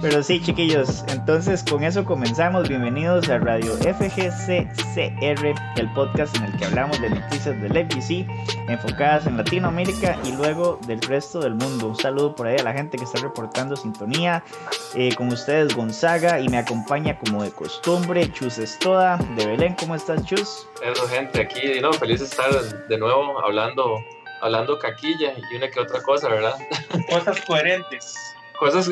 Pero sí, chiquillos, entonces con eso comenzamos. Bienvenidos a Radio FGCCR, el podcast en el que hablamos de noticias del FGC enfocadas en Latinoamérica y luego del resto del mundo. Un saludo por ahí a la gente que está reportando sintonía. Eh, con ustedes Gonzaga y me acompaña como de costumbre Chus Estoda de Belén. ¿Cómo estás, Chus? Eso, gente, aquí, no, feliz de estar de nuevo hablando, hablando caquilla y una que otra cosa, ¿verdad? Cosas coherentes. Cosas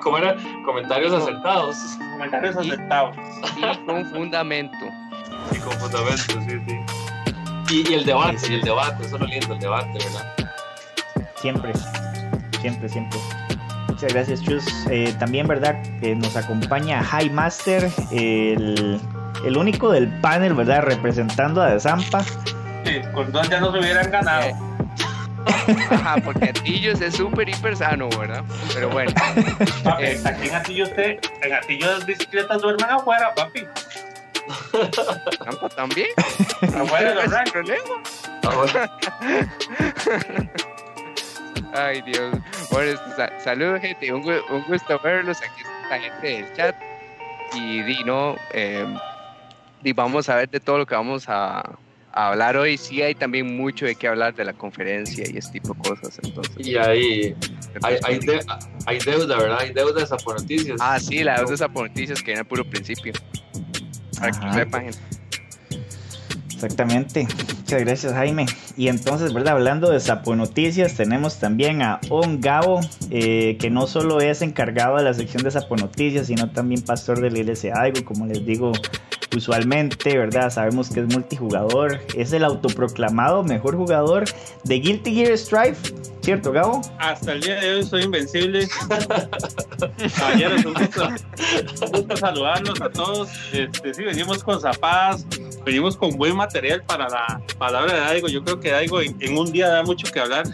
¿Cómo era? Comentarios acertados. Comentarios acertados. Y con fundamento. Y con fundamento, sí, sí. Y, el debate, y el debate, eso es lo lindo, el debate, ¿verdad? Siempre, siempre, siempre. Muchas gracias, Chus. Eh, también, ¿verdad? Que nos acompaña High Master, el, el, único del panel, ¿verdad? Representando a Zampa. Dos ya nos hubieran ganado. Eh, Ajá, porque Atillos es súper hiper sano, ¿verdad? Pero bueno. Papi, eh, aquí en Atillos usted, en Atillos las bicicletas duermen afuera, papi. ¿Campo también? Afuera los Ay, Dios. Bueno, saludos, gente. Un, gusto verlos. Aquí está la gente del chat. Y di, ¿no? Eh, y vamos a ver de todo lo que vamos a, hablar hoy. Sí hay también mucho de qué hablar de la conferencia y este tipo de cosas. Entonces, y hay, hay, hay, hay deuda, ¿verdad? Hay deuda de Noticias. Ah, sí, la deuda de Noticias que viene al puro principio. Para que sepan, Exactamente. Muchas gracias, Jaime. Y entonces, ¿verdad? Hablando de Sapo Noticias, tenemos también a On Gabo, eh, que no solo es encargado de la sección de Sapo Noticias, sino también pastor del ILC Algo, como les digo usualmente, ¿verdad? Sabemos que es multijugador, es el autoproclamado mejor jugador de Guilty Gear Strive, ¿cierto, Gabo? Hasta el día de hoy soy invencible. Caballeros, un gusto, un gusto saludarlos a todos. Este, sí, venimos con zapadas, venimos con buen material para la palabra de Daigo. Yo creo que Daigo en, un día da mucho que hablar.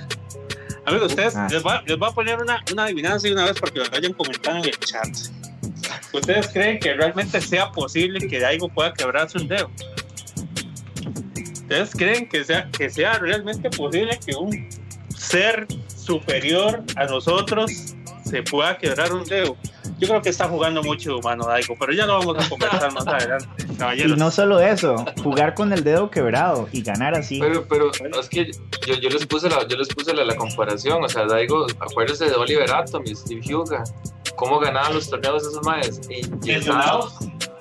Amigos, ustedes, ah. les, voy, les a poner una, una adivinanza y una vez porque lo vayan comentando en el chat. ¿Ustedes creen que realmente sea posible que Daigo pueda quebrarse un dedo? ¿Ustedes creen que sea, que sea realmente posible que un ser superior a nosotros se pueda quebrar un dedo? Yo creo que está jugando mucho humano Daigo, pero ya lo vamos a conversar más adelante, caballeros. Y no solo eso, jugar con el dedo quebrado y ganar así. Pero, pero es que yo, yo les puse la, yo les puse la, comparación, o sea, Daigo, acuérdense de Oliver Atom y Steve Huga cómo ganaban los torneos esos maes. Lesionados.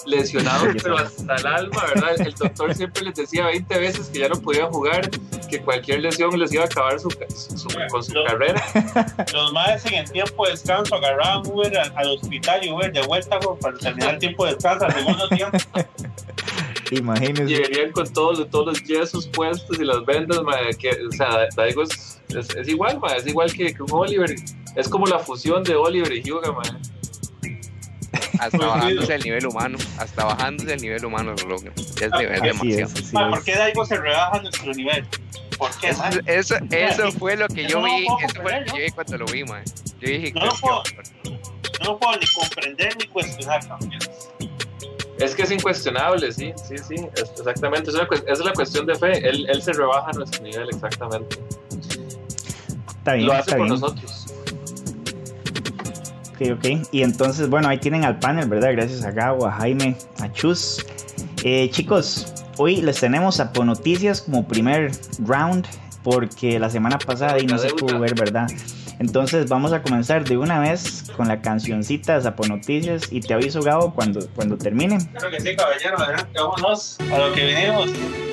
Lesionados, pero hasta el alma, ¿verdad? El doctor siempre les decía 20 veces que ya no podían jugar, que cualquier lesión les iba a acabar su, con su carrera. Los maes en el tiempo de descanso agarraban Uber al, hospital y Uber de vuelta para terminar el tiempo de descanso al segundo tiempo. Imagínense. Y venían con todos, todos los yesos puestos y las vendas, madre, que, o sea, Daigo es, es, igual, madre, es igual que, que un Oliver es como la fusión de Oliver y Hyuga, man. Hasta bajándose el nivel humano, hasta bajándose el nivel humano lo logra. Es, demasiado. Es, ¿Por qué Daigo se rebaja nuestro nivel? ¿Por qué, eso, eso, eso, fue lo que yo vi, eso fue lo que yo vi cuando lo vi, man. Yo dije, no, lo puedo, no lo puedo ni comprender ni cuestionar también. Es que es incuestionable, sí, sí, sí, exactamente. Esa es la cuestión de fe. Él, él se rebaja a nuestro nivel, exactamente. Está bien, lo hace está por bien. nosotros ok. Y entonces, bueno, ahí tienen al panel, ¿verdad? Gracias a Gabo, a Jaime, a Chus. Eh, chicos, hoy les tenemos a Noticias como primer round, porque la semana pasada y no se pudo ver, ¿verdad? Entonces vamos a comenzar de una vez con la cancioncita de Sapo Noticias y te aviso Gabo cuando, cuando termine. Claro que sí, caballero, adelante, vámonos a lo que vinimos.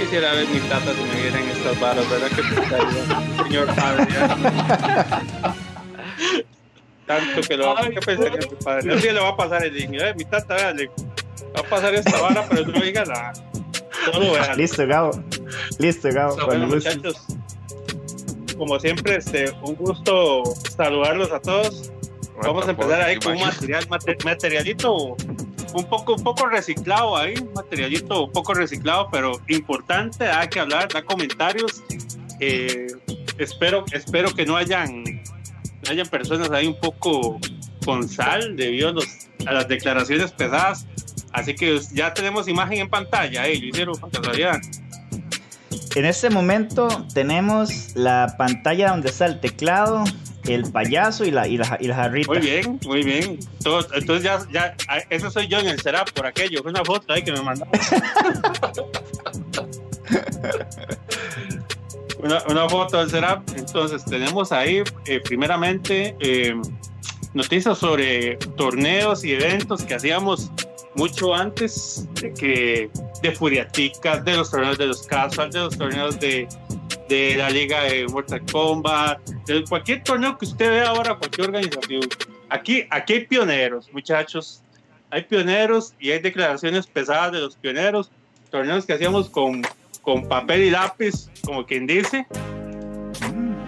Quisiera ver mi tata si me vieran estas varas, ¿verdad? Que puta señor padre. Tanto que lo Ay, ¿qué pensé que mi padre? Un día le va a pasar el niño, eh, mi tata, vea, le va a pasar esta vara, pero no diga nada. Solo vean. Listo, Gabo. Listo, Gabo. So, bueno, muchachos, como siempre, este, un gusto saludarlos a todos. Vamos a empezar ahí con un material, materialito un poco, un poco reciclado ahí, un materialito un poco reciclado, pero importante, hay que hablar, da comentarios. Eh, espero, espero que no hayan, hayan personas ahí un poco con sal debido a, las declaraciones pesadas Así que ya tenemos imagen en pantalla, ¿eh? Lo hicieron. En este momento tenemos la pantalla donde está el teclado, el payaso y la, y la, y la jarrita. Muy bien, muy bien. Todo- entonces ya, ya, a- eso soy yo en el será por aquello. Fue una foto ahí que me mandaron. una, una foto del será. Entonces tenemos ahí, eh, primeramente, eh, noticias sobre torneos y eventos que hacíamos mucho antes de que de Furiaticas, de los torneos de los casual, de los torneos de, de la liga de Mortal Kombat, de cualquier torneo que usted vea ahora, cualquier organización. Aquí, aquí hay pioneros, muchachos. Hay pioneros y hay declaraciones pesadas de los pioneros. Torneos que hacíamos con, con papel y lápiz, como quien dice,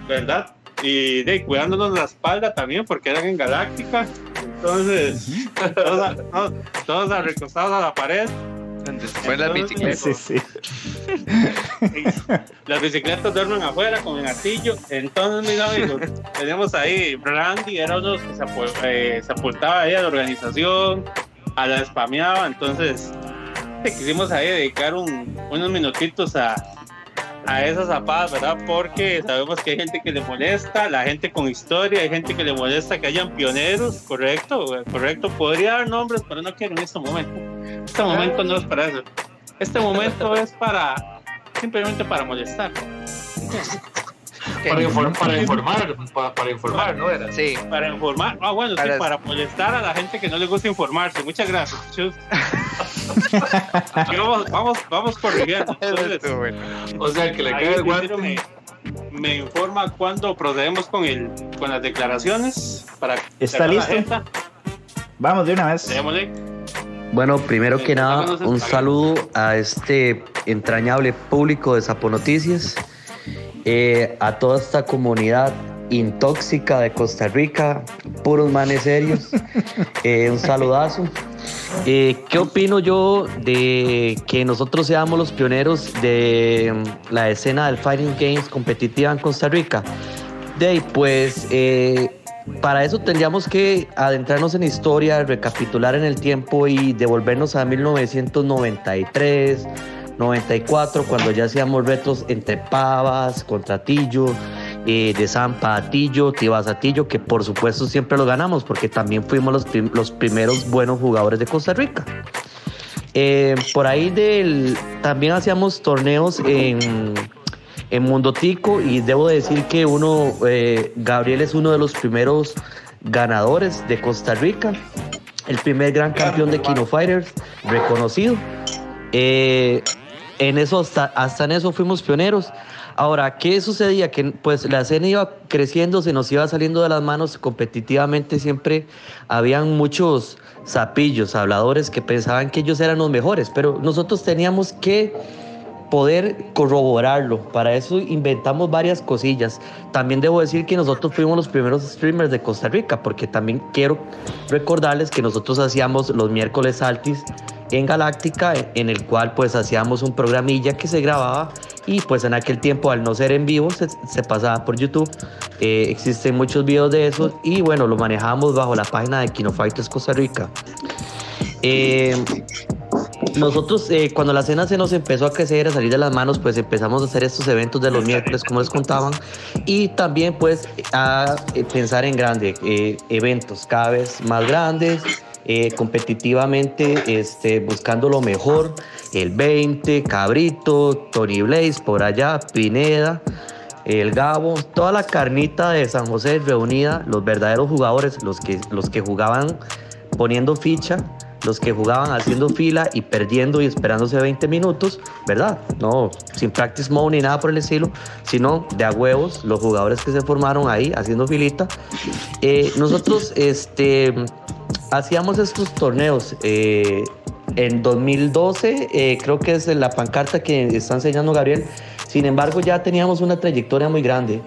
¿verdad? Y de cuidándonos la espalda también, porque eran en Galáctica. Entonces, todos, a- todos a- recostados a la pared. Donde se fue las bicicletas. Sí, sí. Las bicicletas duermen afuera con el gatillo. Entonces, mis amigos, tenemos ahí, Randy era uno de los que se, apu- eh, se apuntaba ahí a la organización, a la spameaba. Entonces, le quisimos ahí dedicar un- unos minutitos a, a esas zapadas, ¿verdad? Porque sabemos que hay gente que le molesta, la gente con historia, hay gente que le molesta que hayan pioneros, correcto, correcto. Podría dar nombres, pero no quiero en este momento. Este momento no es para eso. Este momento es para simplemente para molestar. Para, inform- para informar, para, para informar, ¿no era? Sí, Para informar, ah bueno, sí, Para- para molestar a la gente que no le gusta informarse. Muchas gracias, vamos, vamos, vamos corrigiendo. bueno. O sea, el que le cae el guante. me, me informa cuándo procedemos con el con las declaraciones para ¿Está listo? Vamos de una vez. Démosle. Bueno, primero que nada, un saludo a este entrañable público de Sapo Noticias, eh, a toda esta comunidad intóxica de Costa Rica, puros manes serios, eh, un saludazo. Eh, ¿Qué opino yo de que nosotros seamos los pioneros de mm, la escena del Fighting Games competitiva en Costa Rica? De ahí, pues eh, para eso tendríamos que adentrarnos en historia, recapitular en el tiempo y devolvernos a 1993, 94, cuando ya hacíamos retos entre Pavas, contra Tillo, eh, de Zampa a Tillo, Tibas a Tillo, que por supuesto siempre lo ganamos porque también fuimos los, los primeros buenos jugadores de Costa Rica. Eh, por ahí del, también hacíamos torneos en, en Mundo Tico y debo decir que uno, eh, Gabriel es uno de los primeros ganadores de Costa Rica, el primer gran campeón de Kino Fighters reconocido. Eh, en eso hasta, en eso fuimos pioneros. Ahora, ¿qué sucedía? Que pues la escena iba creciendo, se nos iba saliendo de las manos competitivamente, siempre habían muchos zapillos, habladores que pensaban que ellos eran los mejores, pero nosotros teníamos que poder corroborarlo. Para eso inventamos varias cosillas. También debo decir que nosotros fuimos los primeros streamers de Costa Rica, porque también quiero recordarles que nosotros hacíamos los miércoles altis en Galáctica, en el cual pues hacíamos un programilla que se grababa y pues en aquel tiempo al no ser en vivo se, se pasaba por YouTube. Eh, existen muchos videos de eso y bueno, lo manejamos bajo la página de Kino Fighters Costa Rica. Eh, nosotros, eh, cuando la escena se nos empezó a crecer, a salir de las manos, pues empezamos a hacer estos eventos de los miércoles, como les contaban, y también pues a eh, pensar en grande, eh, eventos cada vez más grandes, eh, competitivamente este, buscando lo mejor, el 20, Cabrito, Tony Blaze, por allá, Pineda, el Gabo, toda la carnita de San José reunida, los verdaderos jugadores, los que, los que jugaban poniendo ficha, los que jugaban haciendo fila y perdiendo y esperándose 20 minutos, ¿verdad? No, sin practice mode ni nada por el estilo, sino de a huevos, los jugadores que se formaron ahí haciendo filita. Eh, nosotros este, hacíamos estos torneos. eh, en 2012, eh, creo que es la pancarta que está enseñando Gabriel. Sin embargo, ya teníamos una trayectoria muy grande.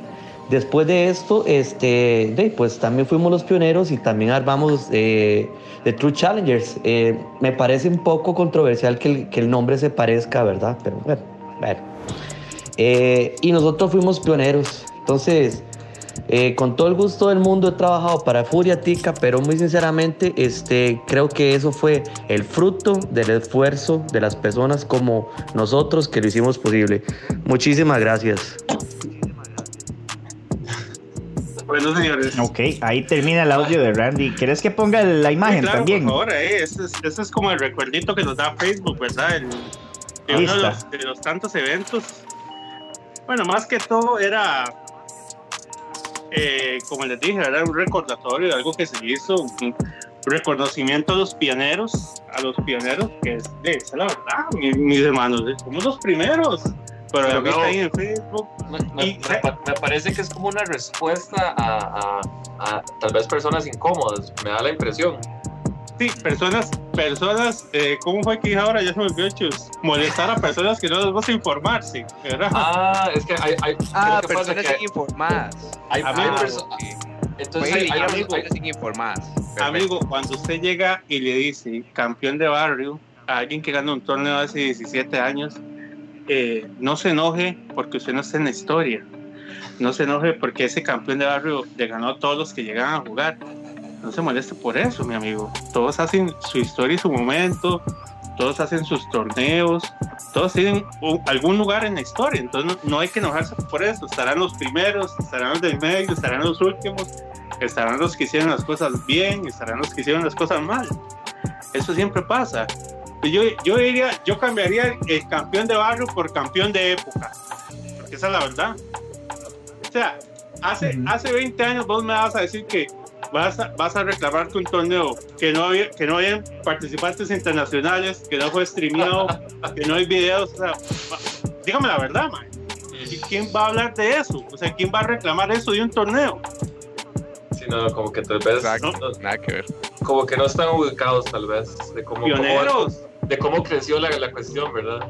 Después de esto, este, pues también fuimos los pioneros y también armamos eh, The True Challengers. Eh, me parece un poco controversial que el, que el nombre se parezca, ¿verdad? Pero bueno, bueno. Eh, y nosotros fuimos pioneros. Entonces, Eh, con todo el gusto del mundo he trabajado para Furiatica, pero muy sinceramente este, creo que eso fue el fruto del esfuerzo de las personas como nosotros que lo hicimos posible. Muchísimas gracias. Bueno, señores. Ok, ahí termina el audio de Randy. ¿Quieres que ponga la imagen Sí, claro, también? Por favor, eh, ese, es, ese es como el recuerdito que nos da Facebook, ¿verdad? El, de uno de los, de los tantos eventos. Bueno, más que todo era, eh, como les dije, era un recordatorio de algo que se hizo, un reconocimiento a los pioneros, a los pioneros, que es, eh, esa es la verdad, mi- mis hermanos, somos los primeros. Pero, ahorita no. ahí en Facebook, Me, me- Y- me me parece que es como una respuesta a, a- a tal vez personas incómodas, me da la impresión. Sí, personas, personas, eh, ¿cómo fue que dije ahora? Ya se me olvidó, chus. Molestar a personas que no les vas a informar, sí, ¿verdad? Ah, es que hay, hay Ah, ¿qué es lo que pasa? personas Que sin informadas. hay, hay Amigo. perso- entonces Fue hay, hay- amigo, hay- sin informadas. Amigo, cuando usted llega y le dice campeón de barrio a alguien que gana un torneo hace 17 años, no se enoje porque usted no está en la historia. No se enoje porque ese campeón de barrio le ganó a todos los que llegan a jugar. No se moleste por eso, mi amigo. Todos hacen su historia y su momento, todos hacen sus torneos, todos tienen algún lugar en la historia. Entonces no, no hay que enojarse por eso. Estarán los primeros, estarán los del medio, estarán los últimos, estarán los que hicieron las cosas bien, estarán los que hicieron las cosas mal. Eso siempre pasa. Yo, yo diría, yo cambiaría el campeón de barrio por campeón de época. Porque esa es la verdad. O sea, hace, hace 20 años vos me vas a decir que vas a, vas a reclamarte un torneo que no había, que no había participantes internacionales, que no fue streameado, que no hay videos. O sea, dígame la verdad, man. ¿Y quién va a hablar de eso? O sea, ¿quién va a reclamar eso de un torneo? Sí, no, como que tal vez Exacto, no- nada que ver. como que no están ubicados tal vez de cómo, cómo- Pioneros, de cómo creció la, la cuestión, ¿verdad?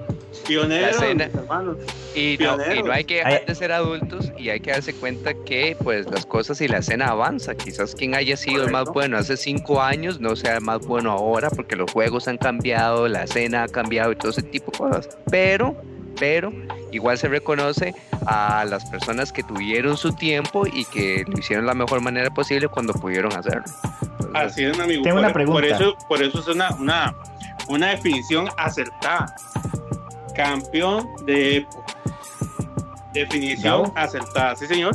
pioneros, hermanos. Y no, y no hay que dejar de ser adultos y hay que darse cuenta que pues las cosas y la escena avanza. Quizás quien haya sido el más Correcto. bueno hace cinco años no sea el más bueno ahora porque los juegos han cambiado, la escena ha cambiado y todo ese tipo de cosas. Pero, pero igual se reconoce a las personas que tuvieron su tiempo y que lo hicieron de la mejor manera posible cuando pudieron hacerlo. Entonces, Así es, mi amigo. Tengo por, una pregunta. Por eso, por eso es una, una, una definición acertada. Campeón de época. Definición acertada. Sí, señor.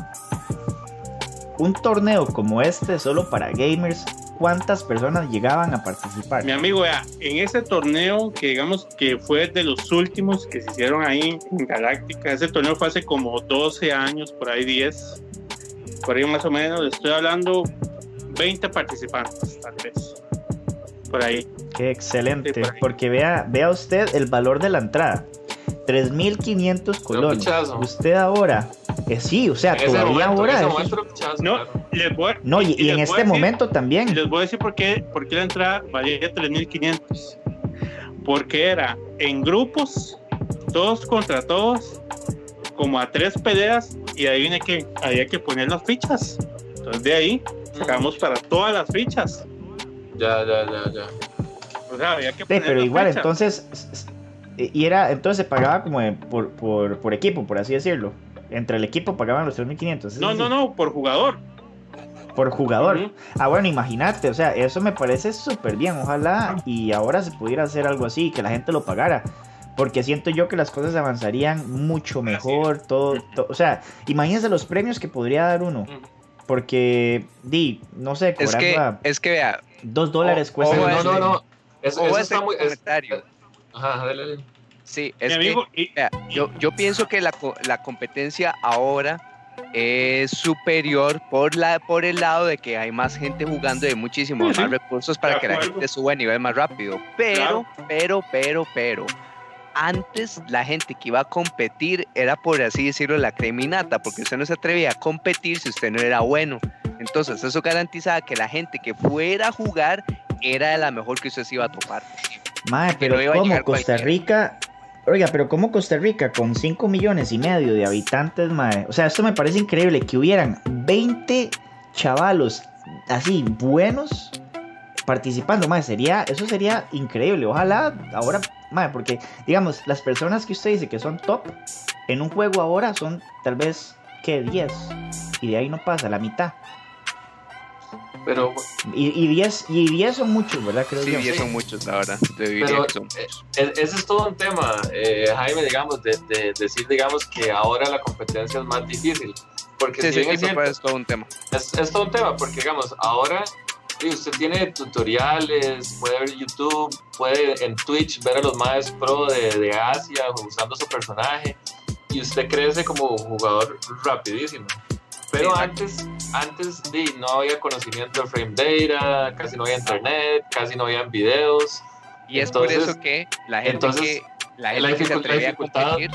Un torneo como este, solo para gamers, ¿cuántas personas llegaban a participar? Mi amigo, vea, en ese torneo que digamos que fue de los últimos que se hicieron ahí en Galáctica, ese torneo fue hace como 12 años, por ahí 10, por ahí más o menos, le estoy hablando 20 participantes, tal vez. Por ahí. Qué excelente, Sí, por ahí. porque vea, vea usted el valor de la entrada. 3.500 colones. Usted ahora, eh, sí, o sea, En todavía momento, en ahora. eso- momento No. Les voy, no, y, y en les voy a este decir- momento también. Les voy a decir por qué, por qué la entrada valía 3.500. Porque era en grupos, todos contra todos, como a tres peleas, y ahí viene que había que poner las fichas. Entonces de ahí sacamos para todas las fichas. Ya, ya, ya, ya. O sea, había que Sí, poner pero las igual, fichas. entonces. s- Y era, entonces se pagaba como por, por, por equipo, por así decirlo. Entre el equipo pagaban los 3.500. ¿es No, no, no, por jugador. Por jugador. Ah, bueno, imagínate, o sea, eso me parece súper bien. Ojalá y ahora se pudiera hacer algo así, que la gente lo pagara. Porque siento yo que las cosas avanzarían mucho mejor, todo, to- o sea, imagínense los premios que podría dar uno. Porque, di, no sé, es que, a es que vea, dos dólares o- cuesta. no, no, stream. no. Eso, o eso ese está muy. es- comentario. ajá, dale, dale. Sí, Mi es que amigo, y- Vea, yo, yo pienso que la, co- la competencia ahora es superior por, la, por el lado de que hay más gente jugando y hay muchísimos más recursos para que la gente suba a nivel más rápido. Pero, pero, pero, pero, antes la gente que iba a competir era por así decirlo la creminata, porque usted no se atrevía a competir si usted no era bueno. Entonces eso garantizaba que la gente que fuera a jugar era de la mejor que usted se iba a topar. Mae, que pero no iba a ¿cómo llegar Costa cualquiera. Rica? Oiga, pero ¿cómo Costa Rica con 5 millones y medio de habitantes, mae? O sea, esto me parece increíble que hubieran 20 chavalos así buenos participando, mae, sería eso sería increíble. Ojalá ahora, mae, porque digamos, las personas que usted dice que son top en un juego ahora son tal vez ¿qué? 10. Y de ahí no pasa, la mitad. Pero, Y, y 10 y 10 son muchos, ¿verdad? Creo Sí, yo. y son muchos, la verdad. Pero son eh, e- ese es todo un tema, eh, Jaime, digamos, de, de decir, digamos, que ahora la competencia es más difícil. Porque Sí, si sí, bien es cierto, es todo un tema. es, es todo un tema, porque digamos, ahora usted tiene tutoriales, puede ver YouTube, puede en Twitch ver a los más pro de, de Asia usando su personaje y usted crece como jugador rapidísimo. Pero Exacto. antes, antes sí, no había conocimiento de frame data, casi no había internet, casi no habían videos. Y es por Entonces- eso que la gente entonces, que la la gente que se atrevía a competir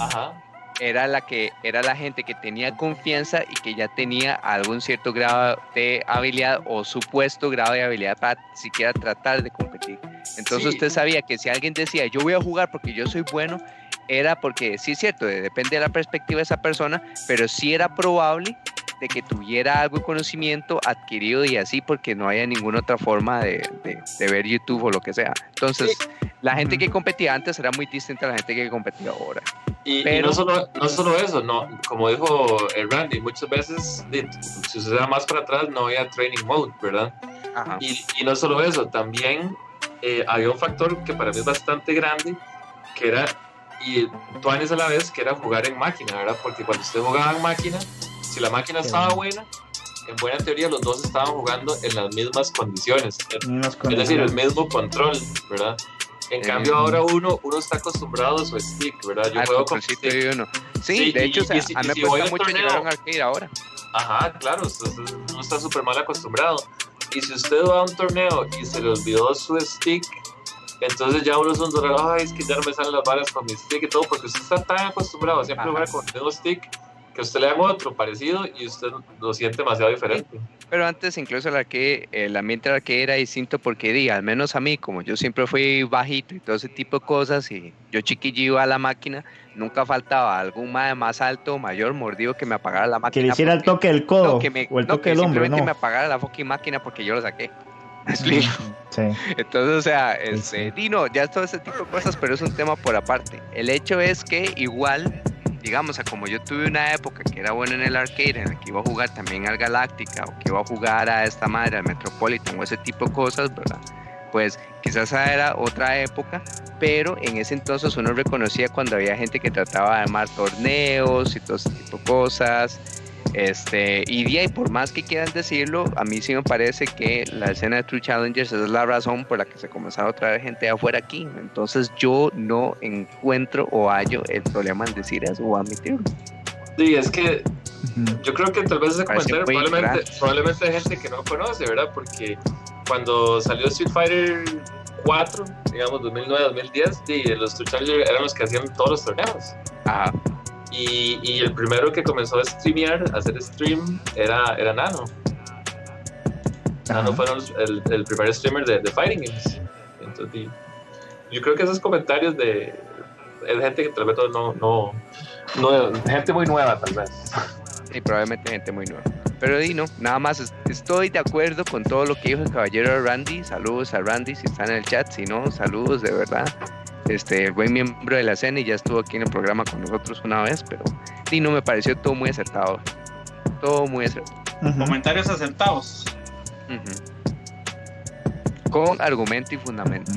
Ajá. era la que era la gente que tenía confianza y que ya tenía algún cierto grado de habilidad o supuesto grado de habilidad para siquiera tratar de competir. Entonces Sí. usted sabía que si alguien decía yo voy a jugar porque yo soy bueno, era porque sí es cierto, depende de la perspectiva de esa persona, pero sí era probable de que tuviera algo de conocimiento adquirido y así porque no había ninguna otra forma de, de- de ver YouTube o lo que sea. Entonces, la gente que competía antes era muy distinta a la gente que competía ahora. Y, y Pero- no, solo, no solo eso, no, como dijo Randy, muchas veces, si se da más para atrás, no había training mode, ¿verdad? Ajá. Y, y no solo eso, también eh, había un factor que para mí es bastante grande, que era, y Tuanes a la vez, que era jugar en máquina, ¿verdad? Porque cuando usted jugaba en máquina, si la máquina Qué estaba buena, en buena teoría los dos estaban jugando en las mismas condiciones. Unas Es decir, el mismo control, ¿verdad? En Eh, cambio, ahora uno, uno está acostumbrado a su stick, ¿verdad? Yo Al juego con stick. de uno. Sí, Sí, de y- hecho, o sea, y si- a mí y me si cuesta mucho torneo- llegar a un arcade ahora. Ajá, claro, uno está súper mal acostumbrado. Y si usted va a un torneo y se le olvidó su stick, entonces ya uno es un dolor, ay, es que ya no me salen las balas con mi stick y todo, porque usted está tan acostumbrado a siempre Ajá. jugar con el mismo stick que usted le dan otro parecido y usted lo siente demasiado diferente. Pero antes, incluso el arcade, el ambiente del arcade era distinto porque, di, al menos a mí, como yo siempre fui bajito y todo ese tipo de cosas, y yo chiquillo iba a la máquina, nunca faltaba algún mae más alto, mayor, mordido que me apagara la máquina. Que le hiciera el toque del codo no, que me- o el no, toque que del hombro, simplemente ¿no? me apagara la fucking máquina porque yo lo saqué. ¿Me explico? Sí. Entonces, o sea, este. Dino, ya todo ese tipo de cosas, pero es un tema por aparte. El hecho es que igual, digamos, a como yo tuve una época que era bueno en el arcade, en la que iba a jugar también al Galáctica, o que iba a jugar a esta madre, al Metropolitan, o ese tipo de cosas, ¿verdad? Pues quizás esa era otra época, pero en ese entonces uno reconocía cuando había gente que trataba de armar torneos y todo ese tipo de cosas. Este, y de ahí, por más que quieran decirlo, a mí sí me parece que la escena de True Challengers es la razón por la que se comenzaron a traer gente de afuera aquí. Entonces yo no encuentro o hallo el problema en decir eso o admitirlo. Sí, es que yo creo que tal vez ese Parece comentario probablemente, probablemente hay gente que no conoce, ¿verdad? Porque cuando salió Street Fighter 4, digamos 2009-2010, sí, los True Challengers eran los que hacían todos los torneos. Ajá. Y, y el primero que comenzó a streamear, a hacer stream, era, era Nano. Nano fue el, el primer streamer de, de Fighting Games. Entonces, y- yo creo que esos comentarios de, es gente que tal vez no, no, no, gente muy nueva tal vez. Y probablemente gente muy nueva. Pero di no, nada más es- estoy de acuerdo con todo lo que dijo el caballero Randy. Saludos a Randy si está en el chat. Si no, saludos de verdad. Este, buen miembro de la escena y ya estuvo aquí en el programa con nosotros una vez. Pero sí, no me pareció todo muy acertado. Todo muy acertado. Comentarios acertados. Con argumento y fundamento.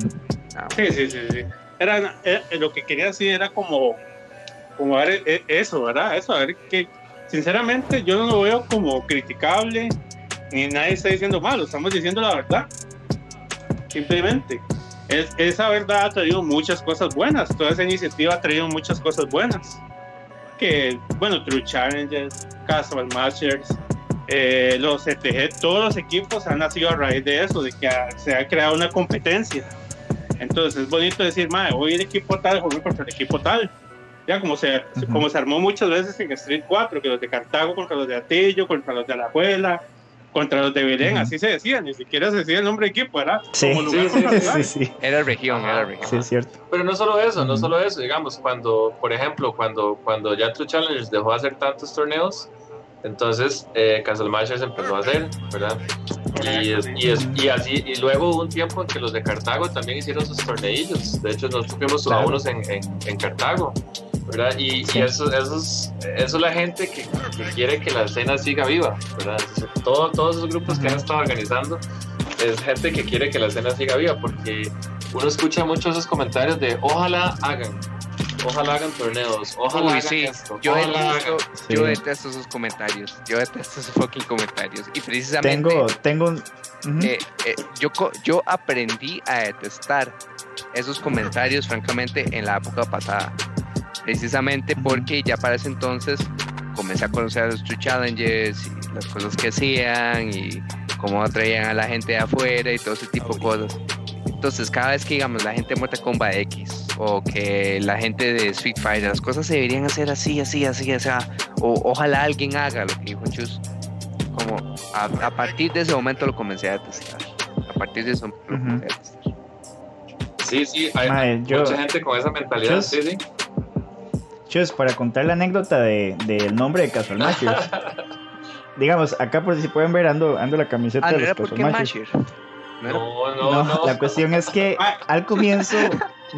Sí, sí, sí, sí. Era, eh, lo que quería decir era como, como ver eh, eso, ¿verdad? Eso, a ver que, sinceramente, yo no lo veo como criticable, ni nadie está diciendo malo, estamos diciendo la verdad. Simplemente. Es, esa verdad ha traído muchas cosas buenas, toda esa iniciativa ha traído muchas cosas buenas. Que, bueno, True Challengers, Casual Masters, eh, los ETG, todos los equipos han nacido a raíz de eso, de que ha- se ha creado una competencia. Entonces es bonito decir, madre, hoy el equipo tal juega contra el equipo tal. Ya como se, Ujú. como se armó muchas veces en Street 4, que los de Cartago contra los de Atillo, contra los de Alajuela, contra los de Belén, así se decía, ni siquiera se decía el nombre de equipo, ¿verdad? Sí, Como lugar sí, sí, lugar. sí, sí. Era región, era región. Sí, es cierto. Pero no solo eso, no solo eso, digamos, cuando, por ejemplo, cuando, cuando ya True Challengers dejó de hacer tantos torneos, entonces eh, Castle Masters empezó a hacer, ¿verdad? Y, es- y, es- y así, y luego hubo un tiempo en que los de Cartago también hicieron sus torneillos. De hecho, nosotros fuimos a Claro. unos en, en, en Cartago. ¿Verdad? Y, y eso, eso, es, eso es la gente que, que quiere que la escena siga viva, ¿verdad? Todo, todos esos grupos que han estado organizando es gente que quiere que la escena siga viva, porque uno escucha muchos esos comentarios de ojalá hagan, ojalá hagan torneos, ojalá Uy, hagan sí, esto, yo ojalá detesto, hagan- yo Sí. detesto esos comentarios. Yo detesto esos fucking comentarios. Y precisamente Tengo, tengo un. ujú. eh, eh, yo, yo aprendí a detestar esos comentarios, francamente, en la época pasada. Precisamente porque ya para ese entonces comencé a conocer a los True Challengers y las cosas que hacían y cómo atraían a la gente de afuera y todo ese tipo de cosas. Entonces, cada vez que digamos la gente de Mortal Kombat X o que la gente de Street Fighter, las cosas se deberían hacer así, así, así, o sea, o ojalá alguien haga lo que dijo Chus. Como a, a partir de ese momento lo comencé a detestar. A partir de ese momento lo comencé a detestar. Sí, sí, hay Mae, yo- mucha gente con esa mentalidad, Yo- sí, sí. Chus, para contar la anécdota de- del nombre de Casual Mashers. digamos, acá por si pueden ver, ando, ando la camiseta Ah, de no los Casual Mashers. Masher. No No, No, la cuestión es que al comienzo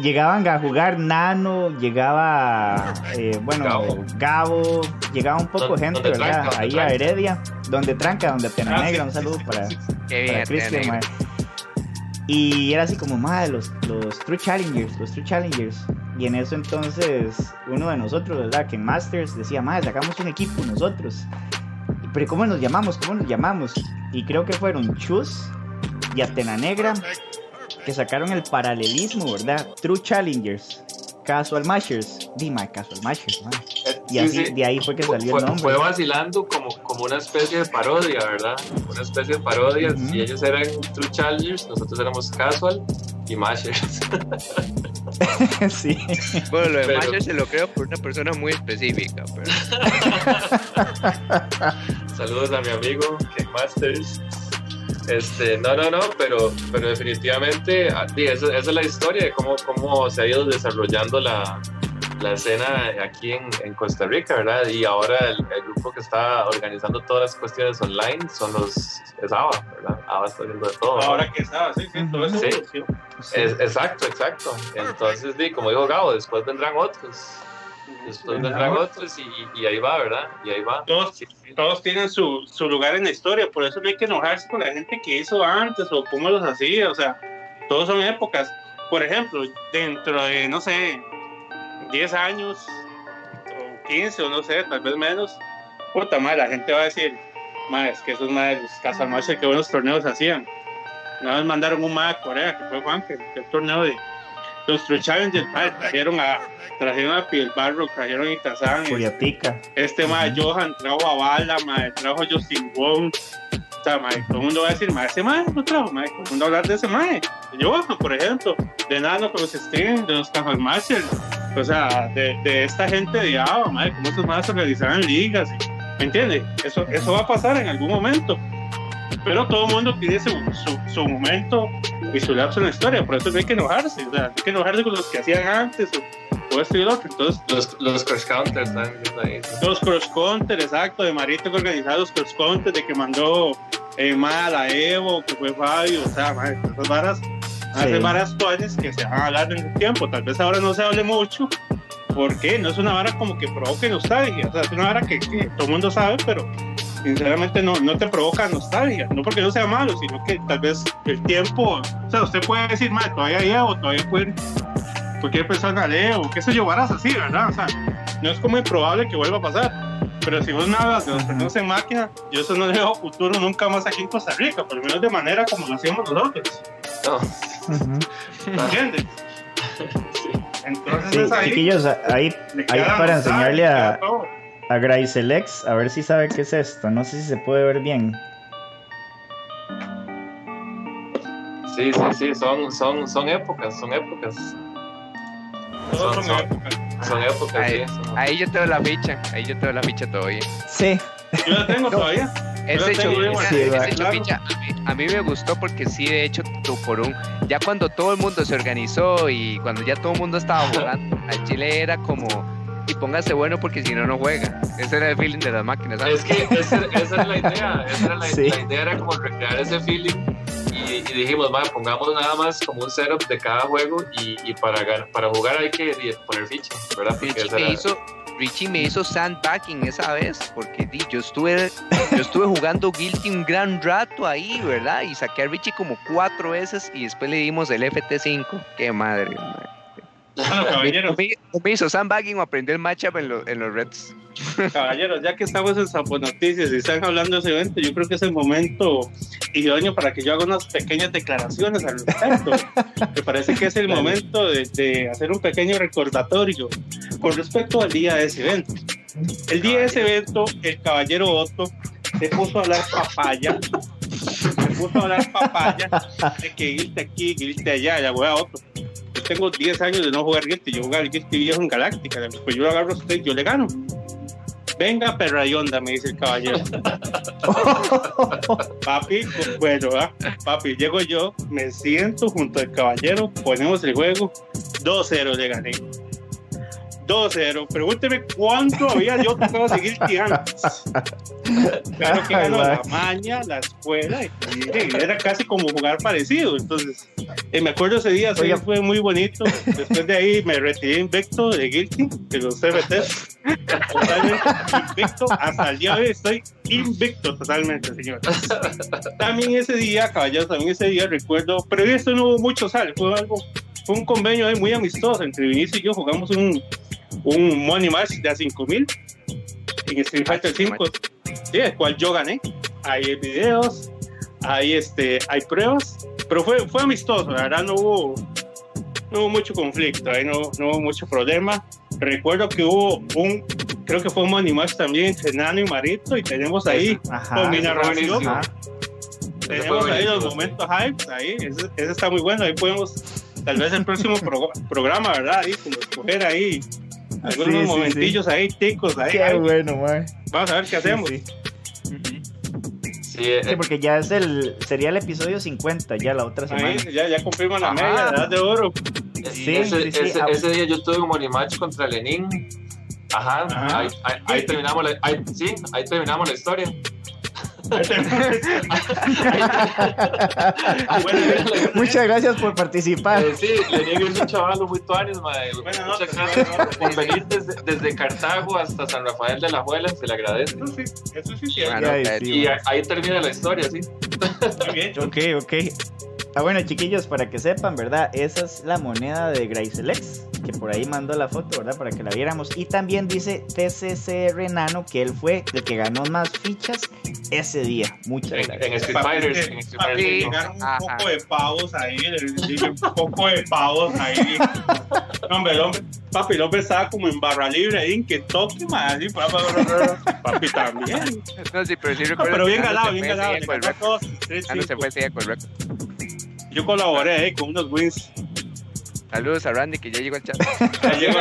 llegaban a jugar Nano, llegaba, eh, bueno, Gabo. Gabo, llegaba un poco gente, ¿verdad? tranca, Ahí a. Heredia, donde tranca, donde Ah, Negra, sí, un saludo para, para Cristian. Y era así como, madre, los, los True Challengers, los True Challengers. Y en eso entonces, uno de nosotros, ¿verdad? Que en Masters decía, madre, sacamos un equipo nosotros. Pero ¿cómo nos llamamos? ¿Cómo nos llamamos? Y creo que fueron Chus y Atena Negra que sacaron el paralelismo, ¿verdad? True Challengers, Casual Mashers. Dima, Casual Mashers. Eh, Y sí, así, sí. de ahí fue que salió el nombre. fue vacilando como, como una especie de parodia, ¿verdad? Una especie de parodia. Ujú. Si ellos eran True Challengers, nosotros éramos Casual y Mashers. sí. Bueno, lo de Pero- Masher se lo creo por una persona muy específica, pero Saludos a mi amigo Ken Masters. Este, no, no, no, pero, pero definitivamente ah, sí, esa, esa es la historia de cómo, cómo se ha ido desarrollando la, la escena aquí en, en Costa Rica, ¿verdad? Y ahora el, el grupo que está organizando todas las cuestiones online son los es ABA, ¿verdad? ABA está haciendo de todo. Ahora que estaba, sí, sí, todo eso Sí. Es- exacto, exacto. Entonces, sí, como dijo Gabo, después vendrán otros. Después vendrán otros y, y ahí va, ¿verdad? Y ahí va. Todos- Sí, sí. Todos tienen su, su lugar en la historia, por eso no hay que enojarse con la gente que hizo antes o cómo los hacía, o sea, todos son épocas. Por ejemplo, dentro de, no sé, 10 años o 15 o no sé, tal vez menos, puta madre, la gente va a decir, madre, es que esos madres, los Casamachos, que buenos torneos hacían. Una vez mandaron un madre a Corea, que fue Juan, que, que el torneo de los True Challengers, madre, trajeron a, trajeron a Piel Barro, trajeron a Itazán, Curiatica. este mae Johan trajo a Bala, mae trajo a Justin Wong. O sea, mae, todo el mundo va a decir, mae, ese mae no trajo, mae, todo el mundo va a hablar de ese mae. De Johan, por ejemplo, de Nano con los Stream, de los Marshall. O sea, de, de esta gente de ABA, mae, cómo esos más organizaban ligas. ¿Me entiendes? Eso, eso va a pasar en algún momento. Pero todo el mundo tiene su, su, su momento y su lapso en la historia, por eso no hay que enojarse. O sea, no hay que enojarse con los que hacían antes o, o esto y lo otro. Entonces, Los, los cross counters sí. los cross counter, exacto, de Marito que organizaba los cross counter, de que mandó eh, Ma a la Evo, que fue Fabio, o sea, ma, esas varas, hace varas actuales que se van a hablar en el tiempo, tal vez ahora no se hable mucho, porque no es una vara como que provoque nostalgia, o sea, es una vara que, que todo el mundo sabe, pero sinceramente no, no te provoca nostalgia, no porque no sea malo, sino que tal vez el tiempo, o sea, usted puede decir, ma, todavía hay Evo, todavía pueden, cualquier persona lee o qué sé yo, varas así, ¿verdad? O sea, no es como improbable que vuelva a pasar. Pero si vos me hablas de los en máquina, yo eso no le veo futuro nunca más aquí en Costa Rica, por lo menos de manera como lo hacíamos nosotros. No, ¿Me entiendes? Entonces Sí, ahí. chiquillos, ahí, para enseñarle le a, a Graiselex, a ver si sabe qué es esto. No sé si se puede ver bien. sí, sí, sí, son, son, son épocas, son épocas. Todos son son- épocas. Son épocas, Ahí, sí. son- ahí yo tengo la ficha, ahí yo tengo la ficha todavía. Sí, Yo la tengo todavía. Ese Chopicha, a, mí, me gustó porque sí, de hecho, tú por un. Ya cuando todo el mundo se organizó y cuando ya todo el mundo estaba jugando, al Chile era como. Y póngase bueno porque si no, no juega. Ese era el feeling de las máquinas. ¿sabes? Es que esa, esa era la idea, esa era la, Sí. la idea era como recrear ese feeling y y, dijimos, "Ma, pongamos nada más como un setup de cada juego y, y para, para jugar hay que poner ficha, ¿verdad? Porque esa era- hizo, Richie me hizo sandbagging esa vez, porque di, yo estuve, yo estuve jugando Guilty un gran rato ahí, ¿verdad? Y saqué a Richie como cuatro veces y después le dimos el FT5. Qué madre, madre. Bueno, caballeros, Me, me hizo sandbagging o aprender el matchup en, los en los reds. caballeros, ya que estamos en Sapo Noticias y están hablando de ese evento, yo creo que es el momento idóneo para que yo haga unas pequeñas declaraciones al respecto. Me parece que es el momento de, de hacer un pequeño recordatorio con respecto al día de ese evento. El día de ese evento, el caballero Otto se puso a hablar papaya, se puso a hablar papaya de que Guilty aquí, Guilty allá, ya voy a Otto. Tengo 10 años de no jugar Guilty, yo jugaba Guilty viejo en Galáctica, pues yo lo agarro a usted, yo le gano. Venga, perrayonda, me dice el caballero. papi, pues, bueno, ¿ah? papi, llego yo, me siento junto al caballero, ponemos el juego, 2-0 le gané. 2-0. Pregúnteme cuánto había yo tocado seguir antes. Claro que ganó la maña, la escuela, y, y era casi como jugar parecido. Entonces, eh, me acuerdo ese día, Oiga. fue muy bonito. Después de ahí me retiré invicto de Guilty, de los CBTs. Totalmente invicto. Hasta el día de hoy estoy invicto totalmente, señor. También ese día, caballeros, también ese día recuerdo, pero esto no hubo mucho sal, fue algo, fue un convenio ahí muy amistoso entre Vinicio y yo, jugamos un, un money match de a 5000 en Street Fighter 5, sí, el cual yo gané. Hay videos, hay este, hay pruebas, pero fue, fue amistoso, la verdad no hubo, no hubo mucho conflicto, ahí no, no hubo mucho problema. Recuerdo que hubo un, creo que fue un money match también entre Nano y Marito y tenemos ahí Ajá. con mi narración. Tenemos ahí los momentos hype, ahí, ese, ese está muy bueno, ahí podemos, tal vez el próximo pro- programa, ¿verdad? Ahí, como escoger ahí algunos Sí, sí, momentillos ahí, ticos, ahí, Qué ahí. bueno, man. vamos a ver qué hacemos. Sí, sí. Sí, eh, Sí, porque ya es el, sería el episodio 50 ya la otra semana. Ahí, ya, ya cumplimos la Ajá. media, la edad de oro. Sí, ese, sí, sí, ese- ese día yo tuve un money match contra Lenin. Ajá, Ajá. Ahí, ahí- ahí terminamos la, ahí- sí, ahí terminamos la historia. Bueno, Muchas gracias por participar. Eh, sí, Lenin es un chaval muy tuanis. Buena Muchas nota, gracias buena nota. por venir desde, desde Cartago hasta San Rafael de la Juela, se le agradece. eso sí, eso sí, cierto. Bueno, sí, Y ahí, ahí termina la historia, sí. Muy bien. Ok, ok. Ah, bueno, chiquillos, para que sepan, ¿verdad? Esa es la moneda de Grayselex, que por ahí mandó la foto, ¿verdad? Para que la viéramos. Y también dice TCCR Nano que él fue el que ganó más fichas ese día. Muchas En, en gracias. Street Fighters. En Street Papi, Fighters. llegaron un Ajá. poco de pavos ahí, un poco de pavos ahí. No, hombre, el hombre, papi, el hombre estaba como en barra libre ahí en Kentucky, más así, papi, papi también. No, sí, pero sí No, recuerdo pero que bien ganado, bien ganado. ganó se fue ese día con el récord. Yo colaboré ahí con unos wins. Saludos a Randy que ya llegó al chat. Llegó.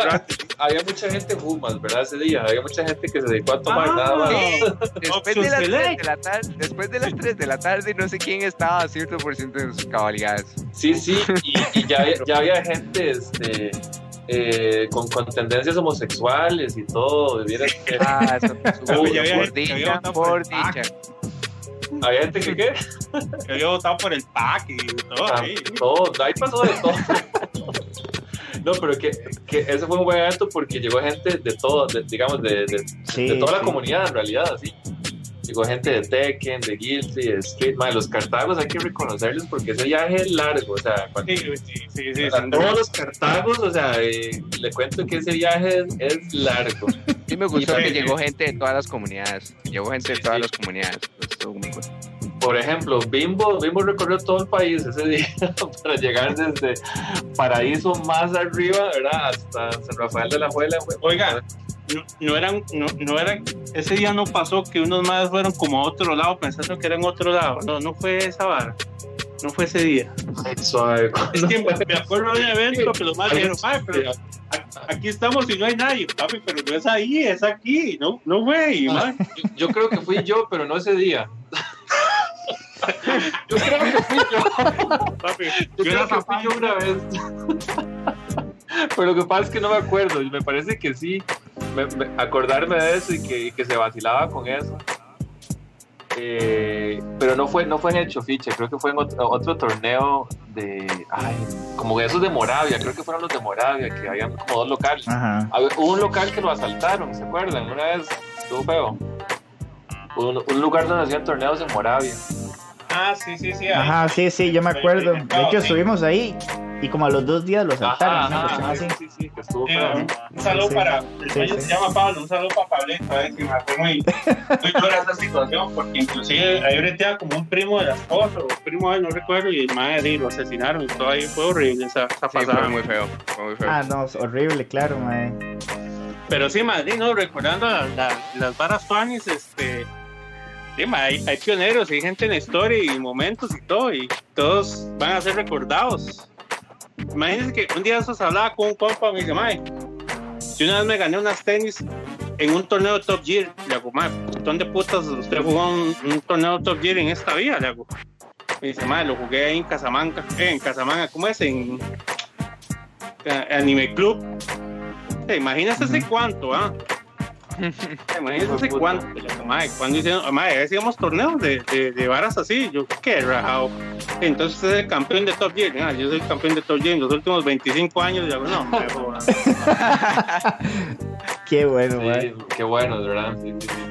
Había mucha gente Humas, ¿verdad? Ese día. Había mucha gente que se dedicó a tomar Ah, nada más. Después de, las 3 select. de la tarde, después de las 3 de la tarde, no sé quién estaba a cierto por ciento en sus cabalidades. Sí, sí, y, y ya, había- ya había gente este, eh, con, con tendencias homosexuales y todo. Que Ah, eso, ya había por que había por dicha. Había gente que qué. Que había votado por el pack y todo ahí. Todo, ahí pasó de todo. No, pero que, que ese fue un buen evento porque llegó gente de todo, de- digamos, de, de, Sí, de toda la comunidad en realidad, así. Llegó gente de Tekken, de Guilty, de Street, man, los cartagos hay que reconocerles porque ese viaje es largo, o sea, cuando- Sí, sí, sí, duda. todos los cartagos, o sea, eh, le cuento que ese viaje es, es largo. Sí me gustó Sí, que sí. llegó gente de todas las comunidades. Llegó gente de todas sí. las comunidades. Pues, estuvo muy cool. Por ejemplo, Bimbo, Bimbo recorrió todo el país ese día para llegar desde Paraíso más arriba, ¿verdad? Hasta San Rafael de la Juela. Oiga, no, no eran, no, no eran, ese día no pasó que unos más fueron como a otro lado pensando que eran otro lado. No, no fue esa vara. No fue ese día. Suave. Es que me acuerdo de un evento que los más dijeron, "Ay, pero aquí estamos y no hay nadie, papi, pero no es ahí, es aquí. No, no güey, man. Yo, yo creo que fui yo, pero no ese día. Yo creo que fui yo. Papi, Yo yo creo era que fui papá. yo una vez. Pero lo que pasa es que no me acuerdo. y Me parece que sí. me- me- acordarme de eso y que, y que se vacilaba con eso. Eh, pero no fue, no fue en el Chofiche, creo que fue en otro, otro torneo de. Ay, como esos de Moravia, creo que fueron los de Moravia, que habían como dos locales. Ajá. Hubo un local que lo asaltaron, ¿se acuerdan? Una vez estuvo feo. Un, un lugar donde hacían torneos en Moravia. Ah, sí, sí, sí. ahí. Ajá, sí, sí, yo me acuerdo. De hecho, estuvimos ahí y como a los dos días lo saltaron. Ajá, ¿no? ajá, sí, sí, sí, que estuvo feo. un, un saludo Sí. para. El Sí, se llama Pablo. Un saludo para Pablito. Eh, que me hace muy, muy dura esa situación. Porque inclusive ahí ahorita como un primo de la esposa o primo de él, no recuerdo. Y el madre lo asesinaron y todo ahí. Fue horrible esa, esa Sí, pasada. fue muy feo. Fue muy feo. Ah, no, es horrible, claro, mae. Pero sí, Madrid, ¿no? Recordando la- la- las varas fanis, este. Sí, ma, hay, hay pioneros, hay gente en la historia y momentos y todo, y todos van a ser recordados. Imagínense que un día esos hablaba con un compa, me dice, Mae, yo una vez me gané unas tenis en un torneo Top Gear. Le hago, Mae, ¿dónde putas usted jugó un, torneo Top Gear en esta vida? Le hago. Me dice, Mae, lo jugué ahí en Casamanca. Eh, en Casamanga, ¿cómo es? En eh, Anime Club. ¿Te imaginas ese cuánto, ah? ¿Te puta. cuánto? Cuando hicieron, mae, hacíamos torneos de, de, de varas así, yo qué rajado. Entonces usted es el campeón de Top Gear, ah, yo soy el campeón de Top Gear en los últimos 25 años, y hago, no, me. Qué bueno. Sí, qué bueno, de verdad. Sí, sí, sí.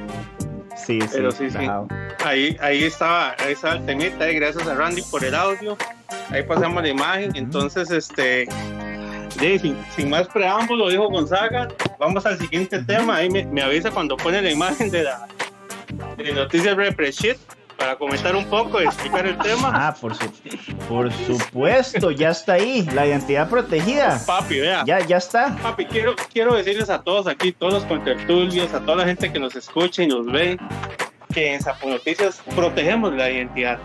Sí, sí. Pero sí, sí. rajado. ahí, ahí estaba, ahí estaba el temita, eh, gracias a Randy por el audio. Ahí pasamos la imagen. Entonces, este, de, sin, sin más preámbulo, dijo Gonzaga, vamos al siguiente tema. Ahí me, me avisa cuando pone la imagen de la de Noticias Represhit para comentar un poco y explicar el tema. Ah, por, su, por supuesto, ya está ahí, la identidad protegida. Papi, vea. Ya, ya está. Papi, quiero, quiero decirles a todos aquí, todos los contertulios, a toda la gente que nos escucha y nos ve, que en Zapo Noticias protegemos la identidad,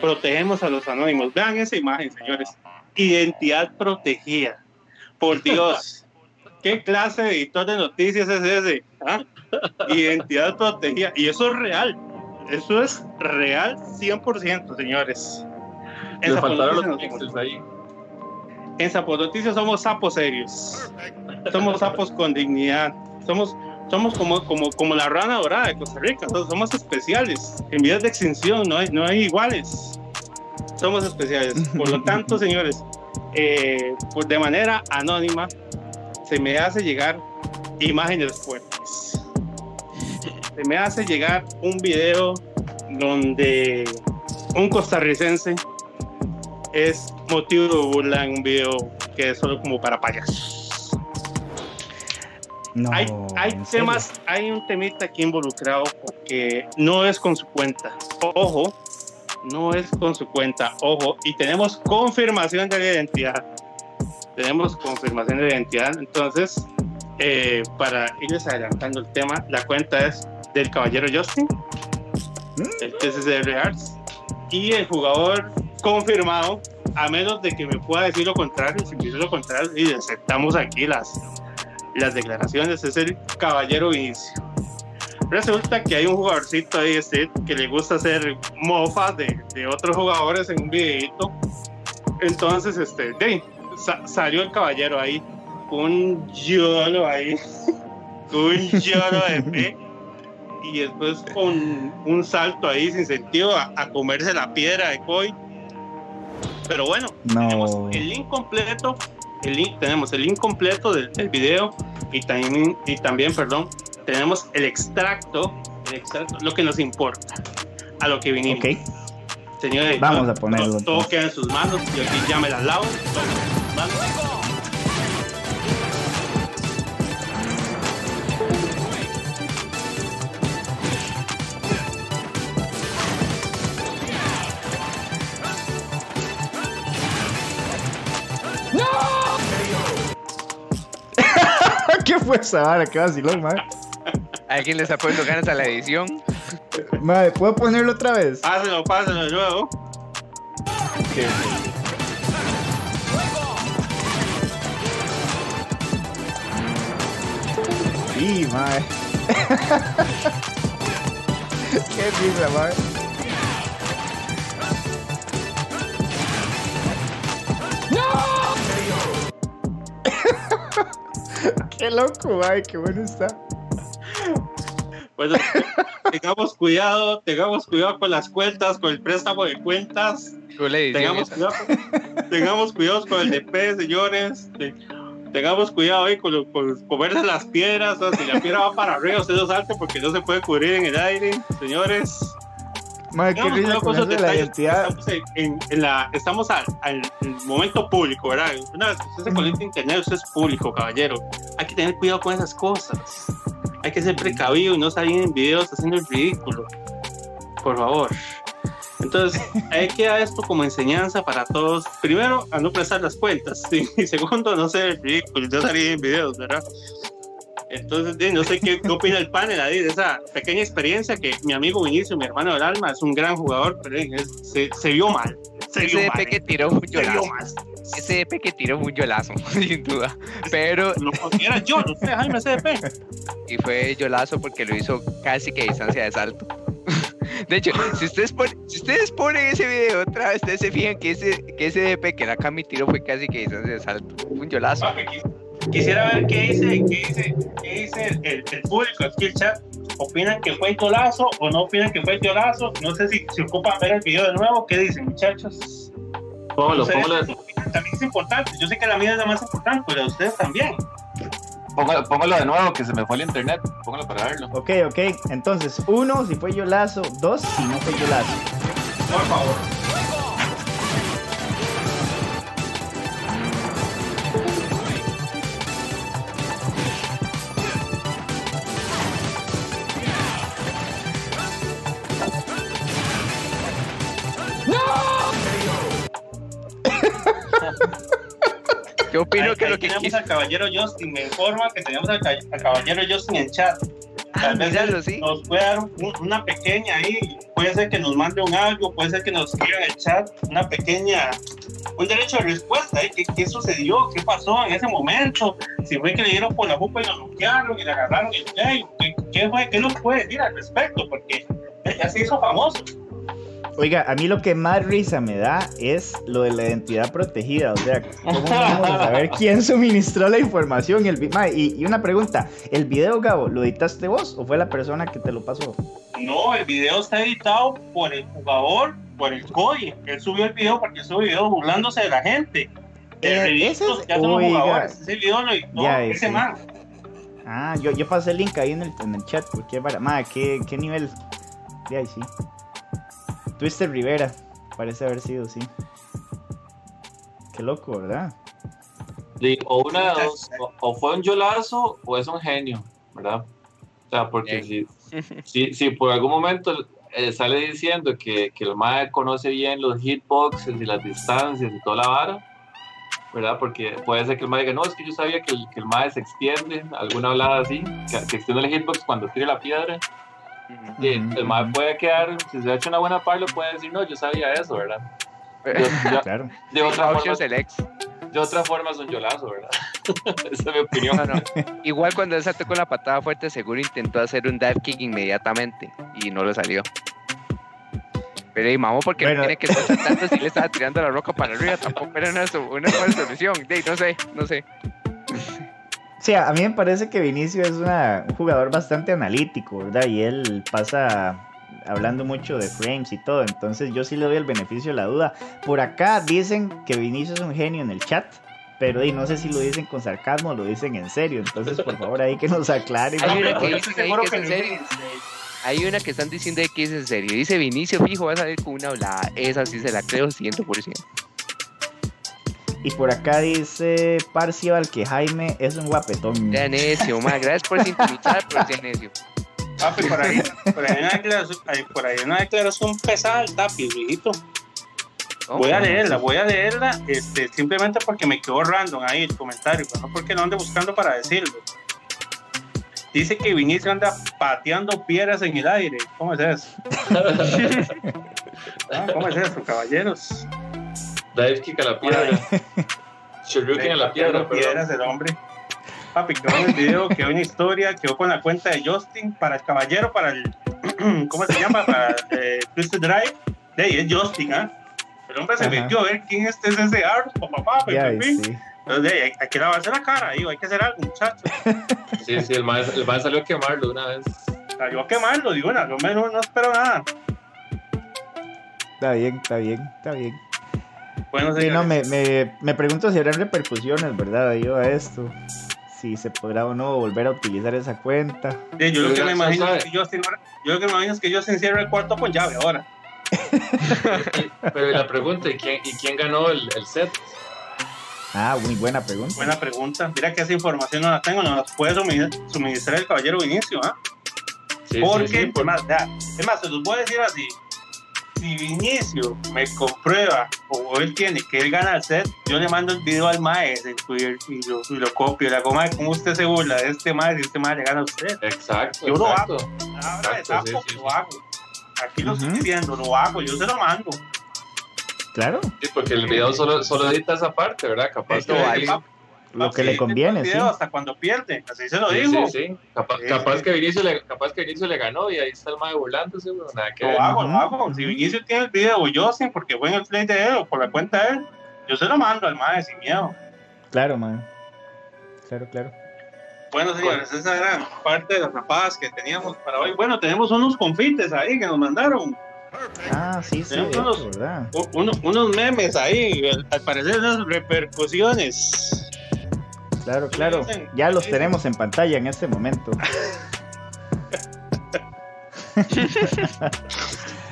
protegemos a los anónimos. Vean esa imagen, señores. Identidad protegida. Por Dios. ¿Qué clase de editor de noticias es ese? ¿Ah? Identidad protegida. Y eso es real. Eso es real 100%, señores. En Le faltaron los pixels ahí. en Zapo Noticias somos sapos serios. Somos sapos con dignidad. Somos, somos como, como, como la rana dorada de Costa Rica. Entonces, somos especiales. En vías de extinción no hay, no hay iguales. Somos especiales. Por lo tanto, señores, eh, pues de manera anónima se me hace llegar imágenes fuertes. Se me hace llegar un video donde un costarricense es motivo de burla en un video que es solo como para payasos. No, hay hay temas, hay un temita aquí involucrado porque no es con su cuenta. Ojo, no es con su cuenta. Ojo, y tenemos confirmación de la identidad. Tenemos confirmación de identidad. Entonces, eh, para irles adelantando el tema, la cuenta es del caballero Justin, el TCCR Arts, y el jugador confirmado, a menos de que me pueda decir lo contrario, si me dice lo contrario, y aceptamos aquí las, las declaraciones, es el caballero Vinicio. Resulta que hay un jugadorcito ahí este, que le gusta hacer mofas de, de otros jugadores en un videito. Entonces, este, de, sa- salió el caballero ahí, un yolo ahí, un yolo de fe, y después con un salto ahí sin sentido a, a comerse la piedra de Koi. Pero bueno, No. tenemos el link completo, el link, tenemos el link completo del, del video y también, y también, perdón, tenemos el extracto, el extracto, lo que nos importa, a lo que vinimos. Ok, Señores, Vamos a ponerlo, Todo, todo queda en sus manos. Yo aquí ya me las lavo. todo queda en sus manos. ¿Qué fue esa vara? Qué vacilón, madre. ¿Alguien le está poniendo ganas a la edición? Madre, ¿puedo ponerlo otra vez? Pásenlo, pásenlo luego. Sí, madre. Qué risa, madre. Qué loco, madre, qué bueno está. Bueno, tengamos cuidado, tengamos cuidado con las cuentas, con el préstamo de cuentas. Tengamos cuidado, tengamos cuidado con el DP, señores. Te- Tengamos cuidado ahí con, con comerse las piedras. O sea, si la piedra va para arriba, usted no salte porque no se puede cubrir en el aire, señores. Madre, qué risa con eso de la identidad. Estamos, en, en- en la, estamos al, al- al momento público, ¿verdad? Una vez que usted se conecta a internet, usted es público, caballero. Hay que tener cuidado con esas cosas. Hay que ser precavido y no salir en videos haciendo el ridículo. Por favor. Entonces, ahí queda esto como enseñanza para todos. Primero, a no prestar las cuentas. ¿sí? Y segundo, no ser ridículo no salir en videos, ¿verdad? Entonces, no sé qué, qué opina el panel ahí de esa pequeña experiencia que mi amigo Vinicio, mi hermano del alma, es un gran jugador, pero se, se vio mal. EP que tiró un yolazo. EP que tiró un yolazo, sin duda. Pero, Lo considera yo, no sé, Jaime CDP. y fue yolazo porque lo hizo casi que a distancia de salto. De hecho, si ustedes, ponen, si ustedes ponen ese video otra vez, ustedes se fijan que ese, que ese EP que la Cami tiró fue casi que a distancia de salto. Fue un yolazo. Papi, Quisiera ver qué dice, qué dice, qué dice el, el- el público aquí el chat. ¿Opinan que fue golazo o no opinan que fue golazo? No sé si se ocupan ver el video de nuevo. ¿Qué dicen, muchachos? Póngalo, póngalo? También es importante. Yo sé que la mía es la más importante, pero ustedes también. póngalo, póngalo de nuevo, que se me fue el internet. Póngalo para verlo. Ok, ok. Entonces, uno, si fue Yolazo. Dos, si no fue Yolazo. Por favor. Yo opino Ahí- que ahí lo que tenemos quiso. al caballero Justin. Me informa que tenemos al, al caballero Justin en chat. Tal vez sí. nos puede dar un- una pequeña ahí. Puede ser que nos mande un algo, puede ser que nos escriba en el chat una pequeña, un derecho de respuesta. ¿eh? ¿Qué, qué sucedió? ¿Qué pasó en ese momento? Si fue que le dieron por la jupa y lo bloquearon y le agarraron el play. ¿Qué, qué fue? ¿Qué nos puede decir al respecto? Porque ya se hizo famoso. Oiga, a mí lo que más risa me da es lo de la identidad protegida. O sea, ¿cómo vamos a saber quién suministró la información? El vi- Ma, y, y una pregunta: ¿el video, Gabo, lo editaste vos o fue la persona que te lo pasó? No, el video está editado por el jugador, por el COI. Él subió el video porque subió el video burlándose de la gente. El Eh, ese es- que hacen los oiga. jugadores. Ese video lo editó Ya, ese man. Ah, yo, yo pasé el link ahí en el, en el chat. Porque, para, ma, ¿qué, ¿qué nivel? De ahí sí. Twister Rivera, parece haber sido, sí. Qué loco, ¿verdad? Sí, o una de dos, o, o fue un yolazo o es un genio, ¿verdad? O sea, porque si, si, si por algún momento eh, sale diciendo que, que el MAE conoce bien los hitboxes y las distancias y toda la vara, ¿verdad? Porque puede ser que el MAE diga, no, es que yo sabía que el, que el MAE se extiende, alguna hablada así, que, que extiende el hitbox cuando tire la piedra. Y el MAE puede quedar, si se ha hecho una buena par, lo puede decir, no, yo sabía eso, ¿verdad? Yo- yo- Claro. de, otra forma, de otra forma es un yolazo, ¿verdad? Esa es mi opinión. No, no. Igual cuando él saltó con la patada fuerte, seguro intentó hacer un dive kick inmediatamente y no lo salió. Pero y mamó porque Bueno. no tiene que estar saltando si le estaba tirando la roca para arriba, tampoco era una, una buena solución. De, no sé, no sé. Sí, a mí me parece que Vinicio es una- un jugador bastante analítico, ¿verdad? Y él pasa hablando mucho de frames y todo, entonces yo sí le doy el beneficio de la duda. Por acá dicen que Vinicio es un genio en el chat, pero di, no sé si lo dicen con sarcasmo o lo dicen en serio, entonces por favor ahí que nos aclaren. Hay una que dice ahí que es en serio. Hay una que están diciendo de que es en serio. Dice Vinicio fijo, va a salir con una hablada. Esa sí se la creo 100%. Y por acá dice Parcival que Jaime es un guapetón. Ya necio, ma. Gracias por sintonizar, pero sea necio. Papi, por ahí, por ahí, una declaración, ahí- por ahí una declaración pesada al Tapi, viejito. Voy a leerla, voy a leerla este, simplemente porque me quedó random ahí el comentario, pero no porque lo ande buscando para decirlo. Dice que Vinicio anda pateando piedras en el aire. ¿Cómo es eso? Ah, ¿Cómo es eso, caballeros? Dive kick a la piedra. Shoryuken a la piedra, piedras el hombre. Papi, quedó en el video, quedó en historia, quedó con la cuenta de Justin para el caballero, para el. ¿Cómo se llama? Para eh, Twisted Drive. De ahí es Justin, ¿ah? El hombre se Ajá. metió a ver quién es este ese Art, papá, fin. sí. Entonces, de ahí, hay, hay que lavarse la cara, digo, hay que hacer algo, muchachos. Sí, sí, el maestro, el maestro salió a quemarlo una vez. Salió a quemarlo, digo, no, no, no, no espero nada. Está bien, está bien, está bien. Bueno, Sí, no, me, me, me pregunto si habrán repercusiones, ¿verdad? Debido a esto. Si se podrá o no volver a utilizar esa cuenta. sí, yo lo que me imagino es que yo, yo lo que me imagino es que yo se encierro el cuarto con llave ahora. Pero la pregunta, ¿y quién, y quién ganó el, el set? Ah, muy buena pregunta. Buena pregunta. Mira que esa información no la tengo, no la puede suministrar, el caballero Vinicio, ¿ah? Sí, Porque, sí, sí, por- es más, ya, es más, se los voy a decir así. Si Vinicio me comprueba o él tiene que él gana el set, yo le mando el video al mae en Twitter y lo, y lo copio. Le hago, mae, ¿cómo usted se burla de este mae si este mae le gana a usted? Exacto, Yo lo exacto. Ahora de Exacto, sapo, sí, sí, lo hago. Aquí lo estoy diciendo, lo hago, yo se lo mando. Claro, Sí, porque el video solo, solo edita esa parte, ¿verdad? Capaz Esto que. Lo que Sí, le conviene, sí. Hasta cuando pierde, así se lo Sí, digo. sí, sí. Capaz, Sí, capaz sí. que Vinicio le, capaz que Vinicio le ganó y ahí está el mae burlándose, güey. Nada que ver. Lo hago, lo hago. Si ujú. Vinicio tiene el video o yo sí, porque fue en el play de él o por la cuenta de él, yo se lo mando al mae sin miedo. Claro, man. Claro, claro. Bueno, señores, esa era parte de las zapadas que teníamos para hoy. Bueno, tenemos unos confites ahí que nos mandaron, Ah, sí, sí, hecho, unos- ¿verdad? u- uno- unos memes ahí, al, al parecer unas repercusiones. Claro, claro. Ya los ¿Qué tenemos en pantalla en este momento.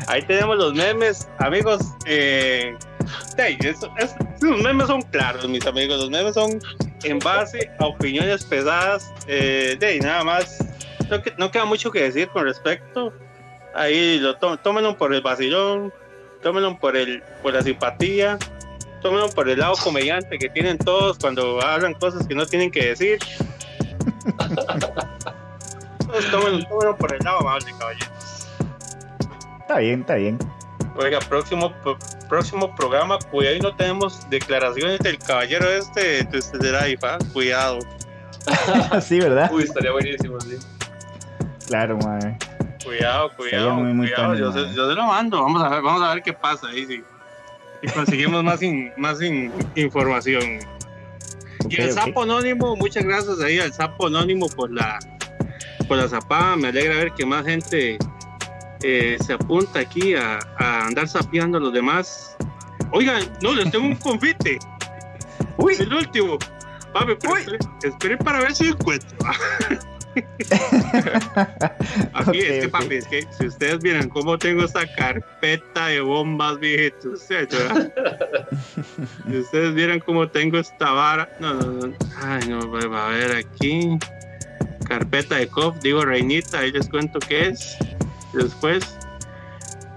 Ahí tenemos los memes, amigos. Eh, hey, eso- es- los memes son claros, mis amigos. Los memes son en base a opiniones pesadas. Eh, de nada más. No, no queda mucho que decir con respecto. Ahí lo to- tómenlo por el vacilón, tómenlo por el por la simpatía, tómenlo por el lado comediante que tienen todos cuando hablan cosas que no tienen que decir. Entonces, tómenlo, tómenlo por el lado amable, caballero. Está bien, está bien. Oiga, próximo, próximo programa, cuidado y no tenemos declaraciones del caballero este de, de Life, ¿ah? Cuidado, sí, ¿verdad? Uy, estaría buenísimo, sí. Claro, man. cuidado, cuidado, muy, muy cuidado. Yo, se, yo se lo mando, vamos a ver, vamos a ver qué pasa ahí, sí. Y conseguimos más, in- más in- información. Y el sapo anónimo, muchas gracias ahí al sapo anónimo por la por la zapada. Me alegra ver que más gente eh, se apunta aquí a, a andar sapeando a los demás. Oigan, no, les tengo un confite. Uy, El último. Papi, pero espere, espere para ver si encuentro. Aquí, Ok, es que, ok. papi, es que si ustedes vieran cómo tengo esta carpeta de bombas, viejitos, si ustedes vieran cómo tengo esta vara. No, no, no. Ay, no, va a ver aquí. Carpeta de COF, digo Reinita, ahí les cuento qué es. Después,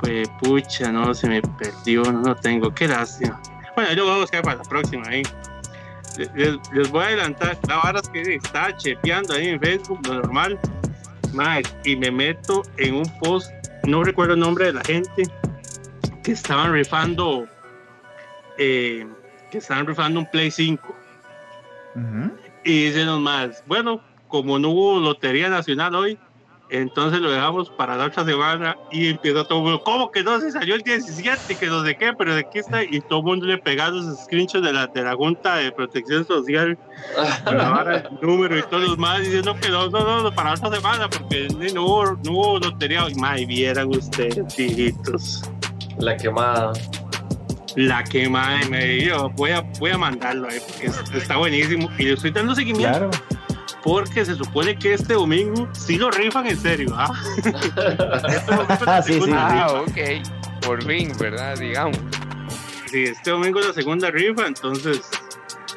pues pucha, no, se me perdió, no lo tengo, qué lástima. Bueno, yo voy a buscar para la próxima ahí. Les, les voy a adelantar, la vara es que estaba chepeando ahí en Facebook, lo normal, mae, y me meto en un post, no recuerdo el nombre de la gente, que estaban rifando, eh, que estaban rifando un Play 5. Ujú. Y dicen más, bueno, como no hubo Lotería Nacional hoy, entonces lo dejamos para la otra semana y empieza todo el mundo, ¿cómo que no se salió el 17? Que no sé qué, pero de aquí está, y todo el mundo le pega los screenshots de la, de la Junta de Protección Social, con la vara, el número y todos los más diciendo que no, no, no, para otra semana, porque no hubo, no hubo lotería. Y más, vieran ustedes, viejitos. La quemada. La que madre me dio, voy a, voy a mandarlo ahí porque es- está buenísimo. Y le estoy dando seguimiento Claro. Porque se supone que este domingo sí lo rifan en serio, ¿ah? Este Ah, sí, sí. Ah, ok. Por fin, ¿verdad? Digamos. Sí, este domingo es la segunda rifa, entonces,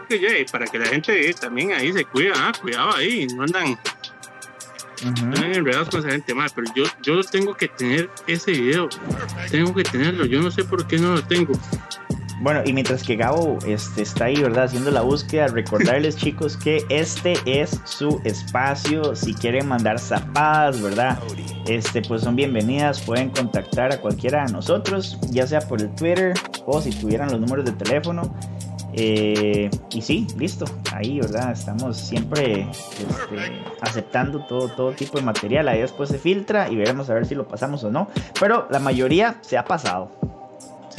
que ya, y para que la gente eh, también ahí se cuida, ah, cuidado ahí, no andan, Ujú. no andan enredados con esa gente más, pero yo, yo tengo que tener ese video, tengo que tenerlo, yo no sé por qué no lo tengo. Bueno, y mientras que Gabo este, está ahí, ¿verdad? Haciendo la búsqueda, recordarles, chicos, que este es su espacio. Si quieren mandar zapadas, ¿verdad? Este, pues son bienvenidas. Pueden contactar a cualquiera de nosotros, ya sea por el Twitter o si tuvieran los números de teléfono. Eh, y sí, listo. Ahí, ¿verdad? Estamos siempre este, aceptando todo, todo tipo de material. Ahí después se filtra y veremos a ver si lo pasamos o no. Pero la mayoría se ha pasado.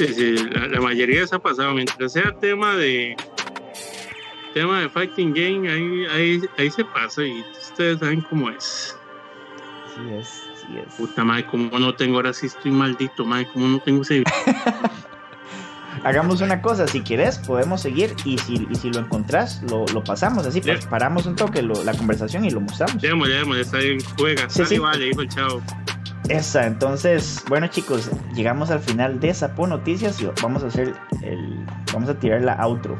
Sí, sí, la, la mayoría se ha pasado, mientras sea tema de tema de fighting game, ahí, ahí, ahí se pasa y ustedes saben cómo es. Así es, así es. Puta madre, como no tengo, ahora sí estoy maldito, madre, como no tengo ese. Hagamos una cosa, si quieres podemos seguir y si, y si lo encontrás, lo, lo pasamos así, pues, Ya. paramos un toque lo- la conversación y lo mostramos. Ya, ya, ya, está bien, juega. Sí, Sale, sí. vale, dijo el chavo. Esa, entonces, bueno chicos, llegamos al final de Sapo Noticias y vamos a hacer el, vamos a tirar la outro.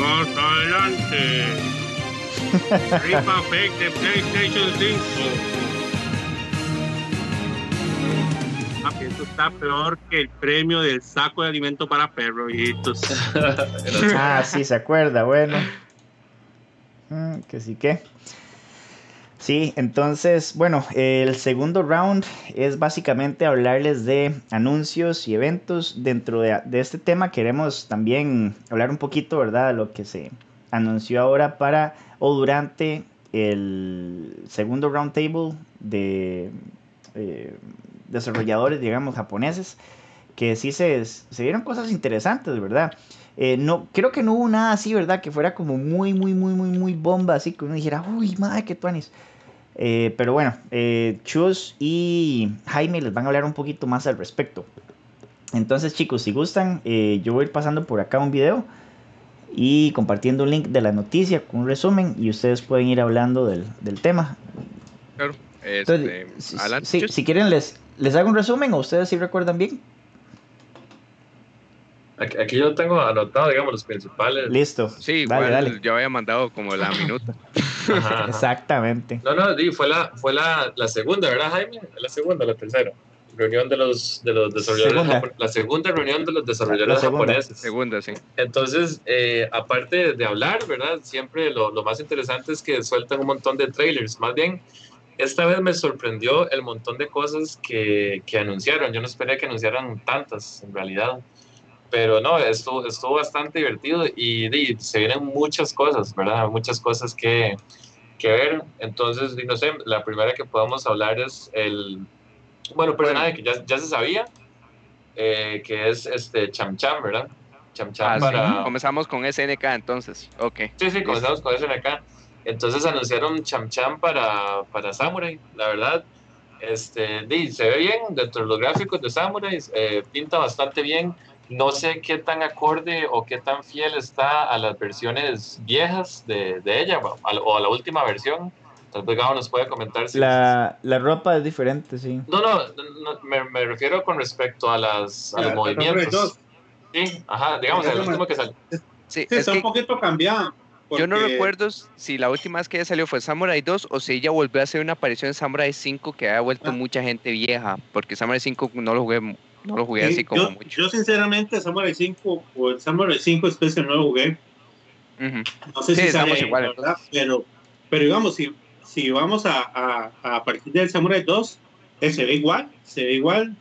Más adelante. Rifa fake de PlayStation 5. Papi, esto está peor que el premio del saco de alimento para perros, hijitos. Ah, sí, se acuerda, bueno. Mm, que sí que. Sí, entonces, bueno, el segundo round es básicamente hablarles de anuncios y eventos. Dentro de, de este tema queremos también hablar un poquito, ¿verdad?, de lo que se anunció ahora para o durante el segundo round table de eh, desarrolladores, digamos, japoneses, que sí se, se vieron cosas interesantes, ¿verdad? Eh, no, creo que no hubo nada así, ¿verdad? Que fuera como muy, muy, muy, muy, muy bomba, así que uno dijera, uy, madre, qué tuanis. Eh, pero bueno, eh, Chus y Jaime les van a hablar un poquito más al respecto. Entonces, chicos, si gustan, yo voy a ir pasando por acá un video y compartiendo un link de la noticia con un resumen y ustedes pueden ir hablando del, del tema. Claro. Entonces, Este, si- si, si quieren, les, les hago un resumen o ustedes sí recuerdan bien. Aquí, aquí yo tengo anotado, digamos, los principales. Listo. Sí, dale, igual dale. yo había mandado como la minuta. Ajá, ajá. Exactamente. No, no, di, fue la, fue la, la segunda, ¿verdad, Jaime? La segunda, la tercera. Reunión de los, de los desarrolladores Segunda. La segunda reunión de los La desarrolladores segunda. japoneses. Segunda, sí. Entonces, eh, aparte de hablar, ¿verdad? Siempre lo, lo más interesante es que sueltan un montón de trailers. Más bien, esta vez me sorprendió el montón de cosas que, que anunciaron. Yo no esperé que anunciaran tantas, en realidad. Pero no, estuvo, estuvo bastante divertido y, di, se vienen muchas cosas, ¿verdad? Muchas cosas que, que ver. Entonces, no sé, la primera que podemos hablar es el, bueno, personaje que ya, ya se sabía, eh, que es este Cham Cham, ¿verdad? Cham Cham Ah, sí. para... Comenzamos con SNK entonces. Ok. Sí, sí, comenzamos con acá. Entonces anunciaron Cham Cham para, para Samurai, la verdad. Este, se ve bien dentro de los gráficos de Samurai, eh, pinta bastante bien. No sé qué tan acorde o qué tan fiel está a las versiones viejas de, de ella o a, la- o a la última versión. Tal vez Gabo nos puede comentar si. La, la ropa es diferente, sí. No, no, no, me, me refiero con respecto a, las, a los La- la movimientos. dos. Sí, ajá, digamos, el último que salió. Sí, Sí, es está que un poquito cambiada. yo no porque- recuerdo si la última vez que ella salió fue Samurai 2 o si ella volvió a hacer una aparición en Samurai 5 que ha vuelto Ah. mucha gente vieja. Porque Samurai 5 no lo jugué, no lo jugué Sí, así como yo, mucho. yo sinceramente Samurai 5 o el Samurai 5 Special no lo jugué. No sé Sí, si estamos sale, iguales, ¿verdad? Pero, pero digamos, si, si vamos a, a, a partir del Samurai 2, eh, se ve igual, se ve igual.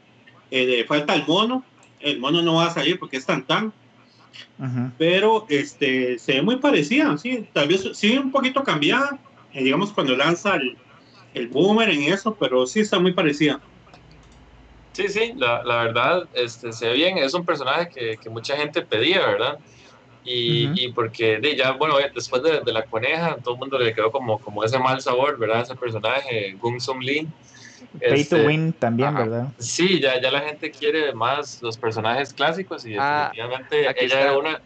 Eh, le falta el mono. El mono no va a salir porque es tan tan, pero este, se ve muy parecida, sí, tal vez sí un poquito cambiada, eh, digamos cuando lanza el, el boomer en eso, pero sí está muy parecida. Sí, sí, la, la verdad este, se ve bien, es un personaje que, que mucha gente pedía, ¿verdad? Y, Ujú. y porque de, ya, bueno, eh, después de, de la coneja, todo el mundo le quedó como, como ese mal sabor, ¿verdad? Ese personaje, Gung Sum Lee. Pay Este, to win también, ajá. ¿verdad? Sí, ya, ya la gente quiere más los personajes clásicos y Ah, definitivamente aquí ella está. era una,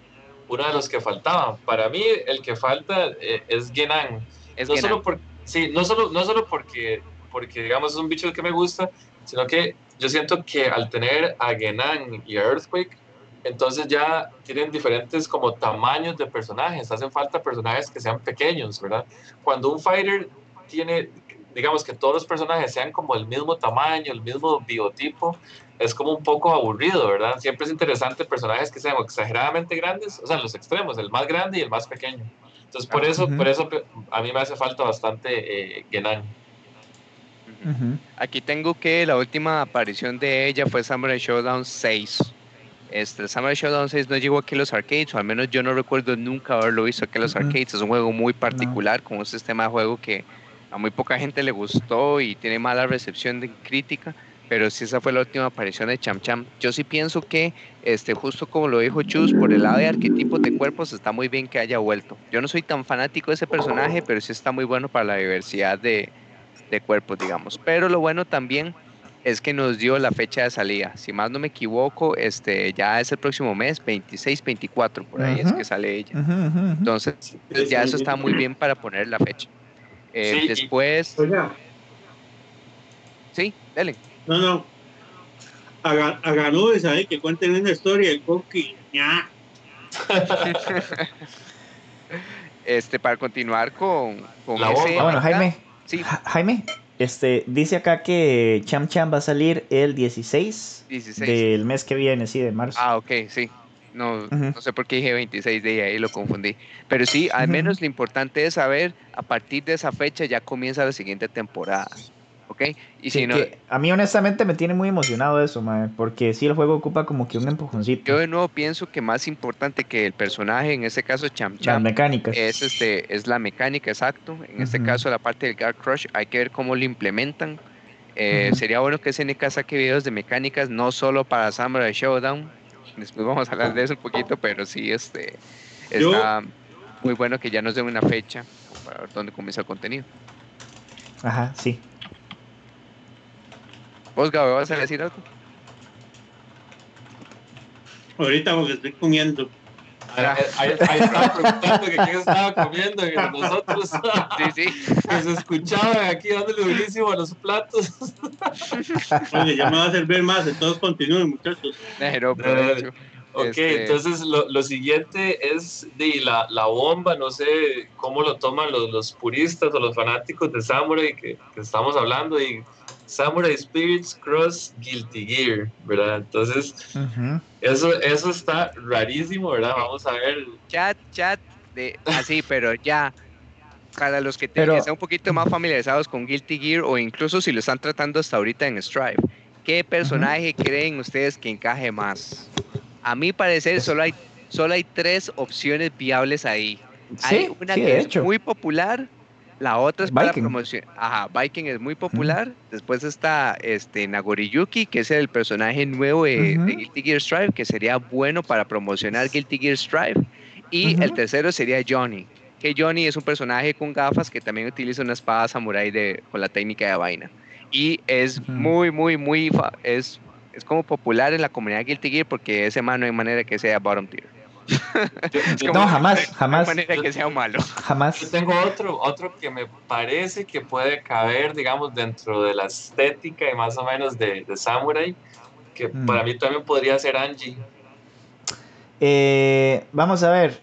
uno de los que faltaban. Para mí, el que falta eh, es Genan. Es no que solo por, sí, no solo, no solo porque, porque, digamos, es un bicho que me gusta, sino que yo siento que al tener a Genan y a Earthquake, entonces ya tienen diferentes como tamaños de personajes, hacen falta personajes que sean pequeños, ¿verdad? Cuando un fighter tiene, digamos que todos los personajes sean como el mismo tamaño, el mismo biotipo, es como un poco aburrido, ¿verdad? Siempre es interesante personajes que sean exageradamente grandes, o sea, los extremos, el más grande y el más pequeño. Entonces, por eso, Ujú. por eso a mí me hace falta bastante eh, Genan. Aquí tengo que la última aparición de ella fue Samurai Showdown 6. Este, Samurai Showdown 6 no llegó aquí a los arcades, o al menos yo no recuerdo nunca haberlo visto aquí en los arcades. Es un juego muy particular, con un sistema de juego que a muy poca gente le gustó y tiene mala recepción de crítica. pero sí esa fue la última aparición de Cham Cham. Yo sí pienso que, este, justo como lo dijo Chus, por el lado de arquetipos de cuerpos está muy bien que haya vuelto. Yo no soy tan fanático de ese personaje, pero sí está muy bueno para la diversidad de, de cuerpos, digamos. Pero lo bueno también es que nos dio la fecha de salida. Si más no me equivoco, este, ya es el próximo mes, 26, 24, por ahí es que sale ella. Entonces, ya eso está muy bien para poner la fecha. Eh, después, Oiga, sí, dale. no, no. Haga nubes ahí que cuenten una historia del Coqui. Este, para continuar con, con La ese bomba. Bueno, Jaime, Sí, Ja- Jaime, este, dice acá que Cham Cham va a salir el 16 16. del mes que viene, sí, de marzo. Ah, ok, sí. No, no sé por qué dije 26 de ahí, lo confundí. Pero sí, al menos lo importante es saber, a partir de esa fecha ya comienza la siguiente temporada. ¿Ok? Y Sí, si no, a mí honestamente me tiene muy emocionado eso, mae, porque sí el juego ocupa como que un empujoncito. yo de nuevo pienso que más importante que el personaje, en este caso Cham Las Cham, mecánicas. es, este, es la mecánica, exacto. En este Ujú. caso, la parte del Guard Crush, hay que ver cómo lo implementan. Eh, Ujú. Sería bueno que SNK saque videos de mecánicas, no solo para Samurai Showdown. Después vamos a hablar de eso un poquito, pero sí, este, Yo- está muy bueno que ya nos den una fecha para ver dónde comienza el contenido. Ajá, sí. ¿Vos, Gabe, vas a decir algo? Ahorita porque estoy comiendo. Ahí, estaba preguntando que quién estaba comiendo, que nosotros Sí, sí. que se escuchaban aquí dándole durísimo a los platos. Oye, ya me va a servir más, entonces continúen, muchachos. Pero, provecho. Ok, Este- entonces lo, lo siguiente es de la, la bomba, no sé cómo lo toman los, los puristas o los fanáticos de Samurai que, que estamos hablando, y Samurai Spirits Cross Guilty Gear, ¿verdad? Entonces, Ujú. eso, eso está rarísimo, ¿verdad? Vamos a ver. Chat, chat, de, así, pero ya. Para los que, te- Pero- que están un poquito más familiarizados con Guilty Gear o incluso si lo están tratando hasta ahorita en Strive, ¿qué personaje creen ustedes que encaje más? A mi parecer solo hay, solo hay tres opciones viables ahí. Hay Sí, una sí, que de es hecho. muy popular, la otra es para Viking. promoción. Ajá, Viking es muy popular. Después está este Nagoriyuki, que es el personaje nuevo de, Ujú. de Guilty Gear Strive, que sería bueno para promocionar Guilty Gear Strive. Y Ujú. el tercero sería Johnny, que Johnny es un personaje con gafas que también utiliza una espada samurai de, con la técnica de vaina. Y es muy, muy, muy, es, es como popular en la comunidad Guilty Gear porque ese man no hay manera que sea bottom tier. Yo, yo- No, jamás, jamás, manera que sea malo. yo jamás. tengo otro, otro que me parece que puede caber, digamos, dentro de la estética y más o menos de, de Samurai, que Mm. para mí también podría ser Angie. Eh, vamos a ver.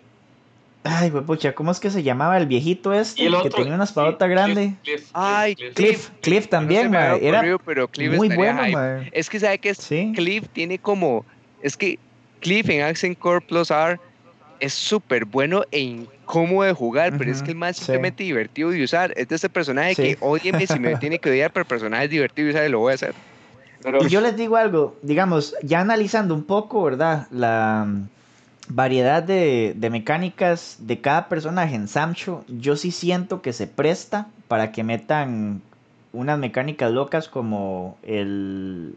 Ay, pucha, ¿cómo es que se llamaba el viejito este? Y el que otro, tenía una espadota grande. Cliff, Cliff, Ay, Cliff. Cliff, Cliff también, No Era ocurrido, pero Cliff muy bueno. Es que sabe que es- Sí. Cliff tiene como. Es que Cliff en Accent Core Plus R es súper bueno e incómodo de jugar, pero es que es más sí. simplemente divertido de usar. Es de ese personaje Sí. que, óyeme, si me tiene que odiar, pero el personaje es divertido de usar y lo voy a hacer. Pero Y yo les digo algo, digamos, ya analizando un poco, ¿verdad? La mm, variedad de, de mecánicas de cada personaje en Samcho, yo sí siento que se presta para que metan unas mecánicas locas como el,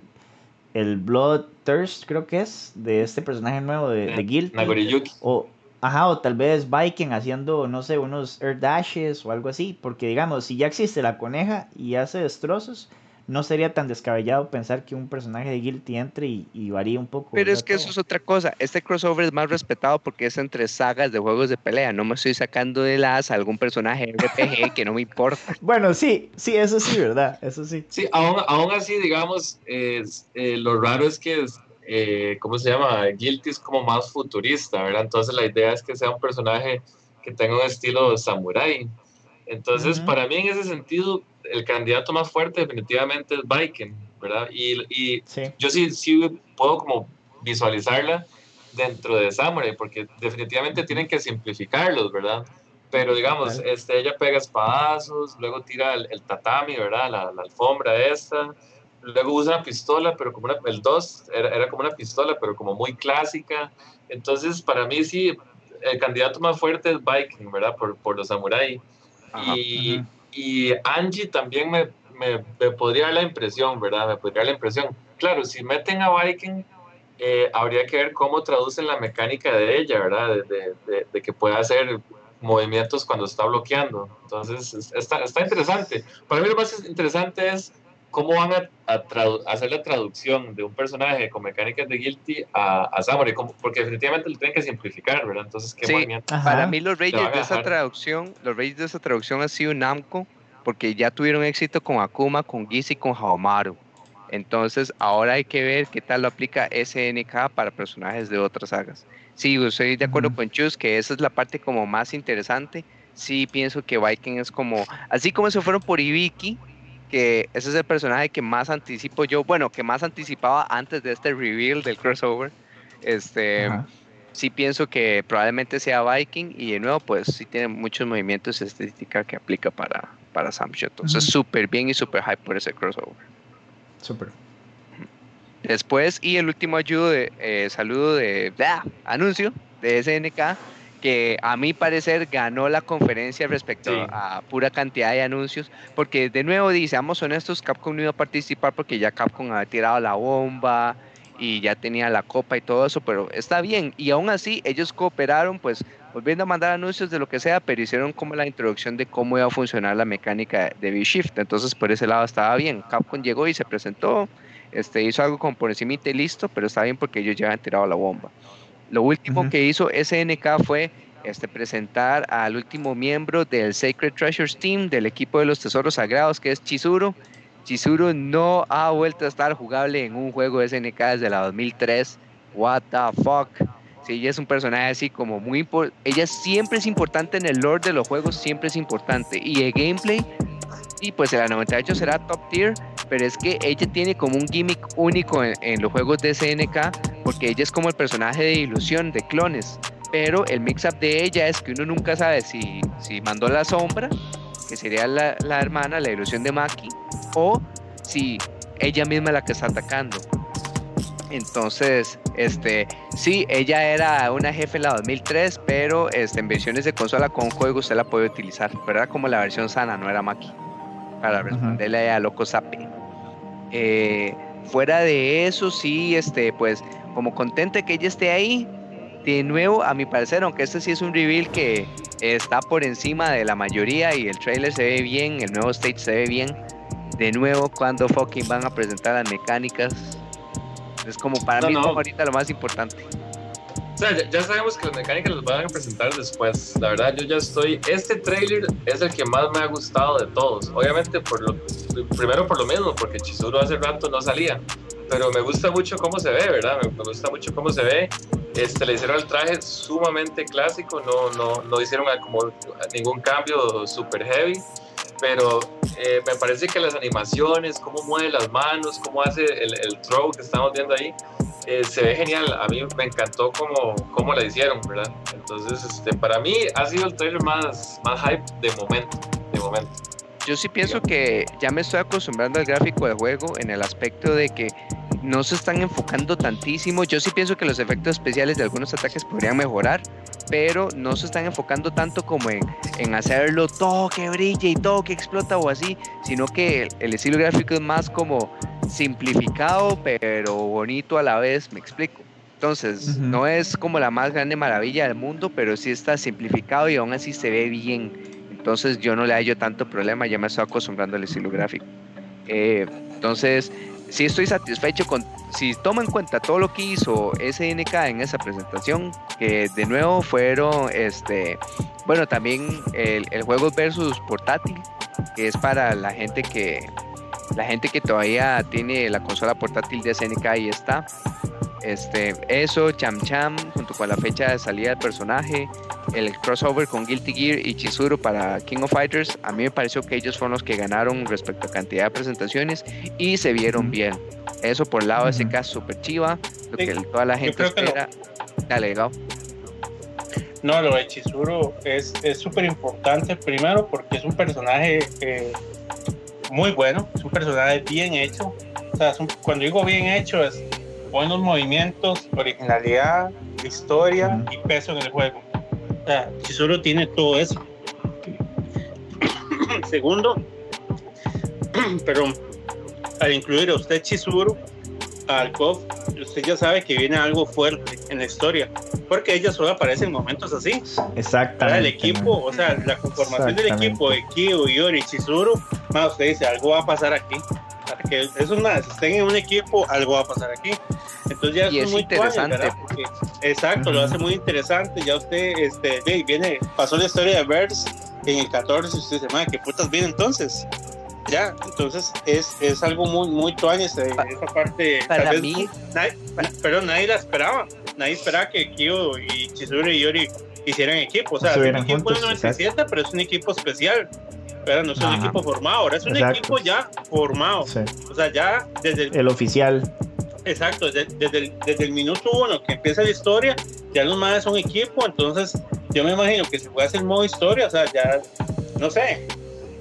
el Blood Thirst, creo que es, de este personaje nuevo de, de Guilty. Nagoriyuki. O, ajá, o tal vez Viking haciendo, no sé, unos air dashes o algo así. Porque, digamos, si ya existe la coneja y hace destrozos, no sería tan descabellado pensar que un personaje de Guilty entre y, y varíe un poco. Pero es que eso es otra cosa. Este crossover es más respetado porque es entre sagas de juegos de pelea. No me estoy sacando de las a algún personaje RPG que no me importa. Bueno, sí, sí, eso sí, ¿verdad? Eso sí. Sí, aún, aún así, digamos, es, eh, lo raro es que, es, eh, ¿cómo se llama? Guilty es como más futurista, ¿verdad? Entonces la idea es que sea un personaje que tenga un estilo samurai. Entonces, para mí en ese sentido, el candidato más fuerte definitivamente es Viking, ¿verdad? Y, y Sí. yo sí, sí puedo como visualizarla dentro de Samurai, porque definitivamente tienen que simplificarlos, ¿verdad? Pero digamos, Total. este, ella pega espadazos, luego tira el, el tatami, ¿verdad? La, la alfombra esta, luego usa una pistola, pero como una, el 2 era, era como una pistola, pero como muy clásica. Entonces, para mí sí, el candidato más fuerte es Viking, ¿verdad? Por, por los samurai. Ajá. Y. y Angie también me, me, podría dar la impresión, ¿verdad? Me podría dar la impresión. Claro, si meten a Viking, eh, habría que ver cómo traducen la mecánica de ella, ¿verdad? De, de, de, que pueda hacer movimientos cuando está bloqueando. Entonces, está, está interesante. Para mí lo más interesante es cómo van a, a hacer la traducción de un personaje con mecánicas de Guilty a, a Samurai, porque definitivamente lo tienen que simplificar, ¿verdad? Entonces, ¿qué Sí, para mí los reyes van a de esa traducción, los reyes de esa traducción ha sido Namco, porque ya tuvieron éxito con Akuma, con Giz y con Haomaru. Entonces, ahora hay que ver qué tal lo aplica SNK para personajes de otras sagas. Sí, estoy de acuerdo Ujú. con Chus que esa es la parte como más interesante. Sí, pienso que Viking es como, así como se fueron por Ibiki, que ese es el personaje que más anticipo yo, bueno, que más anticipaba antes de este reveal del crossover. Este, Ajá. sí pienso que probablemente sea Viking y de nuevo pues sí tiene muchos movimientos de estética que aplica para, para Samsho. Entonces Ujú. súper bien y súper hype por ese crossover. Súper. Después y el último ayudo de, eh, saludo de anuncio de SNK que a mi parecer ganó la conferencia respecto Sí. a pura cantidad de anuncios porque de nuevo dice, seamos honestos, Capcom no iba a participar porque ya Capcom había tirado la bomba y ya tenía la copa y todo eso, pero está bien y aún así ellos cooperaron pues volviendo a mandar anuncios de lo que sea, pero hicieron como la introducción de cómo iba a funcionar la mecánica de V-Shift, entonces por ese lado estaba bien, Capcom llegó y se presentó, este, hizo algo como por encima y listo, pero está bien porque ellos ya habían tirado la bomba. Lo último que hizo SNK fue este, presentar al último miembro del Sacred Treasures Team, del equipo de los tesoros sagrados, que es Chizuru. Chizuru no ha vuelto a estar jugable en un juego de SNK desde la 2003. What the fuck. Sí, ella es un personaje así como muy importante. Ella siempre es importante en el lore de los juegos, siempre es importante. Y el gameplay, y pues en la 98 será top tier, pero es que ella tiene como un gimmick único en, los juegos de SNK, porque ella es como el personaje de ilusión, de clones. Pero el mix-up de ella es que uno nunca sabe si, si mandó la sombra, que sería la, la hermana, la ilusión de Maki, o si ella misma es la que está atacando. Entonces, este, sí, ella era una jefe en la 2003, pero este, en versiones de consola con juego usted la puede utilizar, pero era como la versión sana, no era Maki, para responderle a Loco Sape. Eh, fuera de eso, sí, este, pues, como contenta que ella esté ahí, de nuevo, a mi parecer, aunque este sí es un reveal que está por encima de la mayoría y el trailer se ve bien, el nuevo stage se ve bien, de nuevo, cuando fucking van a presentar las mecánicas. Es como para No, mí no. como ahorita lo más importante. O sea, ya, ya sabemos que las mecánicas las van a presentar después. La verdad, yo ya estoy. Este trailer es el que más me ha gustado de todos. Obviamente, por lo, primero por lo mismo, porque Chizuru hace rato no salía. Pero me gusta mucho cómo se ve, ¿verdad? Me, me gusta mucho cómo se ve. Este, le hicieron el traje sumamente clásico. No, no, no hicieron como ningún cambio super heavy. Pero eh, me parece que las animaciones, cómo mueve las manos, cómo hace el, el throw que estamos viendo ahí, eh, se ve genial. A mí me encantó cómo, cómo la hicieron, ¿verdad? Entonces, este, para mí ha sido el trailer más, más hype de momento. De momento. Yo sí pienso que ya me estoy acostumbrando al gráfico del juego en el aspecto de que no se están enfocando tantísimo. Yo sí pienso que los efectos especiales de algunos ataques podrían mejorar, pero no se están enfocando tanto como en, en hacerlo todo que brille y todo que explota o así, sino que el, el estilo gráfico es más como simplificado, pero bonito a la vez, me explico. Entonces, no es como la más grande maravilla del mundo, pero sí está simplificado y aún así se ve bien. Entonces yo no le hallo tanto problema, ya me estoy acostumbrando al estilo gráfico. Eh, entonces, sí estoy satisfecho con, si tomo en cuenta todo lo que hizo SNK en esa presentación, que de nuevo fueron, este, bueno, también el, el juego versus portátil, que es para la gente que, la gente que todavía tiene la consola portátil de SNK y está. Este, eso, Cham Cham, junto con la fecha de salida del personaje, el crossover con Guilty Gear y Chizuru para King of Fighters, a mí me pareció que ellos fueron los que ganaron respecto a cantidad de presentaciones y se vieron bien. Eso por el lado de. SK super chiva, lo Sí, que toda la gente que lo- espera. Dale, Gao. No, lo de Chizuru es es súper importante, primero porque es un personaje eh, muy bueno, es un personaje bien hecho. O sea, es un- cuando digo bien hecho es buenos movimientos, originalidad, historia y peso en el juego. O sea, Chizuru tiene todo eso. Segundo, perdón, al incluir a usted Chizuru, al KOF, usted ya sabe que viene algo fuerte en la historia, porque ella solo aparece en momentos así. Para Exactamente. el equipo, o sea, la conformación del equipo de Kyo, Yori, Chizuru, más usted dice, algo va a pasar aquí. Para que esos más estén en un equipo, algo va a pasar aquí. Entonces ya Y es muy interesante. Porque- exacto, lo Ujú. hace muy interesante. Ya usted, este, ve, viene, pasó la historia de Verse en el 14 y usted dice, madre, ¿qué putas viene entonces? Ya, entonces es, es algo muy, muy tuanis, eh, esa parte. para tal vez mí- nadie- pero nadie la esperaba. Nadie esperaba que Kyo y Chizuru y Yori hicieran equipo. O sea, es un equipo en juntos, 97, pero es un equipo especial. Pero no es un equipo formado, ahora es un Exacto. equipo ya formado. Sí. O sea, ya desde el, El oficial. exacto, desde, desde el, desde el minuto uno que empieza la historia, ya los más son equipo, entonces yo me imagino que si puede hacer modo historia, o sea, ya, no sé,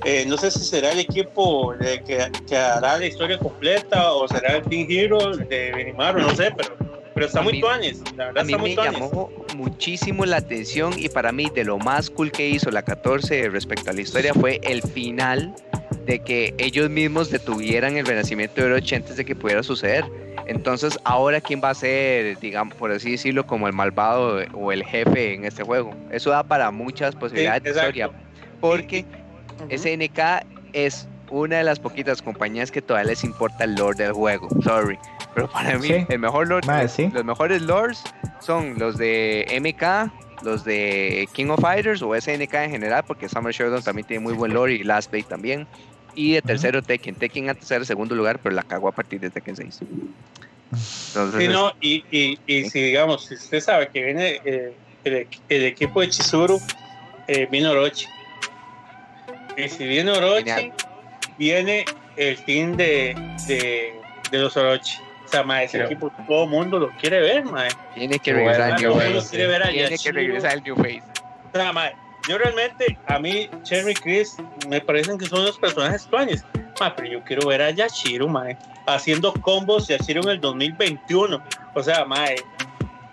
eh, no sé si será el equipo de que, que hará la historia completa o será el Team Hero de Benimaru, no sé, pero, pero está A muy mí- tuanis, la verdad A mí está muy me tuanis. llamó muchísimo la atención y para mí de lo más cool que hizo la 14 respecto a la historia fue el final de que ellos mismos detuvieran el renacimiento de Orochi antes de que pudiera suceder. Entonces, ahora quién va a ser, digamos, por así decirlo, como el malvado o el jefe en este juego. Eso da para muchas posibilidades de exacto. historia. Porque. SNK es una de las poquitas compañías que todavía les importa el lore del juego. Sorry. Pero para mí, Sí. el mejor lore, Mae, sí. los mejores lores son los de MK, los de King of Fighters o SNK en general, porque Summer Showdown también tiene muy buen lore y Last Blade también. Y de tercero Tekken. Tekken antes era segundo lugar, pero la cagó a partir de Tekken 6. Entonces, Sí, no, y, y, y si digamos, si usted sabe que viene eh, el, el equipo de Chizuru, eh, viene Orochi. Y si viene Orochi, Genial. viene el team de, de, de los Orochi. O sea, ma, ese equipo todo el mundo lo quiere ver, ma. tiene que regresar el New Face. quiere ver a Tiene que regresar el New Face. O sea, ma, yo realmente, a mí, Cherry Chris, me parecen que son los personajes tuanes. Ma, pero yo quiero ver a Yashiro, ma, haciendo combos Yashiro en el 2021. O sea, ma,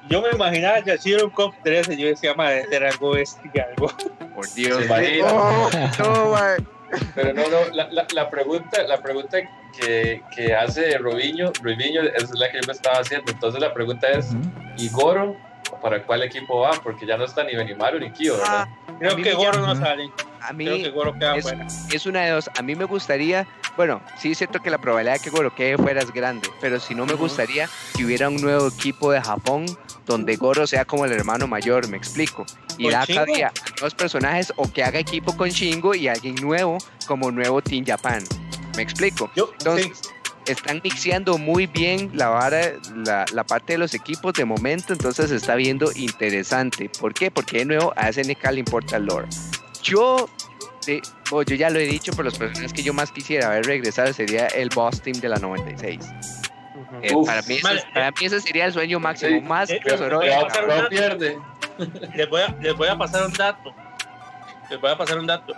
yo me imaginaba a Yashiro en COP 13. Yo decía, ma, debe ser algo este, algo. Por Dios. Imagina. No, no, mae. Pero no, no, la, la, la pregunta, la pregunta que, que hace Robinho, Robinho es la que yo me estaba haciendo. Entonces la pregunta es. ¿y Goro? ¿Para cuál equipo va? Porque ya no está ni Benimaru ni Kyo, ¿verdad? Ah, A Creo que me Goro no sale. A mí Creo que Goro queda es- fuera. es una de dos. A mí me gustaría, bueno, sí es cierto que la probabilidad de que Goro quede fuera es grande, pero si no me gustaría que hubiera un nuevo equipo de Japón donde Goro sea como el hermano mayor, me explico. Y ¿Con da Shingo? cabida a nuevos personajes o que haga equipo con Shingo y alguien nuevo como nuevo Team Japan. Me explico. Yo, Entonces, sí, Están mixeando muy bien la vara, la, la parte de los equipos de momento, entonces se está viendo interesante. ¿Por qué? Porque de nuevo a SNK le importa el lore. Yo, de- oh, yo ya lo he dicho, pero los personajes que yo más quisiera ver regresar sería el boss team de la 96. ujú. Eh, Uf. para, mí Vale, para mí ese sería el sueño máximo, Sí, más eh, que pero- No pierde. les voy, a, les voy a pasar un dato. Les voy a pasar un dato.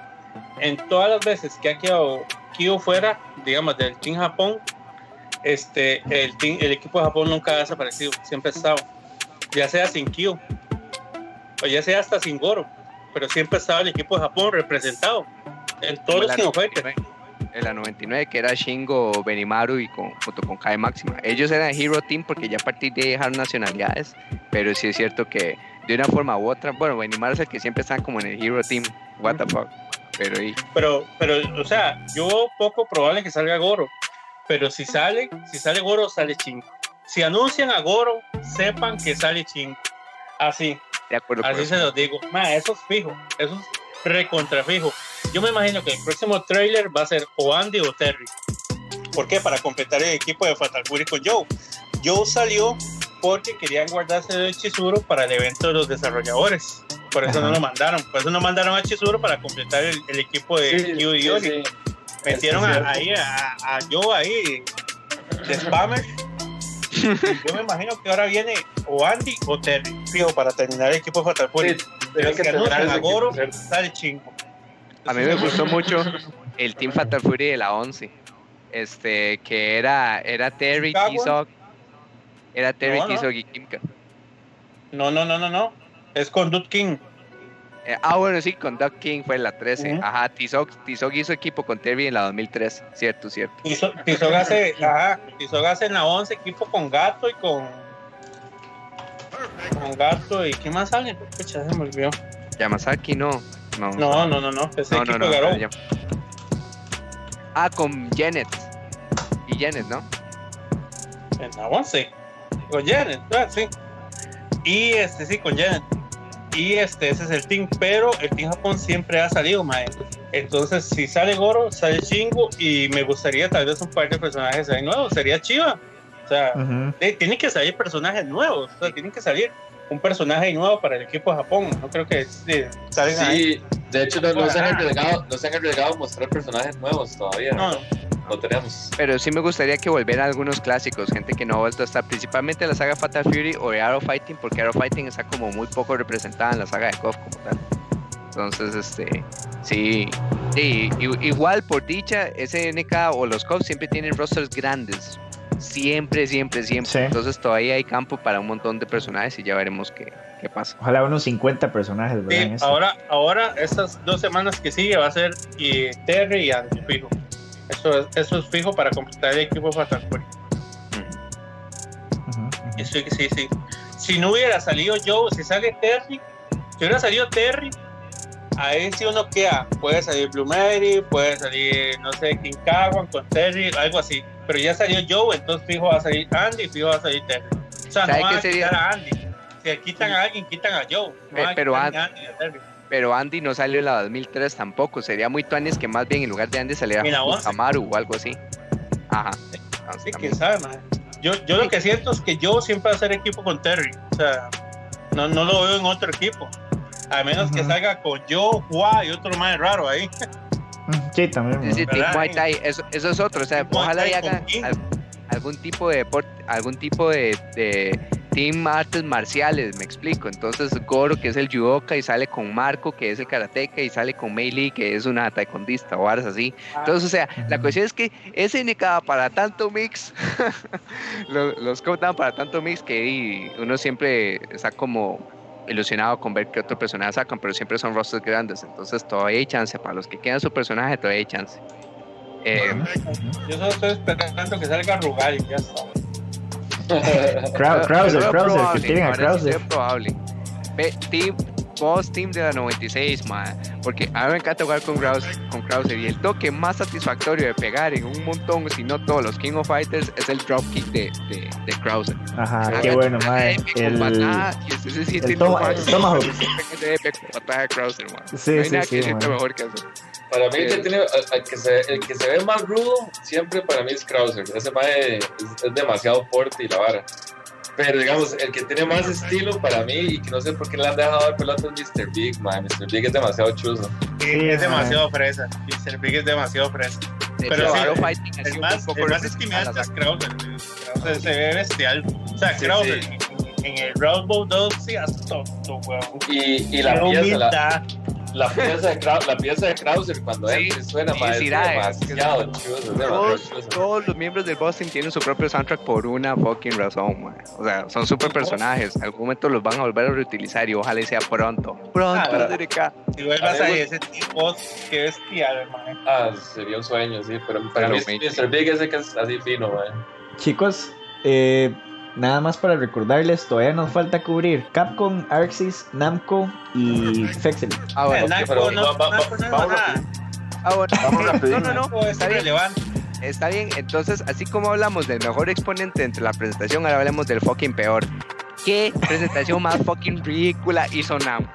En todas las veces que ha quedado Kyo fuera, digamos, del Team Japón, este, el, team- el equipo de Japón nunca ha desaparecido, siempre ha estado. Ya sea sin Kyo, o ya sea hasta sin Goro, pero siempre ha estado el equipo de Japón representado en todos los King of Fighters. 99, En la 99, que era Shingo, Benimaru y con, junto con Kai Máxima. Ellos eran Hero Team porque ya a partir de ahí dejaron nacionalidades, pero sí es cierto que de una forma u otra, bueno, Benimaru es el que siempre están como en el Hero Team, what the fuck. Pero y, Pero, pero, o sea, yo poco probable que salga Goro. Pero si sale, si sale Goro, sale Chingo. Si anuncian a Goro, sepan que sale Chingo. Así, de acuerdo así eso. se los digo. Ma, eso es fijo, eso es recontra fijo. Yo me imagino que el próximo trailer va a ser o Andy o Terry. ¿Por qué? Para completar el equipo de Fatal Fury con Joe. Joe salió porque querían guardarse de Chizuru para el evento de los desarrolladores. Por eso no Ajá. lo mandaron. Por eso no mandaron a Chizuru para completar el, el equipo de Sí, Kyo y sí, Yori. sí. Metieron a, ahí a, a Joe ahí de spammer. Yo me imagino que ahora viene o Andy o Terry, fijo, para terminar el equipo de Fatal Fury. Sí, Pero que a chingo. A mí me gustó mucho el Team Fatal Fury de la 11. Este, que era, era Terry. T-Sock. Era Terry, No, y Kimka. No, no, no, no, no. Es con Dude King. Eh, ah, bueno, sí, con Duck King fue la 13. Ujú. Ajá, Tizoc, Tizoc hizo equipo con Terry en la 2003. Cierto, cierto. Tizo- Tizoc hace, ajá, Tizoc hace en la 11 equipo con Gato y con. Con Gato y. ¿Qué más sale? Pucha, se me olvidó. Yamazaki, no. No, No, no, no, no. Ese no, equipo no, no, Garou. ya- Ah, con Janet. Y Janet, ¿no? En la 11. Con Janet, ah, sí. Y este, sí, con Janet. Y este, ese es el team. Pero el team Japón siempre ha salido, mae. Entonces, si sale Goro, sale Shingo. Y me gustaría tal vez un par de personajes ahí nuevos. Sería chiva. O sea, Ujú. eh, tienen que salir personajes nuevos. O sea, tienen que salir un personaje nuevo para el equipo de Japón. No creo que eh, salgan ahí. Sí, de hecho no, no se han arriesgado, no se han arriesgado a mostrar personajes nuevos todavía. No, No, no tenemos. Pero sí me gustaría que volvieran algunos clásicos, gente que no ha vuelto a estar, principalmente la saga Fatal Fury o de Arrow Fighting, porque Arrow Fighting está como muy poco representada en la saga de KOF como tal. Entonces, este, sí, sí, igual por dicha, SNK o los KOF siempre tienen rosters grandes. Siempre, siempre, siempre. Sí. Entonces todavía hay campo para un montón de personajes y ya veremos qué, qué pasa. Ojalá unos 50 personajes, ¿verdad? Sí, ahora, ahora estas dos semanas que sigue va a ser y Terry y Andy fijo. Eso es, eso es fijo para completar el equipo ujú. Y sí, sí, sí. Si no hubiera salido Joe, si sale Terry, si hubiera salido Terry, ahí sí uno queda. Puede salir Blue Mary, puede salir, no sé, King Kawan con Terry, algo así. Pero ya salió Joe, entonces fijo va a salir Andy y fijo va a salir Terry. O sea, ¿Sabe no van a sería? quitar a Andy. Si quitan a alguien, quitan a Joe. No Eh, a pero a Andy a Terry. Pero Andy no salió en la 2003 tampoco. Sería muy tuanis que más bien en lugar de Andy saliera En la 11. Amaru o algo así. Ajá. Sí, quién sabe, man. Yo, yo lo que siento es que yo siempre voy a hacer equipo con Terry. O sea, no, no lo veo en otro equipo. A menos que salga con yo, Juá y otro más raro ahí. Sí, también. Sí, sí, eso, eso es otro, o sea, ojalá y al- algún tipo de deporte, algún tipo de, de team artes marciales, me explico. Entonces Goro, que es el judoka, y sale con Marco, que es el karateca, y sale con Mei Lee, que es una taekwondista o varas así. Entonces, o sea, la cuestión es que SNK para tanto mix, lo- los codes dan para tanto mix que y uno siempre está como ilusionado con ver qué otro personaje sacan, pero siempre son rosters grandes, entonces todavía hay chance. Para los que quieran su personaje, todavía hay chance. Eh, Yo solo estoy esperando que salga Rugal y ya está. Krau- Krauser, Krauser, que tienen a Krauser. probable. Ve, team, boss team de la 96, man. Porque a mí me encanta jugar con Krauser, con Krauser. Y el toque más satisfactorio de pegar en un montón, si no todos los King of Fighters, es el dropkick de, de, de Krauser. Ajá, Ah, qué bueno, con El... el toma- inmortal. el tomahawk. Sí, sí, sí, mejor que eso. Para mí, el que, tiene, el, que se, el que se ve más rudo, siempre para mí es Krauser. Ese mae es, es demasiado fuerte y la vara. Pero digamos, el que tiene más estilo para mí y que no sé por qué le han dejado dar pelota es Mr. Big, man. Mr. Big es demasiado chuzo. Sí, Sí, es demasiado fresa. Mr. Big es demasiado fresa. De Pero hecho, sí, Fighting sido más, un poco el más estimado es. Krauser. Krauser se ve bestial. O sea, Sí, Krauser sí. en, en el Round Bowl 2 sí es tonto, weón. Y, y la, pieza, la, humildad. la, pieza de Krau- la pieza de Krauser cuando Sí, suena, sí, mae, sí, es da, demasiado es- chuzo. Es demasiado Todos, los miembros del boss team tienen su propio soundtrack por una fucking razón, man. O sea, son super personajes. En algún momento los van a volver a reutilizar y ojalá y sea pronto. Pronto, Ah. SNK. Si vuelvas ahí, ese tipo, qué bestial, hermano. Ah, sería un sueño, sí. Pero para Pero mí me- Mr. Big es el que es así fino, man. Chicos, eh, nada más para recordarles, todavía nos falta cubrir Capcom, Arxis, Namco y Fexel. Ah, bueno. ok, Namco pero no- va- va- no vamos. Ah, bueno. Vamos No, no, no. Está bien. Está bien, entonces, así como hablamos del mejor exponente entre la presentación, ahora hablemos del fucking peor. ¿Qué presentación más fucking ridícula hizo Namco?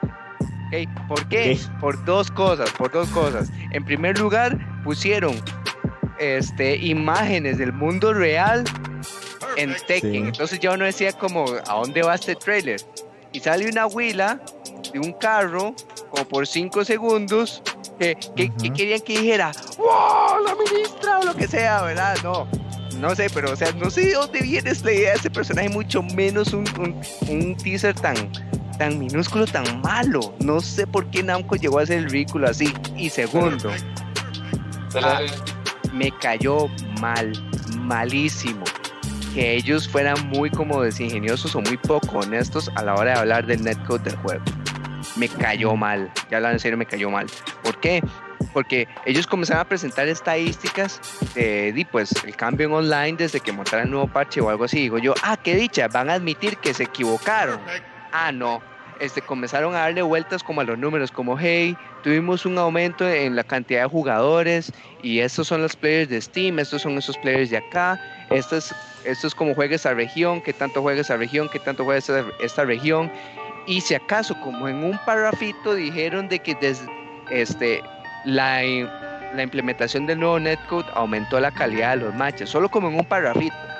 Ok, ¿Por qué? Ok. Por dos cosas, por dos cosas. En primer lugar, pusieron este, imágenes del mundo real en Tekken. Sí. Entonces ya uno decía como, ¿a dónde va este trailer? Y sale una huila de un carro, como por 5 segundos, que, que- que Ujú. querían que dijera, ¡Wow! La ministra o lo que sea, ¿verdad? No, no sé, pero o sea, no sé de dónde viene esta idea de ese personaje, mucho menos un, un, un teaser tan, tan minúsculo, tan malo. No sé por qué Namco llegó a hacer el ridículo así. Y segundo, Ah. me cayó mal, malísimo. Que ellos fueran muy como desingeniosos o muy poco honestos a la hora de hablar del netcode del juego. me cayó mal. Ya hablando en serio, me cayó mal. ¿Por qué? Porque ellos comenzaron a presentar estadísticas de, pues, el cambio en online desde que montaron el nuevo parche o algo así. Digo yo, ah, qué dicha, van a admitir que se equivocaron. Ah, no. Este, comenzaron a darle vueltas como a los números, como, hey, tuvimos un aumento en la cantidad de jugadores y estos son los players de Steam, estos son esos players de acá, esto es, esto es como juega esa región, qué tanto juega esa región, qué tanto juega esta, esta región. Y si acaso, como en un parrafito dijeron de que desde este, la, la implementación del nuevo netcode aumentó la calidad de los matches, solo como en un parrafito.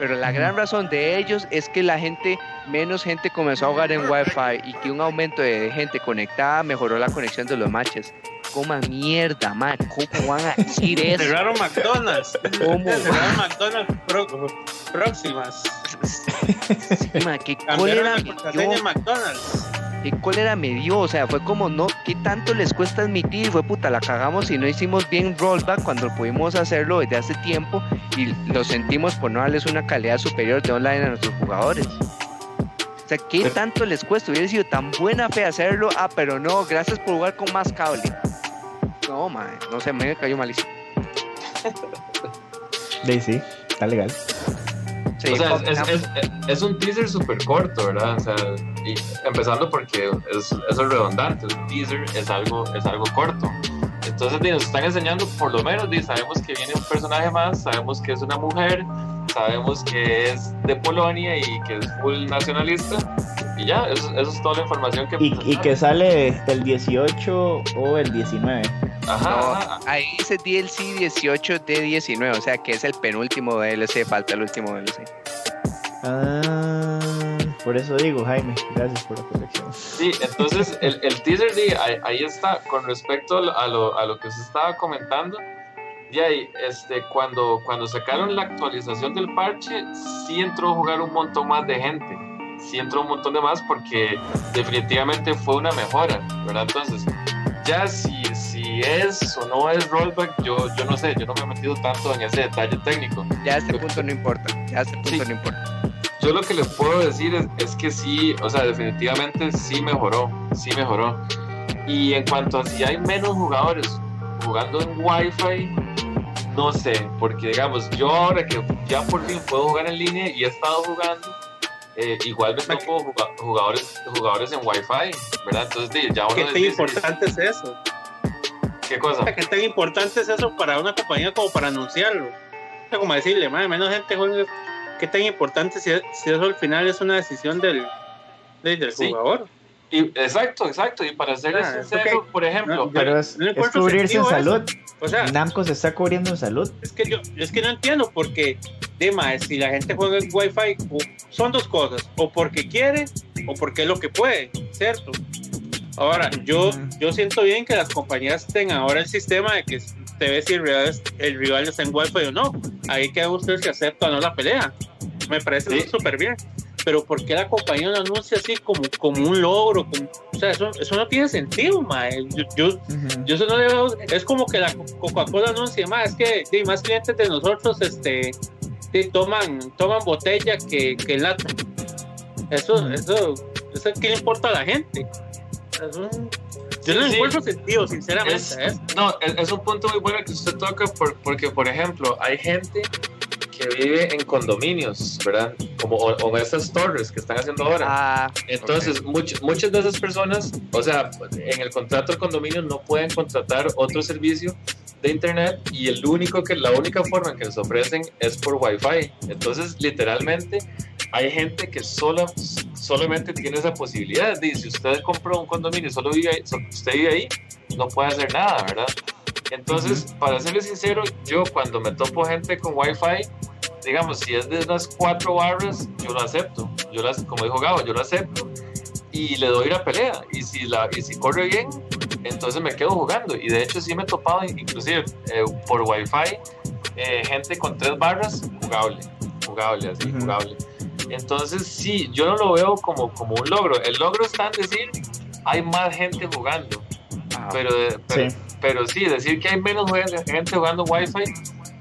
Pero la gran razón de ellos es que la gente, menos gente comenzó a jugar en Wi-Fi y que un aumento de gente conectada mejoró la conexión de los matches. Coma mierda, man. ¿Cómo van a decir eso? Cerraron McDonald's. ¿Cómo? Cerraron McDonald's próximas. Sí, man, ¿Qué cólera McDonald's. ¿Qué cólera me dio? O sea, fue como, no, ¿qué tanto les cuesta admitir? Fue puta, la cagamos y no hicimos bien rollback cuando pudimos hacerlo desde hace tiempo y lo sentimos por no darles una calidad superior de online a nuestros jugadores. O sea, ¿qué Pero- tanto les cuesta? Hubiera sido tan buena fe hacerlo. Ah, pero no, gracias por jugar con más cable. No, man, no sé, me cayó malísimo. Sí, está legal. Sí, o sea, es, es- es- un teaser súper corto, ¿verdad? O sea, y empezando porque es, es redundante, un teaser es algo, es algo corto. Entonces nos están enseñando, por lo menos, sabemos que viene un personaje más, sabemos que es una mujer, sabemos que es de Polonia y que es full nacionalista. Y ya, eso, eso es toda la información que... Y, y que sale el 18 o el 19. Ajá, No, ajá. ahí dice DLC 18 de 19, o sea que es el penúltimo DLC, falta el último DLC. Ah, por eso digo, Jaime, gracias por la corrección. Sí, entonces el, el teaser di, ahí, ahí está, con respecto a lo, a lo, a lo que se estaba comentando, y ahí, este, cuando, cuando sacaron la actualización del parche, sí entró a jugar un montón más de gente, sí entró un montón de más porque definitivamente fue una mejora, ¿verdad? Entonces, ya si, si es o no es rollback, yo, yo no sé, yo no me he metido tanto en ese detalle técnico. Ya a este punto no importa, ya a este punto Sí. no importa. Yo lo que les puedo decir es, es que sí, o sea, definitivamente sí mejoró, sí mejoró. Y en cuanto a si hay menos jugadores jugando en Wi-Fi, no sé, porque digamos, yo ahora que ya por fin puedo jugar en línea y he estado jugando, eh, igual me juga- jugadores, jugadores en Wi-Fi, ¿verdad? Entonces, ya uno ¿Qué tan importante es eso? ¿Qué cosa? ¿Qué tan importante es eso para una compañía como para anunciarlo? O sea, como decirle, "Madre, menos gente juega. ¿Qué tan importante si, si eso al final es una decisión del, del, del Sí. jugador? Y, exacto, exacto. Y para serles Ah, sincero, ok. por ejemplo, No, Pero es, no es cubrirse en salud. O sea, Namco se está cubriendo en salud. es que yo es que no entiendo porque, Dima, si la gente juega en Wi-Fi, son dos cosas: o porque quiere o porque es lo que puede, ¿cierto? Ahora, yo, yo siento bien que las compañías tengan ahora el sistema de que te ve si el rival, es- el rival está en Wi-Fi o no. Ahí queda ustedes que aceptan o no la pelea. Me parece Sí. súper bien. Pero ¿por qué la compañía lo anuncia así como, como un logro? Como- o sea, eso, eso no tiene sentido, mae. Yo, yo, yo eso no le veo- es como que la Coca-Cola anuncia más, es que sí, más clientes de nosotros este sí, toman, toman botella que, que lata. Eso, Ujú. eso, eso ¿qué le importa a la gente? Es un- yo no Sí, sí. encuentro sentido, sinceramente. Es- ¿eh? No, es, es un punto muy bueno que usted toca por- porque, por ejemplo, hay gente que vive en condominios, ¿verdad? Como o, o estas torres que están haciendo ahora. Ah, Entonces, much- muchas de esas personas, o sea, en el contrato del condominio no pueden contratar otro servicio de internet y el único que la única forma en que les ofrecen es por wifi. Entonces, literalmente hay gente que solo, solamente tiene esa posibilidad. Dice, si usted compró un condominio y solo vive ahí, usted vive ahí, no puede hacer nada, ¿verdad? Entonces, para serles sincero, yo cuando me topo gente con wifi, digamos, si es de unas cuatro barras, yo lo acepto. Yo las, como dijo Gabo, yo lo acepto y le doy la pelea. Y si, la, y si corre bien, entonces me quedo jugando. Y de hecho sí me he topado, inclusive eh, por wifi, eh, gente con tres barras, jugable, jugable, así, Ujú. jugable. Entonces sí, yo no lo veo como, como un logro. El logro está en decir, hay más gente jugando. ah, Pero, pero, Sí. pero sí, decir que hay menos gente jugando Wi-Fi,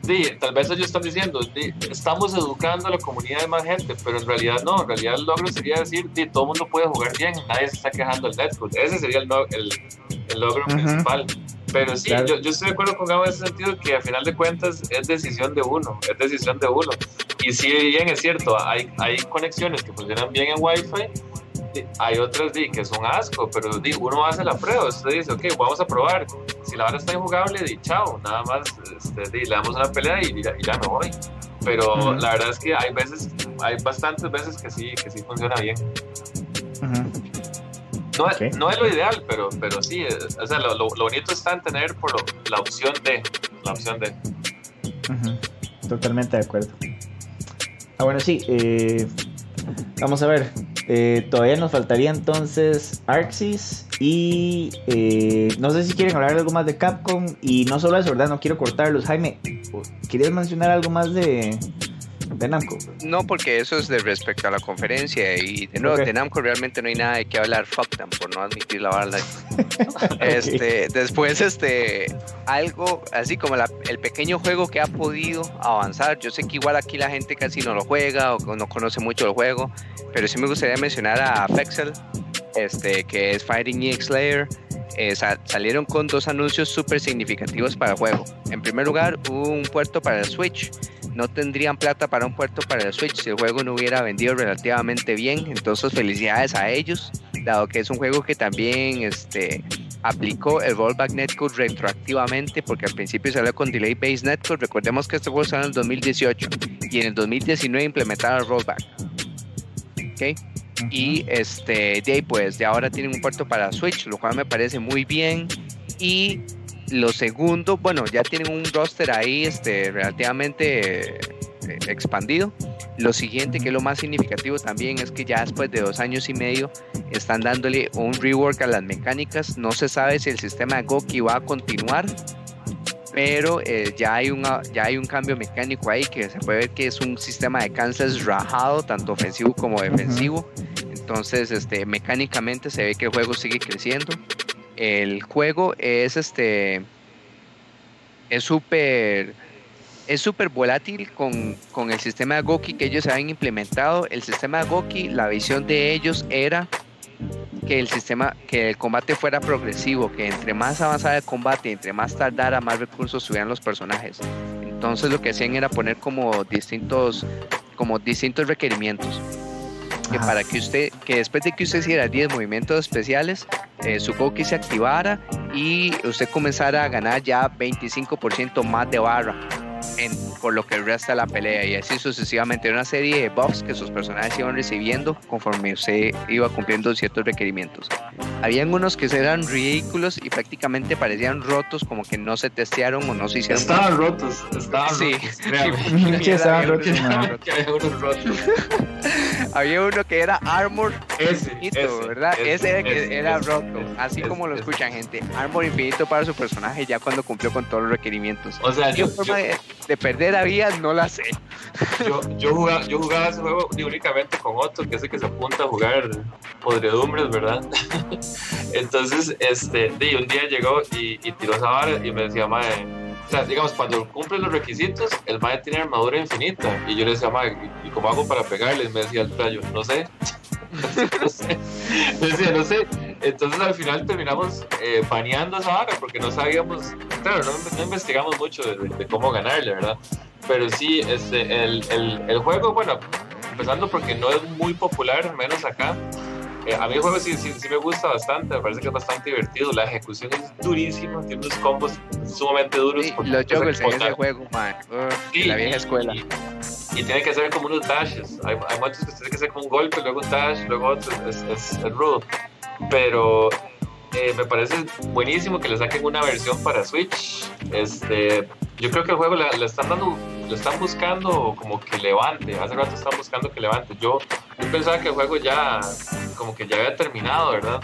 sí, tal vez ellos están diciendo, sí, estamos educando a la comunidad de más gente, pero en realidad no, en realidad el logro sería decir, sí, todo el mundo puede jugar bien, nadie se está quejando del netcode, ese sería el, el, el logro Ujú. principal. Pero sí, Claro. yo, yo estoy de acuerdo con Gabo en ese sentido que a final de cuentas es decisión de uno, es decisión de uno. Y si bien es cierto, hay, hay conexiones que funcionan bien en Wi-Fi, hay otras di, que son asco, pero di, uno hace la prueba, usted dice, ok, vamos a probar. Si la vara está injugable, di chao, nada más este, di, le damos una pelea y, ya- y ya me voy. Pero Ujú. la verdad es que hay veces, hay bastantes veces que sí, que sí funciona bien. Ujú. No, Ok. es, no es lo ideal, pero, pero sí, es- o sea, lo, lo- lo bonito está en tener por lo- la opción de, la opción de. Ujú, Totalmente de acuerdo. Ah, bueno, sí. eh, vamos a ver. Eh, todavía nos faltaría entonces Arxis y eh, no sé si quieren hablar algo más de Capcom y no solo eso, ¿verdad? No quiero cortarlos. Jaime, ¿querías mencionar algo más de, de Namco? No, porque eso es de respecto a la conferencia y de nuevo, Ok. de Namco realmente no hay nada de qué hablar, fuck them, por no admitir la bala. Este, después, este, algo así como la- el pequeño juego que ha podido avanzar. Yo sé que igual aquí la gente casi no lo juega o no conoce mucho el juego, pero sí me gustaría mencionar a Fexel, este, que es Fighting EX Slayer. Eh, sa- salieron con dos anuncios súper significativos para el juego. En primer lugar, un puerto para el Switch. No tendrían plata para un puerto para el Switch si el juego no hubiera vendido relativamente bien. Entonces, felicidades a ellos, dado que es un juego que también este, aplicó el rollback netcode retroactivamente, porque al principio salió con delay based netcode. Recordemos que este juego salió en el 2018 y en el 2019 implementaron el rollback. ¿ok? Y este, de ahí pues de ahora tienen un puerto para Switch, lo cual me parece muy bien. Y lo segundo, bueno, ya tienen un roster ahí este, relativamente eh, expandido. Lo siguiente, que es lo más significativo también, es que ya después de dos años y medio están dándole un rework a las mecánicas. No se sabe si el sistema de Goki va a continuar, pero eh, ya, hay una, ya hay un cambio mecánico ahí que se puede ver que es un sistema de cancels rajado, tanto ofensivo como defensivo. Entonces, este, mecánicamente se ve que el juego sigue creciendo. El juego es este es súper es súper volátil con, con el sistema de Goki que ellos habían implementado. El sistema de Goki, la visión de ellos era que el sistema, que el combate fuera progresivo, que entre más avanzara el combate, entre más tardara, más recursos tuvieran los personajes. Entonces lo que hacían era poner como distintos, como distintos requerimientos. Que Ajá. para que usted, que después de que usted hiciera 10 movimientos especiales, eh, su Goki se activara y usted comenzara a ganar ya 25% más de barra en, por lo que resta la pelea y así sucesivamente una serie de buffs que sus personajes iban recibiendo conforme usted iba cumpliendo ciertos requerimientos. Habían unos que eran ridículos y prácticamente parecían rotos como que no se testearon o no se hicieron Estaban rotos, estaban Sí, rotos, sí, estaban Había rotos, unos- había unos rotos. Había uno que era armor Ese, infinito, ese, ¿verdad? Ese, era, que ese, era ese, roto, ese, así ese, como lo ese. escuchan gente. Armor infinito para su personaje ya cuando cumplió con todos los requerimientos. O sea, ¿Qué yo, forma yo, de, de perder había? No la sé. yo, yo jugaba, yo jugaba ese juego y únicamente con Otto, que es el que se apunta a jugar podredumbres, ¿verdad? Entonces, este, di, un día llegó y, y tiró esa vara y me decía, mae, o sea, digamos, cuando cumple los requisitos, el mae tiene armadura infinita. Y yo le decía, ¿y y cómo hago para pegarle? Y me decía el playo, no sé. no sé. Entonces al final terminamos eh, esa vara porque no sabíamos, claro, no, investigamos mucho de, de cómo ganarle, ¿verdad? Pero sí, este, el, el, el juego, bueno, empezando porque no es muy popular, al menos acá. Eh, a mí el juego sí, sí, sí me gusta bastante, me parece que es bastante divertido. La ejecución es durísima, tiene unos combos sumamente duros. Sí, los juggles en ese juego, man. Uf, Sí, la vieja y- escuela. Y, y tiene que hacer como unos dashes. Hay, hay momentos que tiene que hacer como un golpe, luego un dash, luego otro. Es, es, es rudo. Pero eh, me parece buenísimo que le saquen una versión para Switch. Este, yo creo que el juego le, le están dando, le están buscando como que levante. Hace rato están buscando que levante. Yo, yo pensaba que el juego ya, como que ya había terminado, ¿verdad?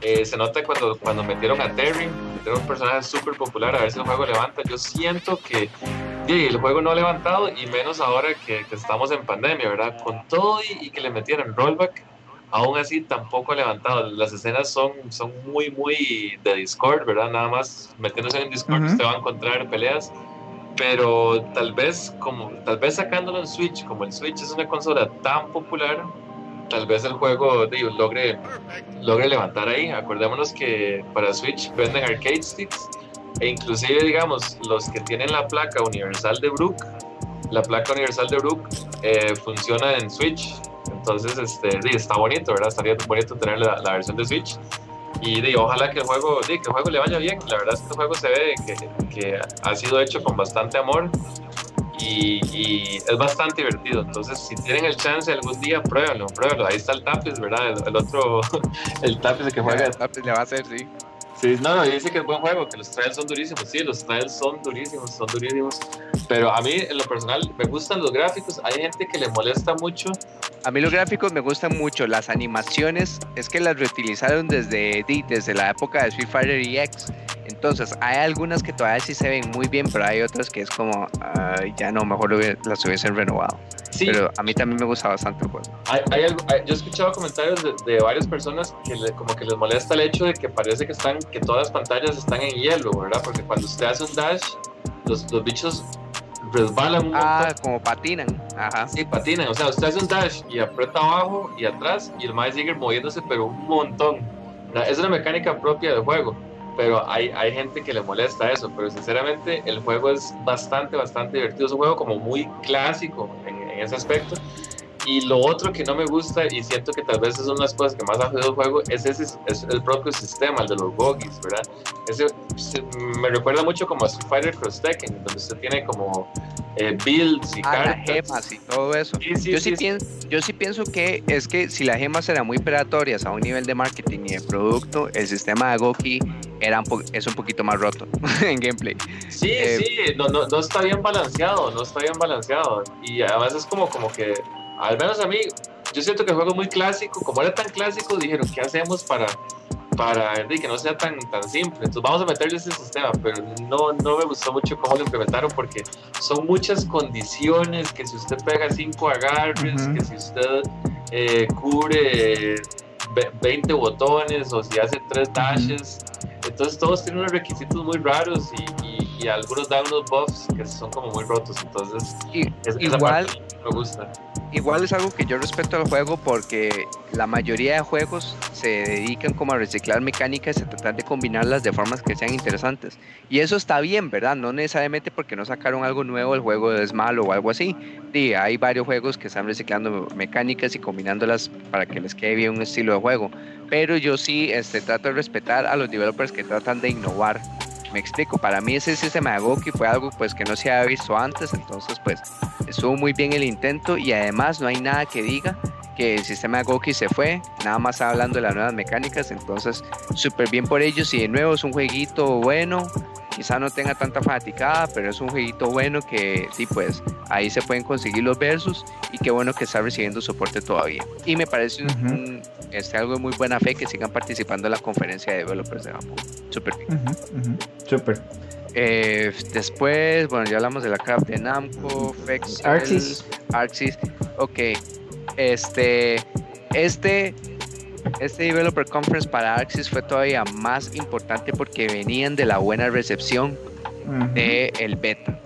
Eh, se nota cuando, cuando metieron a Terry, metieron un personaje súper popular, a ver si el juego levanta. Yo siento que sí, el juego no ha levantado y menos ahora que, que estamos en pandemia, ¿verdad? Con todo y, y que le metieran rollback, aún así tampoco ha levantado. Las escenas son, son muy, muy de Discord, ¿verdad? Nada más metiéndose en Discord Ujú. usted va a encontrar peleas pero tal vez como tal vez sacándolo en Switch, como el Switch es una consola tan popular, tal vez el juego digo, logre logre levantar ahí. Acordémonos que para Switch venden arcade sticks e inclusive digamos los que tienen la placa universal de Brook, la placa universal de Brook eh, funciona en Switch. Entonces, este, está bonito, ¿verdad? Estaría bonito tener la, la versión de Switch. Y ojalá que el juego que el juego le vaya bien. La verdad es que el juego se ve que, que ha sido hecho con bastante amor y, y, es bastante divertido. Entonces si tienen el chance algún día pruébenlo pruébenlo. Ahí está el Tapis verdad el, otro el Tapis que juega. El Tapis le va a hacer sí Sí, no, no, dice que es buen juego, que los trials son durísimos. Sí, los trials son durísimos, son durísimos. Pero a mí, en lo personal, me gustan los gráficos. Hay gente que le molesta mucho. A mí los gráficos me gustan mucho. Las animaciones, es que las reutilizaron desde, desde la época de Street Fighter EX. Entonces, hay algunas que todavía sí se ven muy bien, pero hay otras que es como, ya no, mejor las hubiesen renovado. Sí. Pero a mí también me gusta bastante el juego. Hay, yo he escuchado comentarios de, varias personas que como que les molesta el hecho de que parece que están que todas las pantallas están en hielo, ¿verdad? Porque cuando usted hace un dash, los, los bichos resbalan un Ah, como patinan. Ajá. Sí, patinan. O sea, usted hace un dash y aprieta abajo y atrás y el maestro sigue moviéndose, pero un montón. Es una mecánica propia del juego pero hay, hay gente que le molesta eso, pero sinceramente el juego es bastante, bastante divertido, es un juego como muy clásico en, en ese aspecto. Y lo otro que no me gusta y siento que tal vez es una de las cosas que más ha jodido el juego es, ese, es el propio sistema, el de los bogies, ¿verdad? Ese, me recuerda mucho como a Street Fighter Cross Tekken, donde usted tiene como eh, builds y ah, gemas y todo eso. yo, sí, pienso, yo sí pienso que es que si las gemas eran muy predatorias a un nivel de marketing y de producto, el sistema de Goki era un es un poquito más roto en gameplay. Sí, eh, sí, no, no, no, está bien balanceado, no está bien balanceado. Y además es como, como que, al menos a mí, yo siento que el juego es muy clásico. Como era tan clásico, dijeron, ¿qué hacemos para, para que no sea tan, tan simple? Entonces vamos a meterle ese sistema, pero no, no me gustó mucho cómo lo implementaron porque son muchas condiciones, que si usted pega cinco agarres, que si usted eh, cubre 20 botones o si hace tres dashes. Entonces todos tienen unos requisitos muy raros y, y, algunos dan unos buffs que son como muy rotos. Entonces igual, me gusta. Igual es algo que yo respeto al juego porque la mayoría de juegos se dedican como a reciclar mecánicas y a tratar de combinarlas de formas que sean interesantes. Y eso está bien, ¿verdad? No necesariamente porque no sacaron algo nuevo, el juego es malo o algo así. Sí, hay varios juegos que están reciclando mecánicas y combinándolas para que les quede bien un estilo de juego. Pero yo sí este, trato de respetar a los developers que tratan de innovar. Me explico, para mí ese sistema de Goki fue algo pues que no se había visto antes, entonces pues estuvo muy bien el intento y además no hay nada que diga que el sistema de Goki se fue, nada más hablando de las nuevas mecánicas, entonces súper bien por ellos y de nuevo es un jueguito bueno, quizá no tenga tanta fanaticada, pero es un jueguito bueno que sí, pues ahí se pueden conseguir los versos y qué bueno que está recibiendo soporte todavía. Y me parece este, algo de muy buena fe que sigan participando en la conferencia de developers de Japón. Súper bien. Súper. Eh, después, bueno, ya hablamos de la craft de Namco, Fexel, Arxis. Arxis. Ok. Este, este este Developer Conference para Axis fue todavía más importante porque venían de la buena recepción de el beta.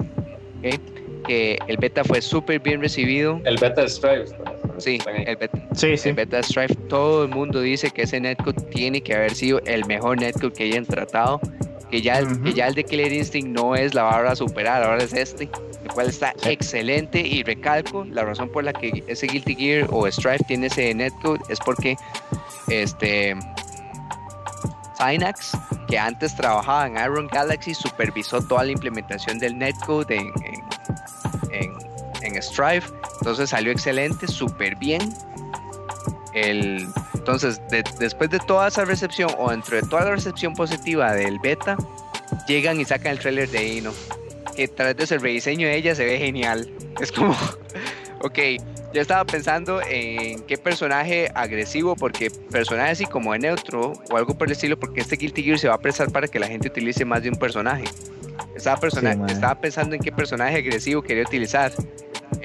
Que el beta fue súper bien recibido. El beta de Strife. Sí, el beta, sí, sí. el beta de Strife. Todo el mundo dice que ese netcode tiene que haber sido el mejor netcode que hayan tratado. Que ya, que ya el de Killer Instinct no es la barra a superar, ahora es este el cual está excelente y recalco la razón por la que ese Guilty Gear o Strife tiene ese netcode es porque este Synax que antes trabajaba en Iron Galaxy supervisó toda la implementación del netcode en, en, en, Strife. Entonces salió excelente súper bien el, entonces después de toda esa recepción o dentro de toda la recepción positiva del beta llegan y sacan el trailer de Ino que tras de el rediseño de ella se ve genial. Es como, ok, yo estaba pensando en qué personaje agresivo, porque personaje así como de neutro o algo por el estilo, porque este Guilty Gear se va a prestar para que la gente utilice más de un personaje. Estaba, estaba pensando en qué personaje agresivo quería utilizar.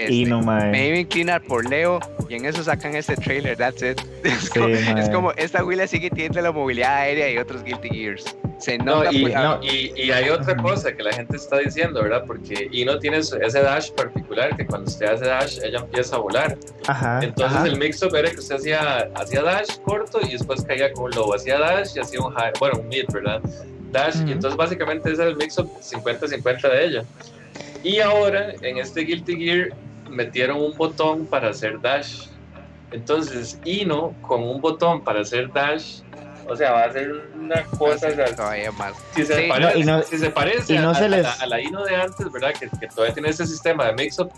Y no, este, me iba a inclinar por Leo y en eso sacan este trailer, that's it. Es, como, esta huila sigue teniendo la movilidad aérea y otros Guilty Gears. Se No, nota y, pues, no, y, y hay otra cosa que la gente está diciendo, ¿verdad? Porque Ino tiene ese dash particular que cuando usted hace dash, ella empieza a volar. Ajá. Entonces ajá. el mix-up era que usted hacía, hacía dash corto y después caía con un low. Hacía dash y hacía un high, bueno, un mid, ¿verdad? Dash, Ujú. y entonces básicamente ese era el mix-up 50-50 de ella. Y ahora en este Guilty Gear metieron un botón para hacer dash. Entonces Ino con un botón para hacer dash, o sea, va a ser una cosa. o sea, todavía más. si se, Sí. parece, No, y no- si se parece y no a, se les- la, a la Ino de antes, ¿verdad? Que, que todavía tiene ese sistema de mix-up,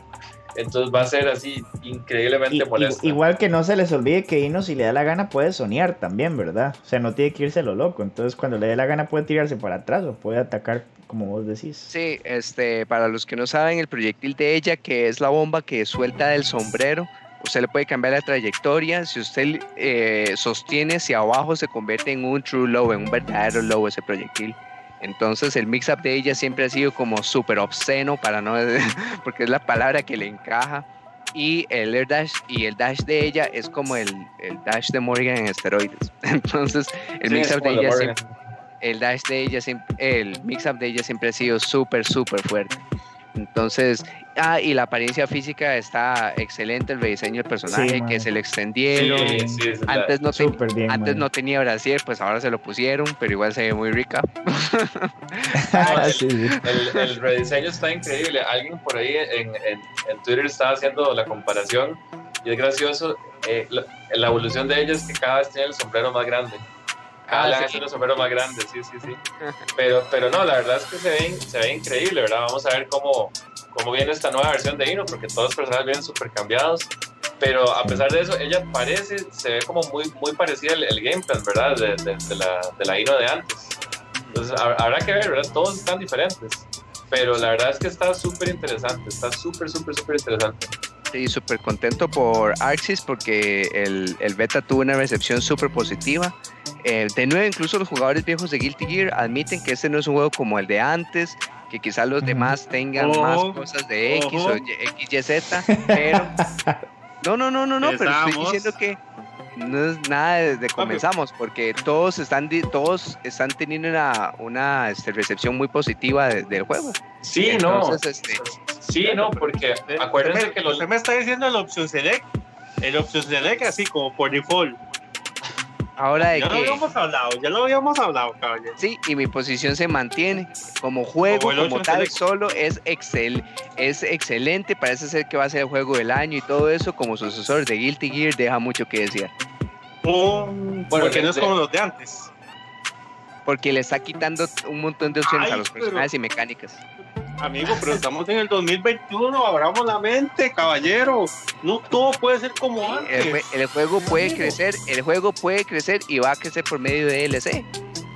entonces va a ser así increíblemente molesto. igual que no se les olvide que Ino si le da la gana puede soñar también, ¿verdad? O sea, no tiene que irse lo loco. Entonces cuando le dé la gana puede tirarse para atrás o puede atacar como vos decís. Sí, este, para los que no saben, el proyectil de ella, que es la bomba que suelta del sombrero, usted le puede cambiar la trayectoria. Si usted eh, sostiene hacia abajo, se convierte en un true low, en un verdadero low ese proyectil. Entonces el mix-up de ella siempre ha sido como súper obsceno, para no, porque es la palabra que le encaja. Y el air dash y el dash de ella es como el, el dash de Morgan en esteroides. Entonces el Sí, mix-up de ella la siempre el dash de ella el mix-up de ella siempre ha sido súper, súper fuerte. Entonces, ah, y la apariencia física está excelente, el rediseño del personaje, Sí, que se le extendieron. Sí, sí, antes no, ten- bien. antes man. no tenía brasier, pues ahora se lo pusieron, pero igual se ve muy rica. Ah. El, el rediseño está increíble. Alguien por ahí en, en, en Twitter estaba haciendo la comparación y es gracioso. eh, la, la evolución de ella es que cada vez tiene el sombrero más grande. Cada Ah, sí. tiene el sombrero más grande, sí, sí, sí. Pero, pero no, la verdad es que se ve, se ve increíble, ¿verdad? Vamos a ver cómo, cómo viene esta nueva versión de Ino, porque todos los personajes vienen súper cambiados. Pero a pesar de eso, ella parece, se ve como muy, muy parecida game plan, ¿verdad? De, de, de la, de la Ino de antes. Entonces hab- habrá que ver, ¿verdad? Todos están diferentes. Pero la verdad es que está súper interesante, está súper, súper, súper interesante. Sí, súper contento por Arxis porque el, el beta tuvo una recepción súper positiva. Eh, de nuevo, incluso los jugadores viejos de Guilty Gear admiten que este no es un juego como el de antes, que quizás los demás tengan más cosas de X ojo. o Y- X, Y, Z, pero... No, no, no, no, no, pero estoy diciendo que no es nada de, de comenzamos, porque todos están, di- todos están teniendo una, una este, recepción muy positiva de- del juego. Sí, Entonces, este, no. Sí, no, porque Usted- acuérdense que los, Usted me está diciendo el option select. El option select así como por default. Ahora de Ya lo que... habíamos hablado, ya lo habíamos hablado, caballero. Sí, y mi posición se mantiene. Como juego, Como tal, Select. solo es, excel, es excelente. Parece ser que va a ser el juego del año y todo eso. Como sucesor de Guilty Gear, deja mucho que decir. Un- Bueno, porque no es como los de antes. Porque le está quitando un montón de opciones Ay, a los pero- personajes y mecánicas. Amigo, pero estamos en el 2021, abramos la mente, caballero. No todo puede ser como El, antes. jue- el juego puede crecer, el juego puede crecer y va a crecer por medio de DLC.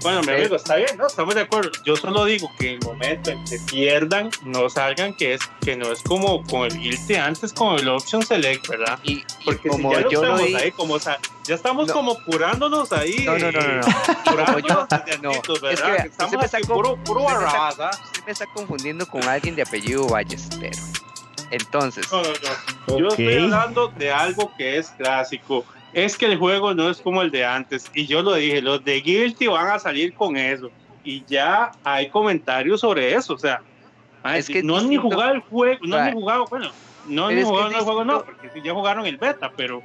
Bueno, mi amigo, está bien, ¿no? Estamos de acuerdo. Yo solo digo que en el momento en que pierdan, no salgan, que es que no es como con el Guilty antes, con el Option Select, ¿verdad? Y, y Porque como si ya yo lo estamos vi, ahí, como, o sea, ya estamos No. como curándonos ahí. no, no, no, no, no. eh, curándonos yo- no, es ¿verdad? que, estamos me sacó- puro, puro usted me ¿ah? Usted me está confundiendo con alguien de apellido Ballestero. Entonces, No, no, no. Yo estoy hablando de algo que es clásico. Es que el juego no es como el de antes. Y yo lo dije, los de Guilty van a salir con eso. Y ya hay comentarios sobre eso. O sea, Es que no han ni distinto- jugado el juego, no han Right. ni jugado, bueno, no ni es jugado es el juego, no, distinto- porque sí ya jugaron el beta, pero.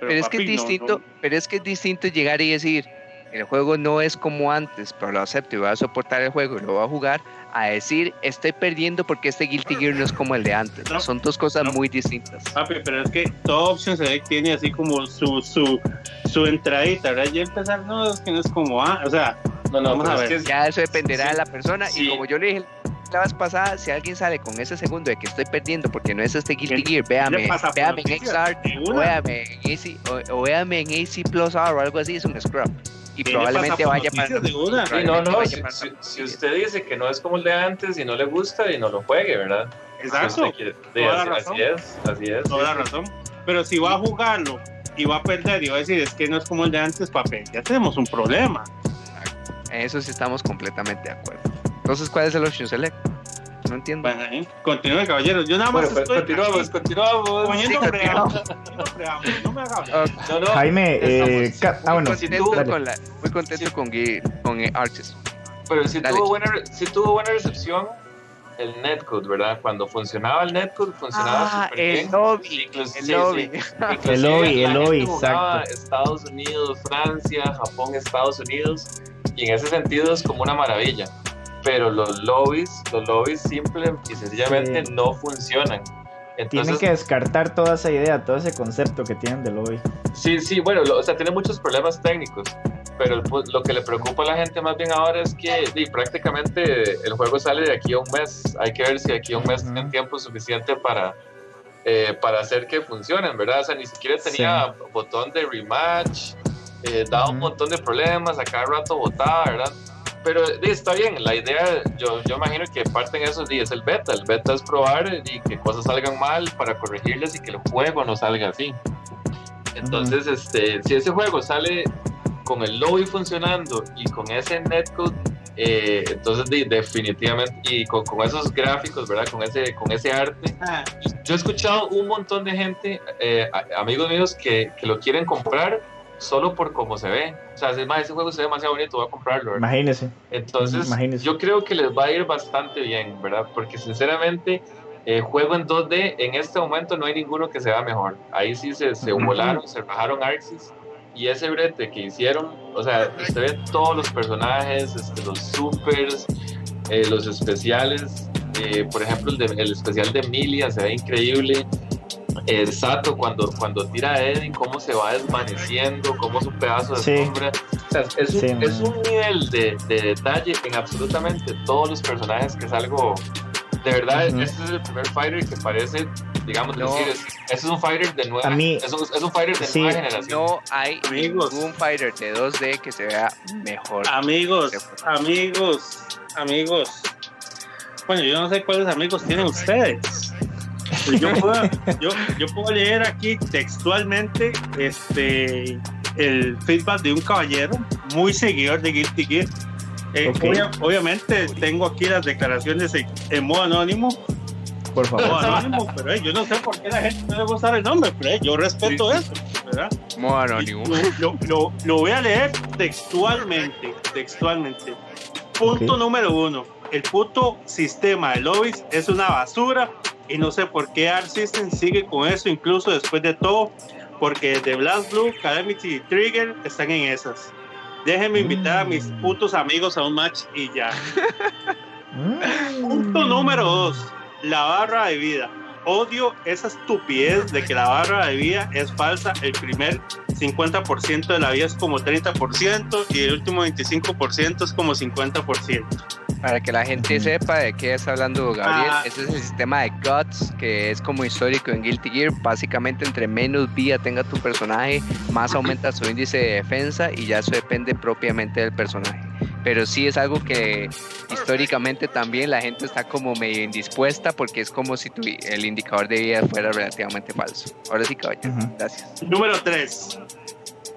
pero es que es no, distinto, no. pero es que es distinto llegar y decir, el juego no es como antes, pero lo acepto y voy a soportar el juego y lo voy a jugar, a decir, estoy perdiendo porque este Guilty Gear no es como el de antes. No, Son dos cosas no. muy distintas. Papi, pero es que toda opción select tiene así como su, su, su entradita, ¿verdad? Ya empezar, no, es que no es como, ah, o sea, no, no, Vamos a es ver. que Ya eso dependerá Sí, de la persona sí. y como yo le dije la vez pasada, si alguien sale con ese segundo de que estoy perdiendo porque no es este Guilty ¿Qué- Gear, véame, véame en? XR, véame en AC, o, o véame en AC Plus R o algo así, es un scrub. Y ¿Qué le probablemente vaya para... de una? Sí, no, no, Vaya si, para- si- si usted dice que no es como el de antes y no le gusta y no lo juegue, ¿verdad? Exacto. quiere- sí, Toda la así, razón. así es, así es. toda la razón. Pero si va a jugarlo y va a perder y va a decir es que no es como el de antes, papi, ya tenemos un problema. En eso sí estamos completamente de acuerdo. Entonces, ¿cuál es el option select? No entiendo. Bueno, ahí, continúe, caballeros. Yo nada más Bueno, pues estoy continuamos, aquí continuamos. poniendo Sí, preámbulo, No me haga hablar. Ok, No, no, Jaime, eh, ah, bueno, contento, dale. con, la, muy contento con, Gui- con eh, Arches. Pero sí Dale. tuvo, buena, sí tuvo buena recepción el netcode, ¿verdad? Cuando funcionaba el netcode, funcionaba Ah, súper el bien. lobby. Incluso- El sí, lobby. sí. El lobby, el lobby, exacto. Estados Unidos, Francia, Japón, Estados Unidos, y en ese sentido es como una maravilla. Pero los lobbies, los lobbies simple y sencillamente Sí. no funcionan. Tienen Entonces, que descartar toda esa idea, todo ese concepto que tienen del lobby. Sí, sí, bueno, lo- o sea, tiene muchos problemas técnicos, pero el lo que le preocupa a la gente más bien ahora es que di, prácticamente el juego sale de aquí a un mes. Hay que ver si de aquí a un mes Ujú. tienen tiempo suficiente para, eh, para hacer que funcionen, ¿verdad? O sea, ni siquiera tenía botón de rematch, eh, daba un montón de problemas, a cada rato botaba, ¿verdad? Pero di, está bien, la idea, yo, yo imagino que parte en eso di, es el beta. El beta es probar y que cosas salgan mal para corregirlas y que el juego no salga así. Entonces, este, si ese juego sale con el lobby funcionando y con ese netcode, eh, entonces di, definitivamente, y con, con esos gráficos, ¿verdad? Con ese, con ese arte. Ah, Yo he escuchado un montón de gente, eh, amigos míos, que, que lo quieren comprar solo por cómo se ve. O sea, es más, ese juego se ve demasiado bonito, voy a comprarlo, ¿verdad? Imagínese. Entonces, Imagínese. yo creo que les va a ir bastante bien, ¿verdad? Porque sinceramente, eh, juego en 2D, en este momento no hay ninguno que se vea mejor. Ahí sí se, se volaron, se bajaron Arxis. Y ese brete que hicieron, o sea, usted ve todos los personajes, este, los supers, eh, los especiales. eh, por ejemplo, el, de- el especial de Emilia se ve increíble. Eh, Sato, cuando, cuando tira a Eddie, cómo se va desvaneciendo, cómo es un pedazo de Sí. sombra. O sea, es un, Sí, es un nivel de, de detalle en absolutamente todos los personajes que es algo. De verdad, Ujú. este es el primer fighter que parece, digamos, No. decir, es, este es un fighter de nueva, A mí- es, un, es un fighter de sí. nueva generación. No hay Amigos. ningún fighter de 2D que se vea mejor. amigos, amigos, amigos. Bueno, yo no sé cuáles amigos tienen ustedes. Pero Yo puedo, yo, yo puedo leer aquí textualmente este, el feedback de un caballero muy seguidor de Guilty Gear. Eh, Ok. obvia- obviamente tengo aquí las declaraciones en, en modo anónimo, Por modo favor. anónimo, pero eh, yo no sé por qué la gente no le gusta el nombre, pero eh, yo respeto eso, ¿verdad? Modo anónimo. Lo, lo- lo- voy a leer textualmente, textualmente. Punto Ok. número uno. El puto sistema de lobbies es una basura y no sé por qué Art System sigue con eso incluso después de todo, porque desde Blast Blue, Calamity y Trigger están en esas. Déjenme invitar a mis Mm. putos amigos a un match y ya. Punto número dos, la barra de vida. Odio esa estupidez de que la barra de vida es falsa. El primer 50% de la vida es como 30% y el último 25% es como 50%. Para que la gente sepa de qué está hablando Gabriel, Ah. ese es el sistema de Guts, que es como histórico en Guilty Gear. Básicamente, entre menos vida tenga tu personaje, más aumenta su índice de defensa y ya eso depende propiamente del personaje. Pero sí es algo que históricamente también la gente está como medio indispuesta porque es como si tu- el indicador de vida fuera relativamente falso. Ahora sí, caballero. Ujú. Gracias. Número 3.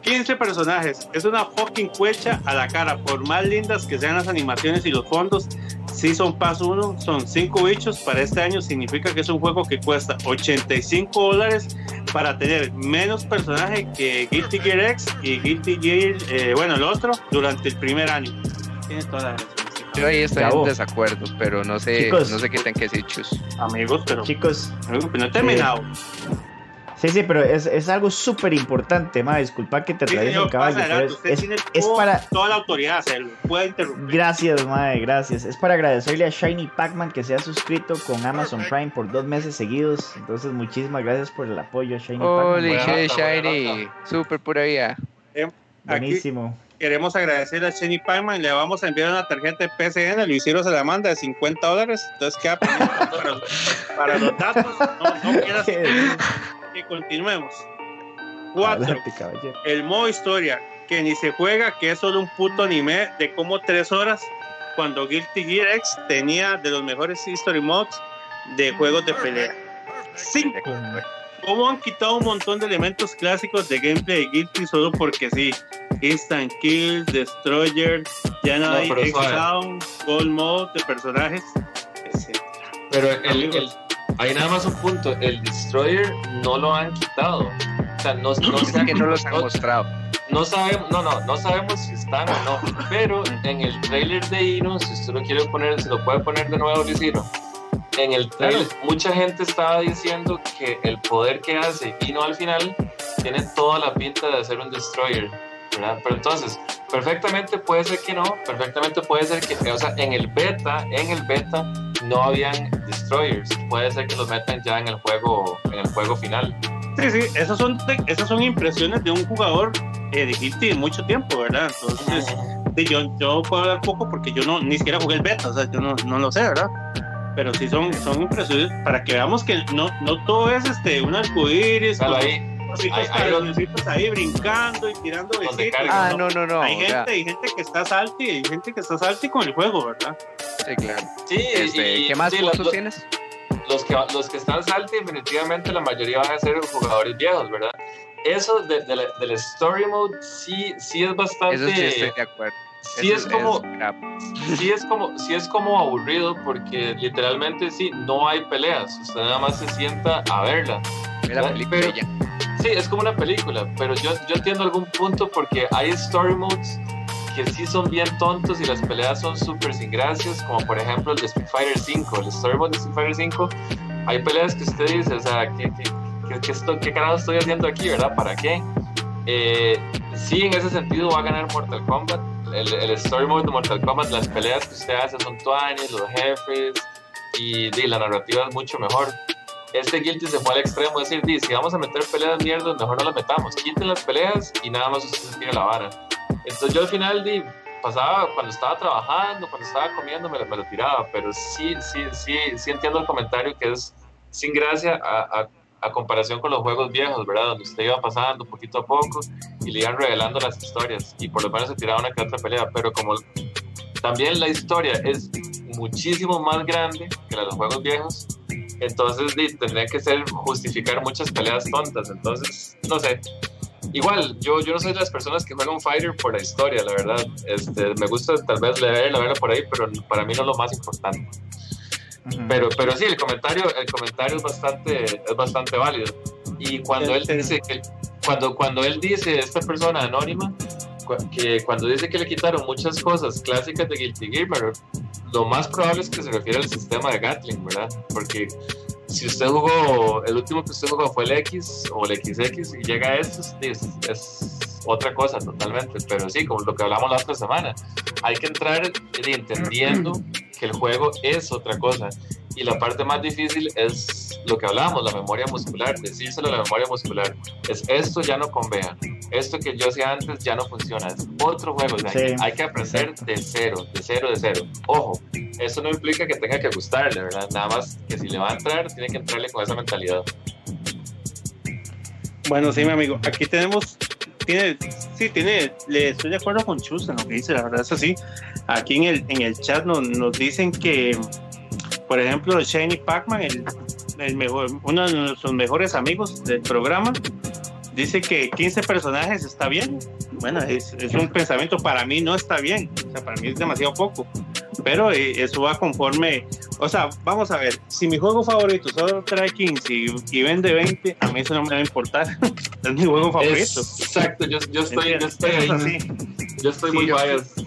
15 personajes. Es una fucking cuecha a la cara. Por más lindas que sean las animaciones y los fondos, si son Pass 1, son 5 bichos para este año. Significa que es un juego que cuesta 85 dólares para tener menos personajes que Guilty Gear X y Guilty Gear, eh, bueno, el otro, durante el primer año. Tienes toda la razón. Yo ahí estoy Bravo. en desacuerdo, pero no sé, Chicos. no sé qué tengan que decir, chus. Amigos, pero, Chicos, amigos, pero no he terminado. Sí, sí, pero es, es algo súper importante, ma. Disculpa que te Sí, atraviese señor, el caballo, pero es, Usted es- tiene es todo- para. toda la autoridad hacerlo. Puede interrumpir. Gracias, madre, gracias. Es para agradecerle a Shiny Pac-Man que se ha suscrito con Amazon Prime por dos meses seguidos. Entonces, muchísimas gracias por el apoyo Shiny Holy Pac-Man. buena Shiny. Super pura vida. Buenísimo. Queremos agradecer a Chenny Payman. Le vamos a enviar una tarjeta de PCN. El Luisiro se la manda de 50 dólares. Entonces queda para los datos. No, no quieras que continuemos. Cuatro. Adelante, caballero. El modo historia. Que ni se juega, que es solo un puto anime de como tres horas. Cuando Guilty Gear X tenía de los mejores history mods de juegos de pelea. Cinco. ¿Cómo han quitado un montón de elementos clásicos de gameplay de Guilty solo porque sí? Instant Kills, Destroyer, ya no, hay. X-Sound, Gold Mode de personajes, etc. Pero el, el- hay nada más un punto, el Destroyer no lo han quitado. O sea, no, no Es que no los han mostrado. no sabemos, no, no, no sabemos si están o no, pero en el trailer de Ino, si usted lo quiere poner, se lo puede poner de nuevo, Luisino. En el trailer, mucha gente estaba diciendo que el poder que hace Ino al final tiene toda la pinta de ser un destroyer, ¿verdad? Pero entonces, perfectamente puede ser que no, perfectamente puede ser que, o sea, en el beta, en el beta no habían destroyers, puede ser que los metan ya en el juego, en el juego final. Sí, sí, esas son, esas son impresiones de un jugador eh, de mucho tiempo, ¿verdad? Entonces, yo, yo puedo hablar poco porque yo no, ni siquiera jugué el beta, o sea, yo no, no lo sé, ¿verdad? Pero sí son, son impresiones para que veamos que no, no todo es este, un arcoíris. Claro, ahí, ahí, ahí, brincando y tirando besitos. Ah, no, no, no. Hay gente, hay gente que está salty y hay gente que está salty con el juego, ¿verdad? Sí, claro. Sí, este, ¿Qué más sí, tienes? los que, los que están salty, definitivamente la mayoría van a ser jugadores viejos, ¿verdad? Eso de, del story mode sí, sí es bastante. Eso sí estoy de acuerdo. Sí es, como, sí es como, sí es como aburrido porque literalmente sí no hay peleas. Usted nada más se sienta a verla. La película sí, es como una película, pero yo, yo entiendo algún punto porque hay story modes que sí son bien tontos y las peleas son súper sin gracias, como por ejemplo el de Street Fighter 5, el Storyboard de Street Fighter 5, hay peleas que usted dice, o sea, ¿qué, qué, qué, qué carajo estoy haciendo aquí, verdad? ¿Para qué? Eh, sí, en ese sentido va a ganar Mortal Kombat. El, el Story Mode de Mortal Kombat, las peleas que usted hace son tuanes, los jefes, y, la narrativa es mucho mejor. Este Guilty se fue al extremo, es decir, si vamos a meter peleas mierdas, mejor no las metamos. Quiten las peleas y nada más usted tira la vara. Entonces yo al final di, pasaba cuando estaba trabajando, cuando estaba comiendo, me, lo tiraba, pero sí, sí, sí, sí entiendo el comentario que es sin gracia a, a, comparación con los juegos viejos, ¿verdad? Donde usted iba pasando poquito a poco y le iban revelando las historias y por lo menos se tiraba una que otra pelea, pero como también la historia es muchísimo más grande que la de los juegos viejos, entonces tendría que ser justificar muchas peleas tontas, entonces, no sé, igual, yo, yo no soy de las personas que juegan Fighter por la historia, la verdad. Este, me gusta tal vez leerla, verla por ahí, pero para mí no es lo más importante. Pero, pero sí, el comentario, el comentario es bastante, es bastante válido. Y cuando él dice que, cuando, cuando él dice, esta persona anónima, que cuando dice que le quitaron muchas cosas clásicas de Guilty Gear, lo más probable es que se refiere al sistema de Gatling, ¿verdad? Porque si usted jugó, el último que usted jugó fue el X o el XX y llega a esto, es, es, otra cosa totalmente. Pero sí, como lo que hablamos la otra semana, hay que entrar entendiendo que el juego es otra cosa. Y la parte más difícil es lo que hablábamos, la memoria muscular, decírselo a la memoria muscular. Es esto ya no convea, esto que yo hacía antes ya no funciona, es otro juego, hay que aprender de cero, de cero, de cero. Ojo, eso no implica que tenga que gustarle, ¿verdad? Nada más que si le va a entrar, tiene que entrarle con esa mentalidad. Bueno, sí, mi amigo, aquí tenemos tiene, sí, tiene, le estoy de acuerdo con Chus en lo que dice, la verdad es así. Aquí en el, en el chat nos, nos dicen que por ejemplo, Shiny Pacman, el, el mejor, uno de nuestros mejores amigos del programa, dice que 15 personajes está bien. Bueno, es, es, un pensamiento para mí no está bien, o sea, para mí es demasiado poco. Pero eh, eso va conforme, o sea, vamos a ver, si mi juego favorito solo trae 15 y, vende 20, a mí eso no me va a importar. es mi juego favorito. Exacto, yo, yo estoy, yo estoy ahí. Yo estoy muy yo,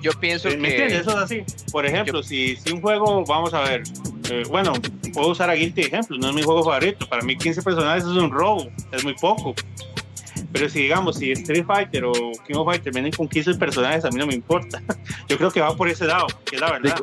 yo, pienso ¿Me que. Entiendes? Eso es así. Por ejemplo, si, si un juego, vamos a ver, eh, bueno, puedo usar a Guilty de ejemplo, no es mi juego favorito. Para mí, 15 personajes es un robo, es muy poco. Pero si digamos, si Street Fighter o King of Fighter vienen con 15 personajes, a mí no me importa. Yo creo que va por ese lado, que es la verdad.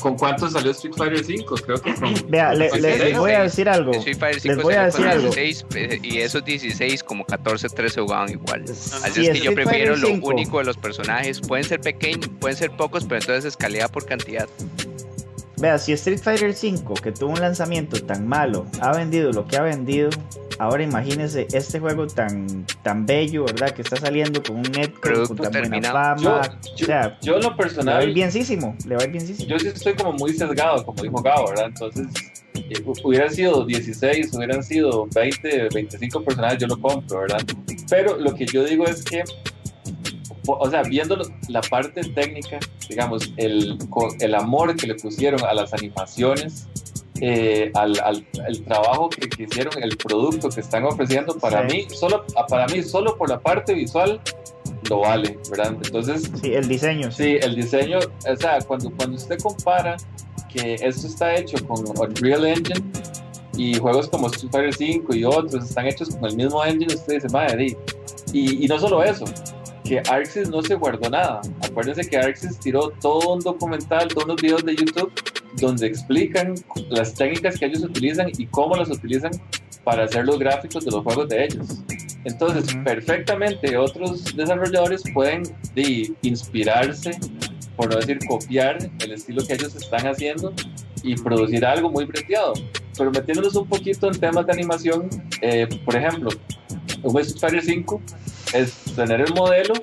¿Con, cuántos salió Street Fighter 5? Creo que Vea, les voy a decir algo. les voy a decir algo. Eh, y esos 16, como 14, 13 jugaban igual. Así es que yo prefiero lo único de los personajes. Pueden ser pequeños, pueden ser pocos, pero entonces es calidad por cantidad. Vea, si Street Fighter 5, que tuvo un lanzamiento tan malo, ha vendido lo que ha vendido, ahora imagínese este juego tan, tan bello, ¿verdad? Que está saliendo con un netcode con tan buena fama. Yo, o sea, yo lo personal. Le va a ir bienísimo, le va a ir bienísimo. Yo sí estoy como muy sesgado, como dijo Gabo, ¿verdad? Entonces, eh, hubieran sido 16, hubieran sido 20, 25 personajes, yo lo compro, ¿verdad? Pero lo que yo digo es que o sea, viendo la parte técnica, digamos, el, el amor que le pusieron a las animaciones, eh, al, al, trabajo que, hicieron, el producto que están ofreciendo, para mí, solo, para mí, solo por la parte visual, lo vale, ¿verdad? Entonces, sí, el diseño. Sí, el diseño, o sea, cuando, cuando usted compara que esto está hecho con Unreal Engine y juegos como Street Fighter 5 y otros están hechos con el mismo engine, usted dice, madre, y, y no solo eso, que Arxis no se guardó nada. Acuérdense que Arxis tiró todo un documental, todos los videos de YouTube donde explican las técnicas que ellos utilizan y cómo las utilizan para hacer los gráficos de los juegos de ellos. Entonces, perfectamente otros desarrolladores pueden inspirarse, por no decir copiar el estilo que ellos están haciendo y producir algo muy breteado. Pero metiéndonos un poquito en temas de animación, eh, por ejemplo, Street Fighter 5 es tener el modelo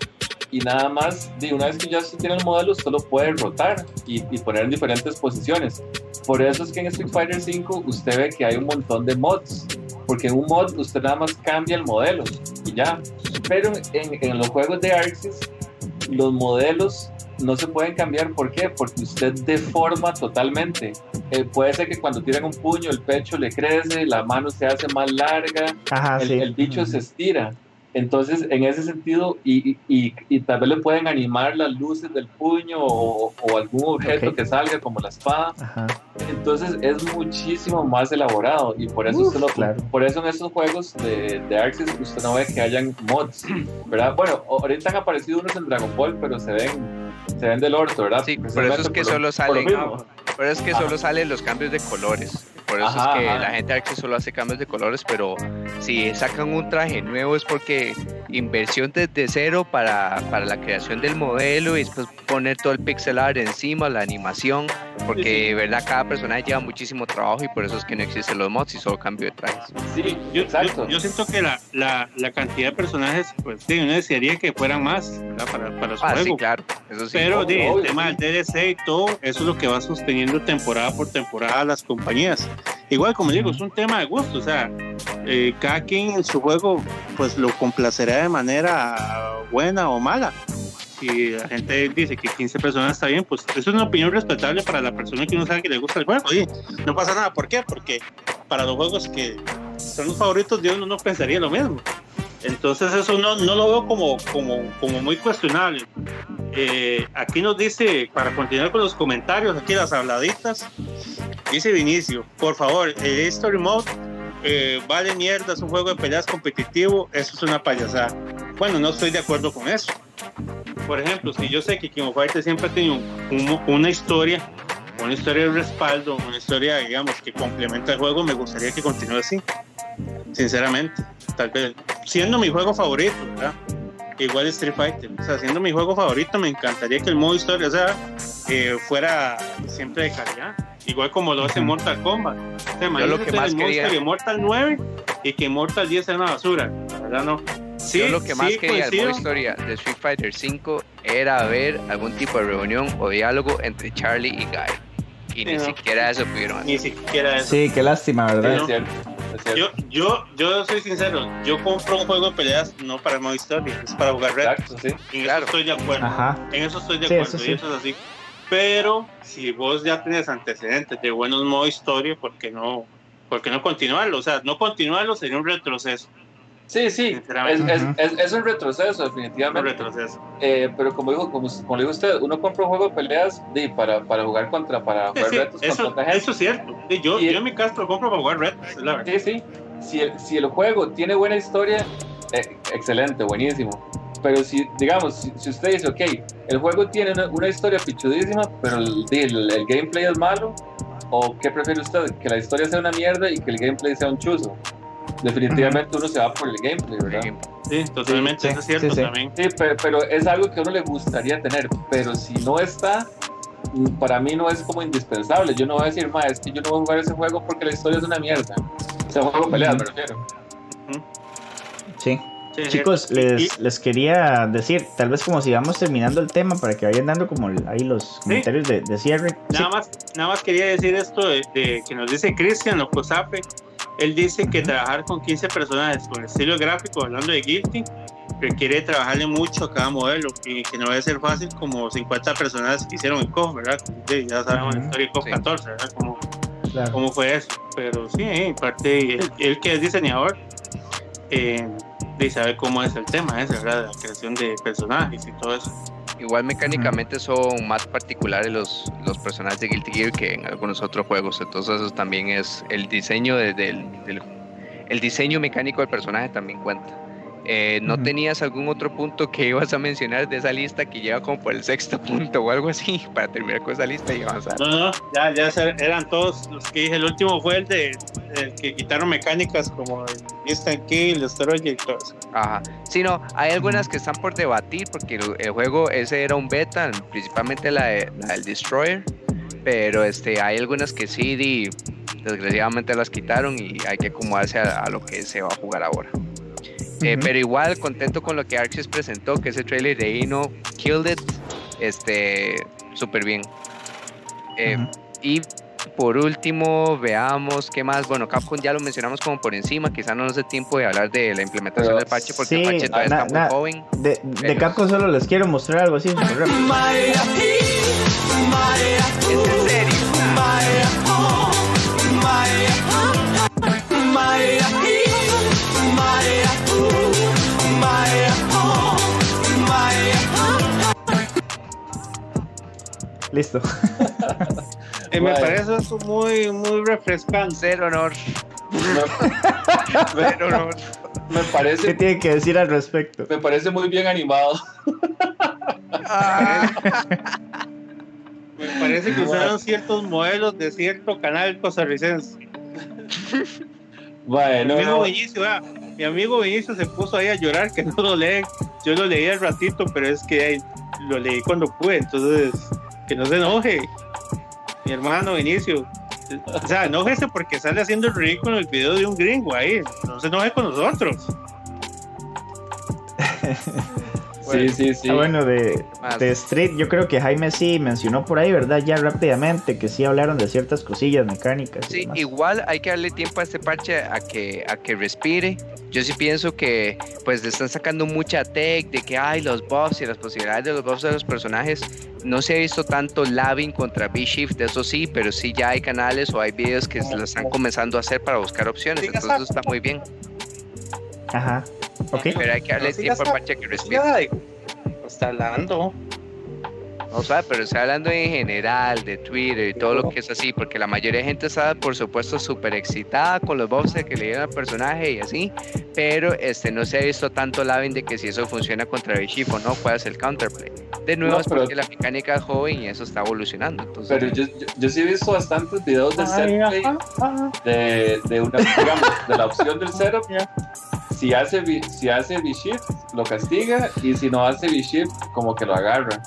y nada más, de una vez que ya se tiene el modelo, usted lo puede rotar y, y, poner en diferentes posiciones. Por eso es que en Street Fighter 5 usted ve que hay un montón de mods, porque en un mod usted nada más cambia el modelo y ya. Pero en, en los juegos de Arxis, los modelos no se pueden cambiar. ¿Por qué? Porque usted deforma totalmente. Eh, puede ser que cuando tiran un puño el pecho le crece, la mano se hace más larga, Ajá, el, sí. el bicho se estira. Entonces, en ese sentido, y, y, y, tal vez le pueden animar las luces del puño o, o algún objeto Ok. que salga, como la espada. Ajá. Entonces, es muchísimo más elaborado. Y por eso, Uf, usted lo- claro. por eso en estos juegos de, de Arxis, usted no ve que hayan mods, ¿verdad? Bueno, ahorita han aparecido unos en Dragon Ball, pero se ven, se ven del orto, ¿verdad? Sí, por eso es que por lo- solo por lo salen- mismo. Pero es que solo salen los cambios de colores. Por eso Ajá, es que ajá. la gente aquí solo hace cambios de colores, pero si sacan un traje nuevo es porque inversión desde cero para, para la creación del modelo y después poner todo el pixel art encima, la animación, porque de verdad cada personaje lleva muchísimo trabajo y por eso es que no existen los mods y solo cambio de trajes. Sí, Yo, exacto. yo, yo siento que la, la, la cantidad de personajes, pues sí, uno desearía que fueran más ¿verdad? para, para su Ah, sí, juego. claro, eso sí. Pero de, el tema sí. del DLC y todo, eso es lo que va sosteniendo temporada por temporada a las compañías. Igual, como digo, es un tema de gusto, o sea, eh, cada quien en su juego pues lo complacerá de manera buena o mala. Si la gente dice que 15 personas está bien, pues eso es una opinión respetable para la persona que uno sabe que le gusta el juego. Oye, no pasa nada, ¿por qué? Porque para los juegos que son los favoritos uno no pensaría lo mismo. Entonces eso no, no lo veo como, como, muy cuestionable. Eh, aquí nos dice, para continuar con los comentarios, aquí las habladitas, dice Vinicio, por favor, el History Mode eh, vale mierda, es un juego de peleas competitivo, eso es una payasada. Bueno, no estoy de acuerdo con eso. Por ejemplo, si yo sé que King of siempre ha tenido un- una historia, una historia de respaldo, una historia, digamos, que complementa el juego, me gustaría que continúe así. Sinceramente, tal vez, siendo mi juego favorito, ¿verdad? Igual Street Fighter, o sea, siendo mi juego favorito, me encantaría que el modo historia, o sea, eh, fuera siempre de calidad, igual como lo hace. Mortal Kombat. O sea, Yo lo que más quería- de Mortal 9 y que Mortal 10 sea una basura, la verdad no. Sí, Yo lo que más sí, quería del modo historia de Street Fighter 5 era ver algún tipo de reunión o diálogo entre Charlie y Guy. Y ni Sí, no. siquiera eso pudieron hacer. Ni siquiera eso. Sí, qué lástima, ¿verdad? Es cierto. Yo, yo, yo soy sincero, yo compro un juego de peleas no para el modo historia, es para jugar red. Exacto, sí. En Claro. eso estoy de acuerdo. Ajá. En eso estoy de Sí, acuerdo, eso sí. y eso es así. Pero si vos ya tienes antecedentes de buenos modo historia, ¿por qué no, por qué no continuarlo? O sea, no continuarlo sería un retroceso. Sí, sí, es, es, es, es un retroceso, Un definitivamente. retroceso. Eh, pero como dijo, como, como le dijo usted, uno compra un juego de peleas de, para, para jugar contra, para Sí, jugar sí, retos eso, contra gente. eso es cierto. Sí, yo, Y- yo en mi caso lo compro para jugar red, es la verdad. Sí, sí. Si el, si el juego tiene buena historia, eh, excelente, buenísimo. Pero si, digamos, si, si usted dice, ok, el juego tiene una, una historia pichudísima, pero el, el- el gameplay es malo, ¿o qué prefiere usted? ¿Que la historia sea una mierda y que el gameplay sea un chuzo? Definitivamente uno se va por el gameplay, ¿verdad? Sí, totalmente, Sí, eso es cierto sí, sí. también. Sí, pero, pero es algo que a uno le gustaría tener, pero si no está, mm, para mí no es como indispensable. Yo no voy a decir, ma, es que yo no voy a jugar ese juego porque la historia es una mierda. O sea, un juego peleas, me refiero. Sí. Chicos, les, les quería decir, tal vez como si vamos terminando el tema para que vayan dando como el- ahí los comentarios de, de cierre. Sí. Nada más, nada más quería decir esto de, de que nos dice Cristian Locosape. Él dice que trabajar con 15 personajes con estilo gráfico, hablando de Guilty, requiere trabajarle mucho a cada modelo y que no debe ser fácil como 50 personas que hicieron el COF, ¿verdad? Sí, ya sabemos la historia de COF Sí. 14, ¿verdad? Claro. cómo fue eso. Pero sí, en parte, él, él que es diseñador, eh, de saber cómo es el tema, es ¿verdad? La creación de personajes y todo eso. Igual mecánicamente son más particulares los, los personajes de Guilty Gear que en algunos otros juegos. Entonces eso también es el diseño de- del, del- el diseño mecánico del personaje también cuenta. Eh, ¿No tenías algún otro punto que ibas a mencionar de esa lista que lleva como por el sexto punto o algo así para terminar con esa lista y avanzar? No, no, ya, ya eran todos los que dije. El último fue el de el que quitaron mecánicas como el Instant Kill, y todo eso. Ajá. Sí, no, hay algunas que están por debatir porque el, el juego ese era un beta, principalmente la, de- la del Destroyer, pero este, hay algunas que sí, di- desgraciadamente las quitaron y hay que acomodarse a, a lo que se va a jugar ahora. Eh, pero igual contento con lo que Arxis presentó, que ese trailer de Ino Killed It, este, súper bien. Eh, y por último, veamos qué más. Bueno, Capcom ya lo mencionamos como por encima. Quizá no nos dé tiempo de hablar de la implementación Pero del parche porque el parche todavía na- está na- muy joven. De, Capcom solo les quiero mostrar algo así. súper rápido. ¿Es en serio? Listo. Eh, me Bueno. parece eso muy, muy refrescante. Cero honor. Me, honor. me ¿Qué parece, tiene que decir al respecto? me parece muy bien animado. Ah, Me parece que usaron ciertos modelos de cierto canal costarricense. Bueno, mi amigo vea, mi amigo Vinicio se puso ahí a llorar que no lo lee. Yo lo leí al ratito, pero es que ay, lo leí cuando pude, entonces que no se enoje. Mi hermano Vinicio. O sea, enójese porque sale haciendo el ridículo en el video de un gringo ahí. No se enoje con nosotros. sí, sí, sí. Ah, bueno, de, de Street, yo creo que Jaime sí mencionó por ahí, ¿verdad? Ya rápidamente, que sí hablaron de ciertas cosillas mecánicas. Sí, igual hay que darle tiempo a este parche a que, a que respire. Yo sí pienso que pues le están sacando mucha tech de que hay los buffs y las posibilidades de los buffs de los personajes. No se ha visto tanto labbing contra B-Shift, eso sí, pero sí ya hay canales o hay videos que lo están comenzando a hacer para buscar opciones. Entonces está muy bien. Ajá. Ok. Pero hay que darle No, tiempo al parche que respire. Ya, está hablando. O sea, pero estoy hablando en general de Twitter y todo lo que es así, porque la mayoría de gente está, por supuesto, súper excitada con los buffs que le dieron al personaje y así, pero este no se ha visto tanto labbing de que si eso funciona contra Bishop o no, cuál es el counterplay. De nuevo, No, es pero- porque la mecánica es joven y eso está evolucionando. Entonces, Pero yo, yo, yo sí he visto bastantes videos de Ay, setplay de, de una, digamos, de la opción del setup. Si hace, si hace B-Shift, lo castiga, y si no hace B-Shift, como que lo agarra.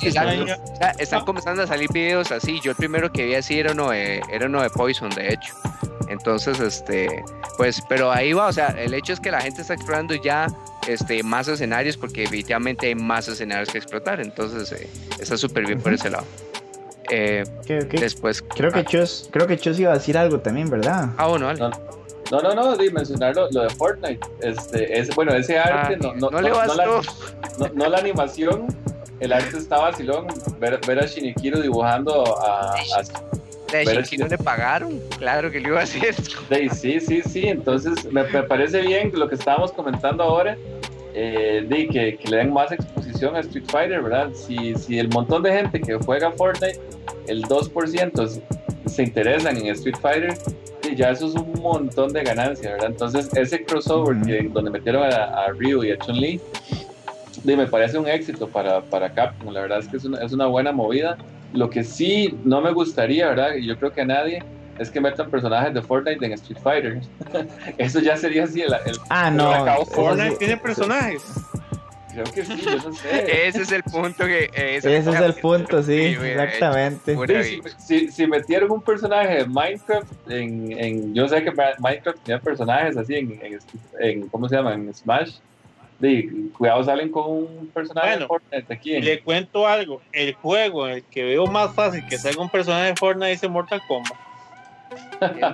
exacto. Sea, están comenzando a salir videos así. Yo el primero que vi así era uno de, era uno de Poison, de hecho. Entonces, este, pues, pero ahí va, o sea, el hecho es que la gente está explorando ya este, más escenarios porque definitivamente hay más escenarios que explotar. Entonces, eh, está súper bien por ese lado. Eh. Después, Creo que ah, Chus, creo que Chus iba a decir algo también, ¿verdad? ah, bueno, vale. No, No, no, no, de mencionar lo, lo de Fortnite. Este, es, bueno, ese arte, Ah, no, no, no le no, no la, no- no la animación, el arte está vacilón. Ver, ver a Shinichiro dibujando a, a- no le pagaron, claro que lo iba a hacer. de- sí, sí, sí. Entonces, me, me parece bien lo que estábamos comentando ahora. eh, de que, que le den más exposición a Street Fighter, ¿verdad? Si, si el montón de gente que juega Fortnite, el 2% se- se interesan en Street Fighter, ya eso es un montón de ganancia, ¿verdad? Entonces, ese crossover que, donde metieron a, a Ryu y a Chun-Li, me parece un éxito para, para Capcom. La verdad es que es una, es una buena movida. Lo que sí no me gustaría, ¿verdad? Y yo creo que a nadie, es que metan personajes de Fortnite en Street Fighter. eso ya sería así el, el- Ah, no. Fortnite tiene personajes. Creo que sí, yo no sé. Ese es el punto que. eh, Ese es el punto, sí, exactamente. Sí, si, si- si metieron un personaje de Minecraft en, en- yo sé que Minecraft tiene personajes así en, en, en- ¿cómo se llama? En Smash. Sí, cuidado salen con un personaje de Bueno, Fortnite aquí. en- Le cuento algo. El juego en el que veo más fácil que salga un personaje de Fortnite es Mortal Kombat.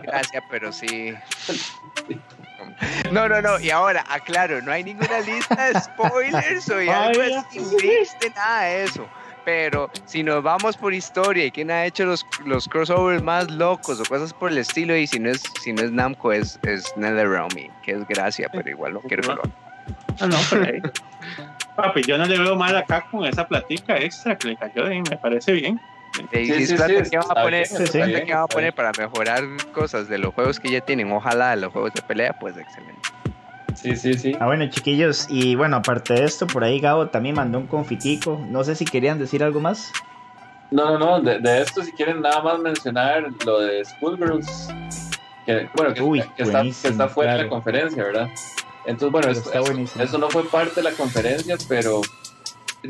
Gracias, pero sí. No, no, no. Y ahora, aclaro, no hay ninguna lista de spoilers o algo así. No existe nada de eso. Pero si nos vamos por historia y quién ha hecho los, los crossovers más locos o cosas por el estilo, y si no es, si no es Namco, es, es NetherRealm, que es gracia, pero igual no quiero que lo. Ah, no, pero ahí. Papi, yo no le veo mal acá con esa platica extra que le cayó y me parece bien. Y Sí, si es sí, plata sí, que van a poner, bien, Sí, sí. plata bien, que van a poner para mejorar cosas de los juegos que ya tienen, ojalá de los juegos de pelea, pues excelente. Sí, sí, sí. Ah, bueno, chiquillos, y bueno, aparte de esto, por ahí Gabo también mandó un confitico. No sé si querían decir algo más. No, no, no, de, de esto si quieren nada más mencionar lo de Schoolgirls, que, bueno, que, Uy, que está, que está fuera de claro. la conferencia, ¿verdad? Entonces, bueno, esto- está eso, buenísimo. eso no fue parte de la conferencia, pero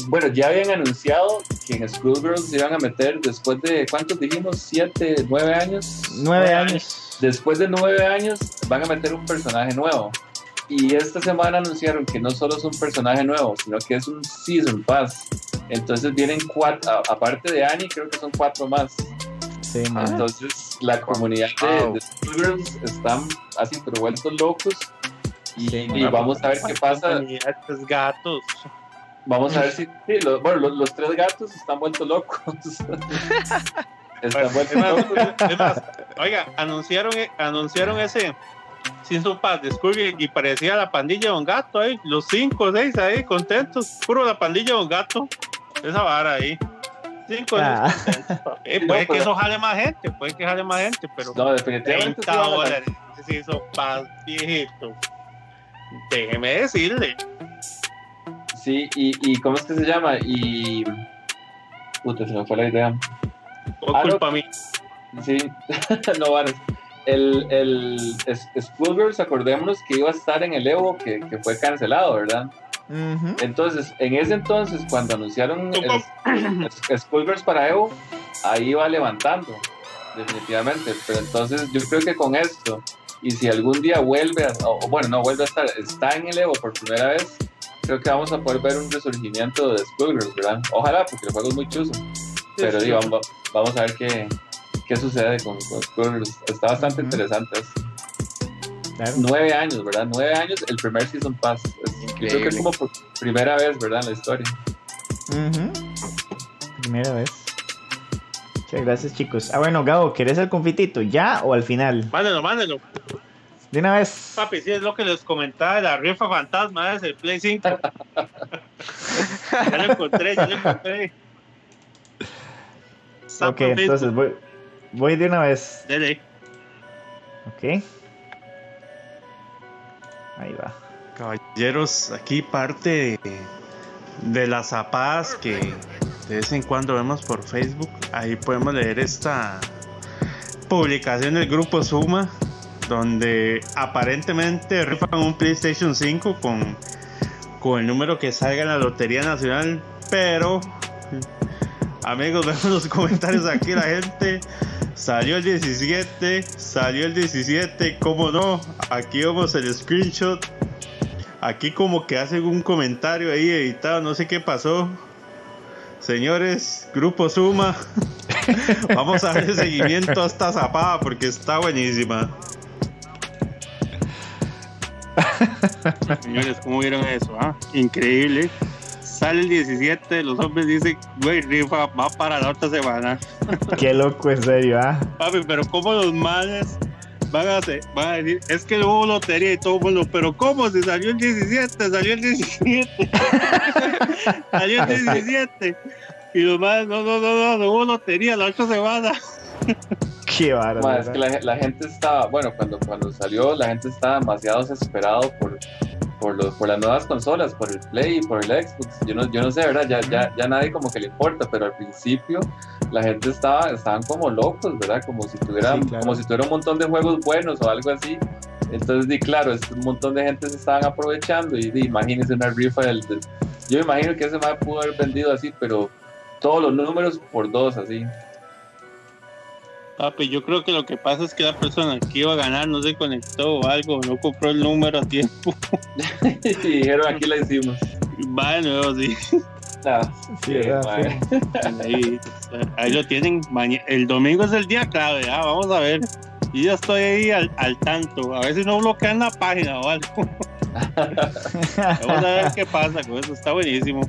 bueno, ya habían anunciado que en Schoolgirls se iban a meter después de, ¿cuántos dijimos? ¿Siete, nueve años? Nueve Nueve años. Después de nueve años van a meter un personaje nuevo. Y esta semana anunciaron que no solo es un personaje nuevo, sino que es un Season Pass. Entonces vienen cuatro, aparte de Annie, creo que son cuatro más. Sí, man. Entonces la comunidad de, de Schoolgirls están así, pero vueltos locos. Y, Sí, y vamos a ver qué pasa. Estos gatos. Vamos a ver si. lo- bueno, los, los tres gatos están vueltos locos. están vueltos Es más, locos. es más, oiga, anunciaron, anunciaron ese Season Pass de Squirrel y parecía la pandilla de un gato ahí, los cinco seis ahí, contentos, puro la pandilla de un gato, esa vara ahí. Cinco Ah. Eh, puede no, que pero- eso jale más gente, puede que jale más gente, pero No, definitivamente. sí 30 van a- dólares ese Season Pass viejito. Déjeme decirle. Sí, y, y ¿cómo es que se llama? Y. Puta, se me fue la idea. Por Ah, no. culpa mía. Sí, no varas. El, el Schoolgirls, acordémonos que iba a estar en el Evo que, que fue cancelado, ¿verdad? Entonces, en ese entonces, cuando anunciaron el Schoolgirls para Evo, ahí iba levantando, definitivamente. Pero entonces, yo creo que con esto, y si algún día vuelve, a, o bueno, no vuelve a estar, está en el Evo por primera vez, creo que vamos a poder ver un resurgimiento de Schoolgirls, ¿verdad? Ojalá, porque el juego es muy chuso. Pero sí. digo, vamos, vamos a ver qué, qué sucede con, con. Está bastante interesante. Claro. Nueve años, ¿verdad? Nueve años, el primer Season Pass. Es- yo creo que es como por primera vez, ¿verdad? En la historia. Primera vez. Muchas gracias, chicos. Ah, bueno, Gabo, ¿querés el confitito? ¿Ya o al final? Mándelo, mándelo. De una vez. Papi, sí es lo que les comentaba de la rifa fantasma, es el Play 5. ya lo encontré, ya lo encontré. Ok, entonces voy, voy de una vez. Dele. Ok. Ahí va. Caballeros, aquí parte de, de las zapadas que de vez en cuando vemos por Facebook. Ahí podemos leer esta publicación del grupo Suma, donde aparentemente rifan un PlayStation 5 con, con el número que salga en la Lotería Nacional, pero amigos, vemos los comentarios aquí, la gente. Salió el 17, salió el 17, ¿cómo no? Aquí vemos el screenshot. Aquí como que hacen un comentario ahí editado, no sé qué pasó. Señores, grupo Suma, vamos a darle seguimiento a esta zapada porque está buenísima. Señores, ¿cómo vieron eso? ah? Increíble. Sale el 17, los hombres dicen, güey, rifa va para la otra semana. Qué loco, en serio, ¿ah? Papi, pero ¿cómo los males van a, hacer- van a decir, es que hubo lotería y todo el mundo, pero ¿cómo? Si salió el 17, salió el 17. salió el 17. Y los males, no, no, no, no, no hubo lotería la otra semana. Qué. Ma, es que la, la gente estaba, bueno, cuando, cuando salió, la gente estaba demasiado desesperado por, por, los, por las nuevas consolas, por el Play y por el Xbox. Yo no, yo no sé, ¿verdad? Ya, ya, ya nadie como que le importa, pero al principio la gente estaba, estaban como locos, ¿verdad? Como si tuvieran, Sí, claro. como si tuviera un montón de juegos buenos o algo así. Entonces, di, claro, es un montón de gente se estaban aprovechando y di, imagínense una rifa del, del- Yo imagino que ese más pudo haber vendido así, pero todos los números por dos, así. Papi, yo creo que lo que pasa es que la persona que iba a ganar no se conectó o algo, no compró el número a tiempo. y dijeron, aquí la hicimos. Va de nuevo, sí. Ah. Ahí, ahí lo tienen. Maña- El domingo es el día clave, ah, vamos a ver. Y ya estoy ahí al, al tanto. A ver si no bloquean la página o algo. Vamos a ver qué pasa con eso. Está buenísimo.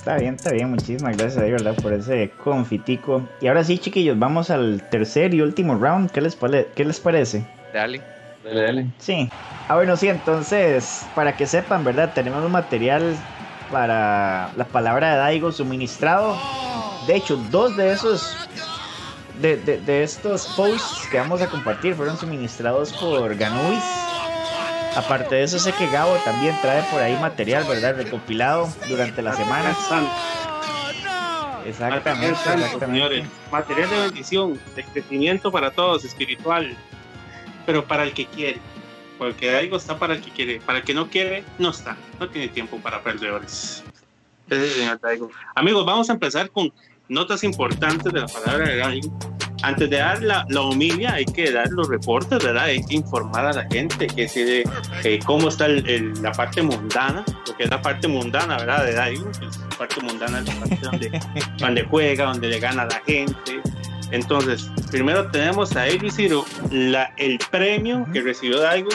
Está bien, está bien. Muchísimas gracias, de verdad, por ese confitico. Y ahora sí, chiquillos, vamos al tercer y último round. ¿Qué les, pare- qué les parece? Dale. Dale, dale. Sí. Ah, bueno, sí, entonces, para que sepan, ¿verdad? Tenemos un material para la palabra de Daigo suministrado. De hecho, dos de esos, de, de- de estos posts que vamos a compartir fueron suministrados por Ganubis. Aparte de eso, sé que Gabo también trae por ahí material, ¿verdad? Recopilado durante la semana. Santo, Exactamente, santo, exactamente. señores. Material de bendición, de crecimiento para todos, espiritual, pero para el que quiere. Porque algo está para el que quiere. Para el que no quiere, no está. No tiene tiempo para perdedores. Ese señor Daigo. Amigos, vamos a empezar con notas importantes de la palabra de Daigo. Antes de dar la, la humilia, hay que dar los reportes, ¿verdad? Hay que informar a la gente que si de, eh, cómo está el- el- la parte mundana, porque es la parte mundana, ¿verdad? De Daigo. Es la parte mundana es la parte donde, donde juega, donde le gana a la gente. Entonces, primero tenemos a Elvis Ciro, la, el premio que recibió Daigo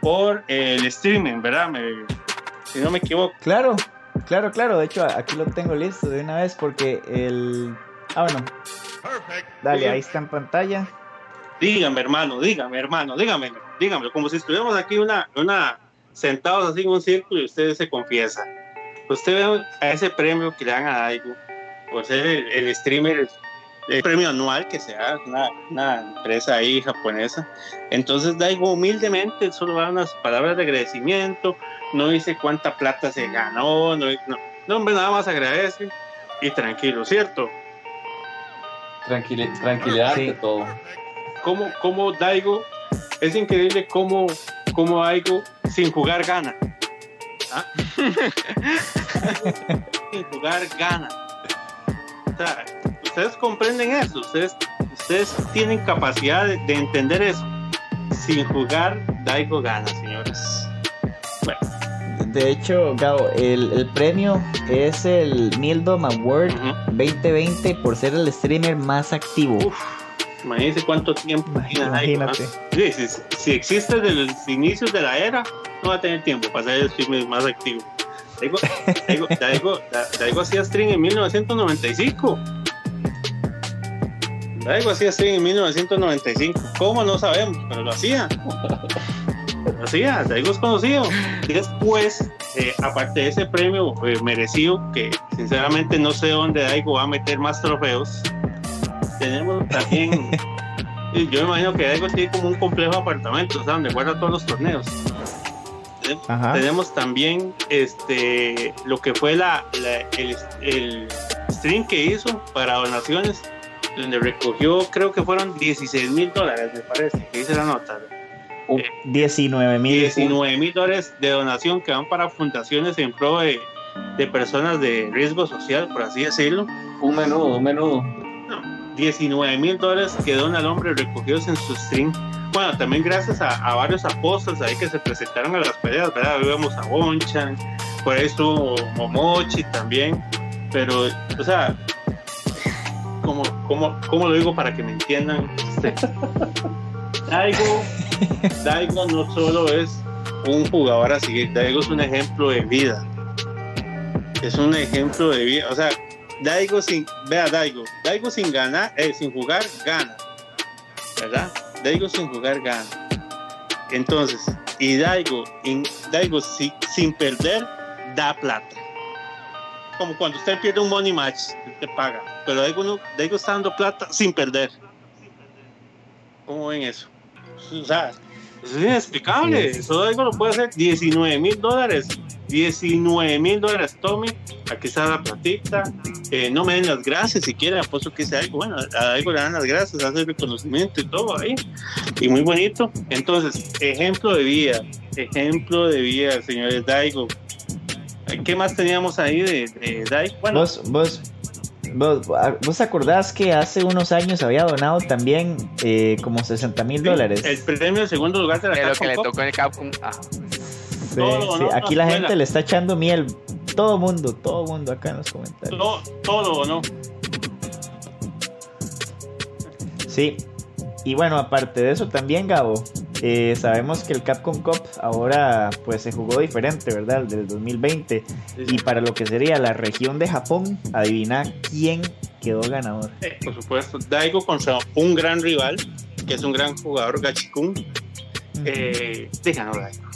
por el streaming, ¿verdad? Me- si no me equivoco. Claro, claro, claro. De hecho, aquí lo tengo listo de una vez porque el. Ah, bueno. Dale, ahí está en pantalla. Dígame, hermano, dígame, hermano, dígame, dígame, como si estuviéramos aquí una, una sentados así en un círculo y usted se confiesa. Usted ve a ese premio que le dan a Daigo por ser el, el streamer, el premio anual que se da, una, una empresa ahí japonesa. Entonces Daigo humildemente solo da unas palabras de agradecimiento, no dice cuánta plata se ganó, no, no, no hombre, nada más agradece y tranquilo, ¿cierto? Tranquili- tranquilidad Sí. todo. cómo, cómo Daigo, es increíble cómo, cómo Daigo sin jugar gana. ¿Ah? sin jugar gana. O sea, ustedes comprenden eso, ustedes, ustedes tienen capacidad de, de entender eso. Sin jugar, Daigo gana, señores. De hecho, Gabo, el, el premio es el Mildom Award Ujú. 2020 por ser el streamer más activo. Uf, imagínense cuánto tiempo. Imagínate. Sí, si, si existe desde los inicios de la era, no va a tener tiempo para ser el streamer más activo. Daigo, Daigo, Daigo, Da- Daigo hacía stream en 1995. Daigo hacía stream en 1995. ¿Cómo? No sabemos, pero lo hacía. Hacía, Daigo es conocido. Después, eh, aparte de ese premio eh, merecido, que sinceramente no sé dónde Daigo va a meter más trofeos, tenemos también Yo imagino que Daigo tiene como un complejo de apartamentos, ¿sabes? donde guarda todos los torneos. Tenemos- Ajá. Tenemos también este lo que fue la, la- el, el stream que hizo para donaciones, donde recogió, creo que fueron 16 mil dólares, me parece, que dice la nota. 19 mil. 19 mil dólares de donación que van para fundaciones en pro de, de personas de riesgo social, por así decirlo. Un menudo, un menudo. 19 mil dólares que dona el hombre recogidos en su stream. Bueno, también gracias a, a varios apóstoles ahí que se presentaron a las peleas, ¿verdad? Ahí Vemos a Bonchan, por ahí estuvo Momochi también, pero, o sea, ¿cómo, cómo, cómo lo digo para que me entiendan? Este, Daigo, Daigo no solo es un jugador así, Daigo es un ejemplo de vida. Es un ejemplo de vida, o sea, Daigo sin, vea Daigo, Daigo sin ganar, eh, sin jugar, gana. ¿Verdad? Daigo sin jugar, gana. Entonces, y Daigo, in- Daigo si- sin perder, da plata. Como cuando usted pierde un money match, te paga. Pero Daigo, no, Daigo está dando plata sin perder. ¿Cómo ven eso? O sea, eso es inexplicable. Eso Daigo lo puede hacer 19 mil dólares. 19 mil dólares, Tommy. Aquí está la platita. Eh, no me den las gracias siquiera, apuesto que sea algo. Bueno, a algo le dan las gracias, hace el reconocimiento y todo ahí. Y muy bonito. Entonces, ejemplo de vida. Ejemplo de vida, señores Daigo. ¿Qué más teníamos ahí de, de Daigo? Bueno, Vos, vos, vos, vos acordás que hace unos años había donado también eh, como 60 mil dólares. el premio de segundo lugar de la De lo que le tocó en el Capcom. Ah. Aquí la gente le está echando miel. Todo mundo, todo mundo acá en los comentarios. todo, todo, ¿no? Sí. Y bueno, aparte de eso también, Gabo, eh, sabemos que el Capcom Cup ahora pues se jugó diferente, ¿verdad? El del 2020. Y para lo que sería la región de Japón, adivina quién quedó ganador. Eh, por supuesto, Daigo contra un gran rival, que es un gran jugador, Gachikun. eh, de ganó Daigo.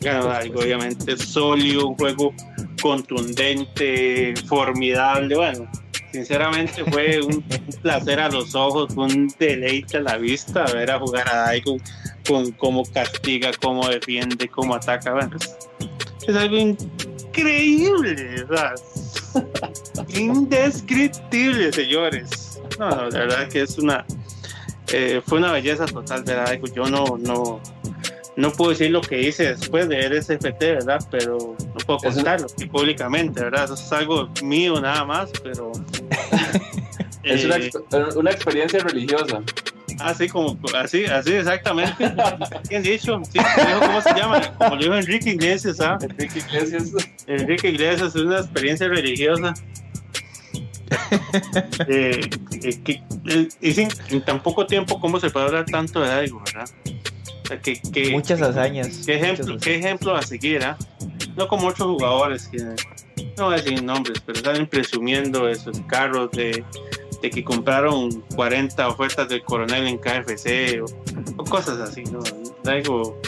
Ganó Daigo, obviamente, sólido, un juego contundente, formidable. Bueno, sinceramente fue un, placer a los ojos, fue un deleite a la vista ver a jugar a Daigo con cómo castiga, cómo defiende, cómo ataca. Bueno, es, algo increíble, ¿verdad? indescriptible, señores. No, no, la verdad que es una eh, fue una belleza total, ¿verdad? Yo no, no, no puedo decir lo que hice después de ver ese FT, ¿verdad? Pero no puedo contarlo públicamente, ¿verdad? Eso es algo mío nada más, pero... Es eh, una experiencia religiosa. Así como, así, así exactamente. Bien dicho, sí, dijo, ¿cómo se llama? Como lo dijo Enrique Iglesias, ¿ah? Enrique Iglesias. Enrique Iglesias es una experiencia religiosa. Eh, eh, que- eh, y sin, en tan poco tiempo, ¿cómo se puede hablar tanto de algo, verdad? O sea, que, que- Muchas hazañas. ¿Qué ejemplo, qué ejemplo a seguir? ah? No como otros jugadores que no voy a decir nombres, pero salen presumiendo de sus carros, de, de que compraron 40 ofertas del coronel en KFC o, o cosas así. ¿no? Daigo,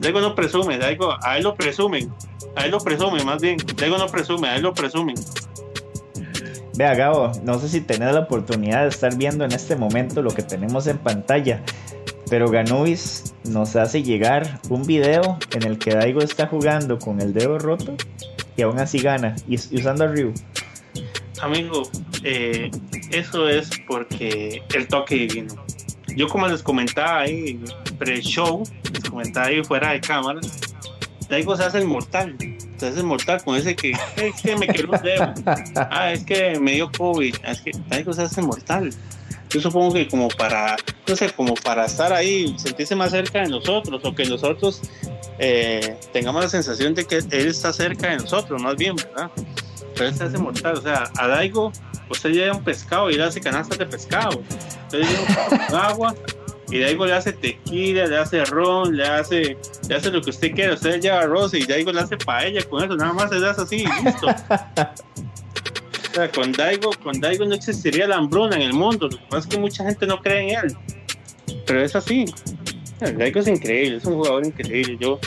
Daigo no presume, Daigo, a él lo presumen, a él lo presumen más bien. Daigo no presume, a él lo presumen. Vea, Gabo, no sé si tenés la oportunidad de estar viendo en este momento lo que tenemos en pantalla, pero Ganubis nos hace llegar un video en el que Daigo está jugando con el dedo roto y aún así gana, y, y usando a Ryu. Amigo, eh, eso es porque el toque divino. Yo como les comentaba ahí pre-show, les comentaba ahí fuera de cámara, Daigo se hace el mortal. Se hace el mortal con ese que es que me quedó un dedo. Ah, es que me dio COVID. Es que Daigo se hace el mortal. Yo supongo que como para, no sé, como para estar ahí, sentirse más cerca de nosotros, o que nosotros eh, tengamos la sensación de que él está cerca de nosotros, más bien, ¿verdad? Se hace mortal. O sea, a Daigo, usted lleva un pescado y le hace canastas de pescado. Usted lleva agua y Daigo le hace tequila, le hace ron, le hace, le hace lo que usted quiera. Usted lleva arroz y Daigo le hace paella con eso, nada más se le hace así y listo. O sea, con Daigo, con Daigo no existiría la hambruna en el mundo. Lo que pasa es que mucha gente no cree en él. Pero es así. Daigo es increíble, es un jugador increíble. Yo,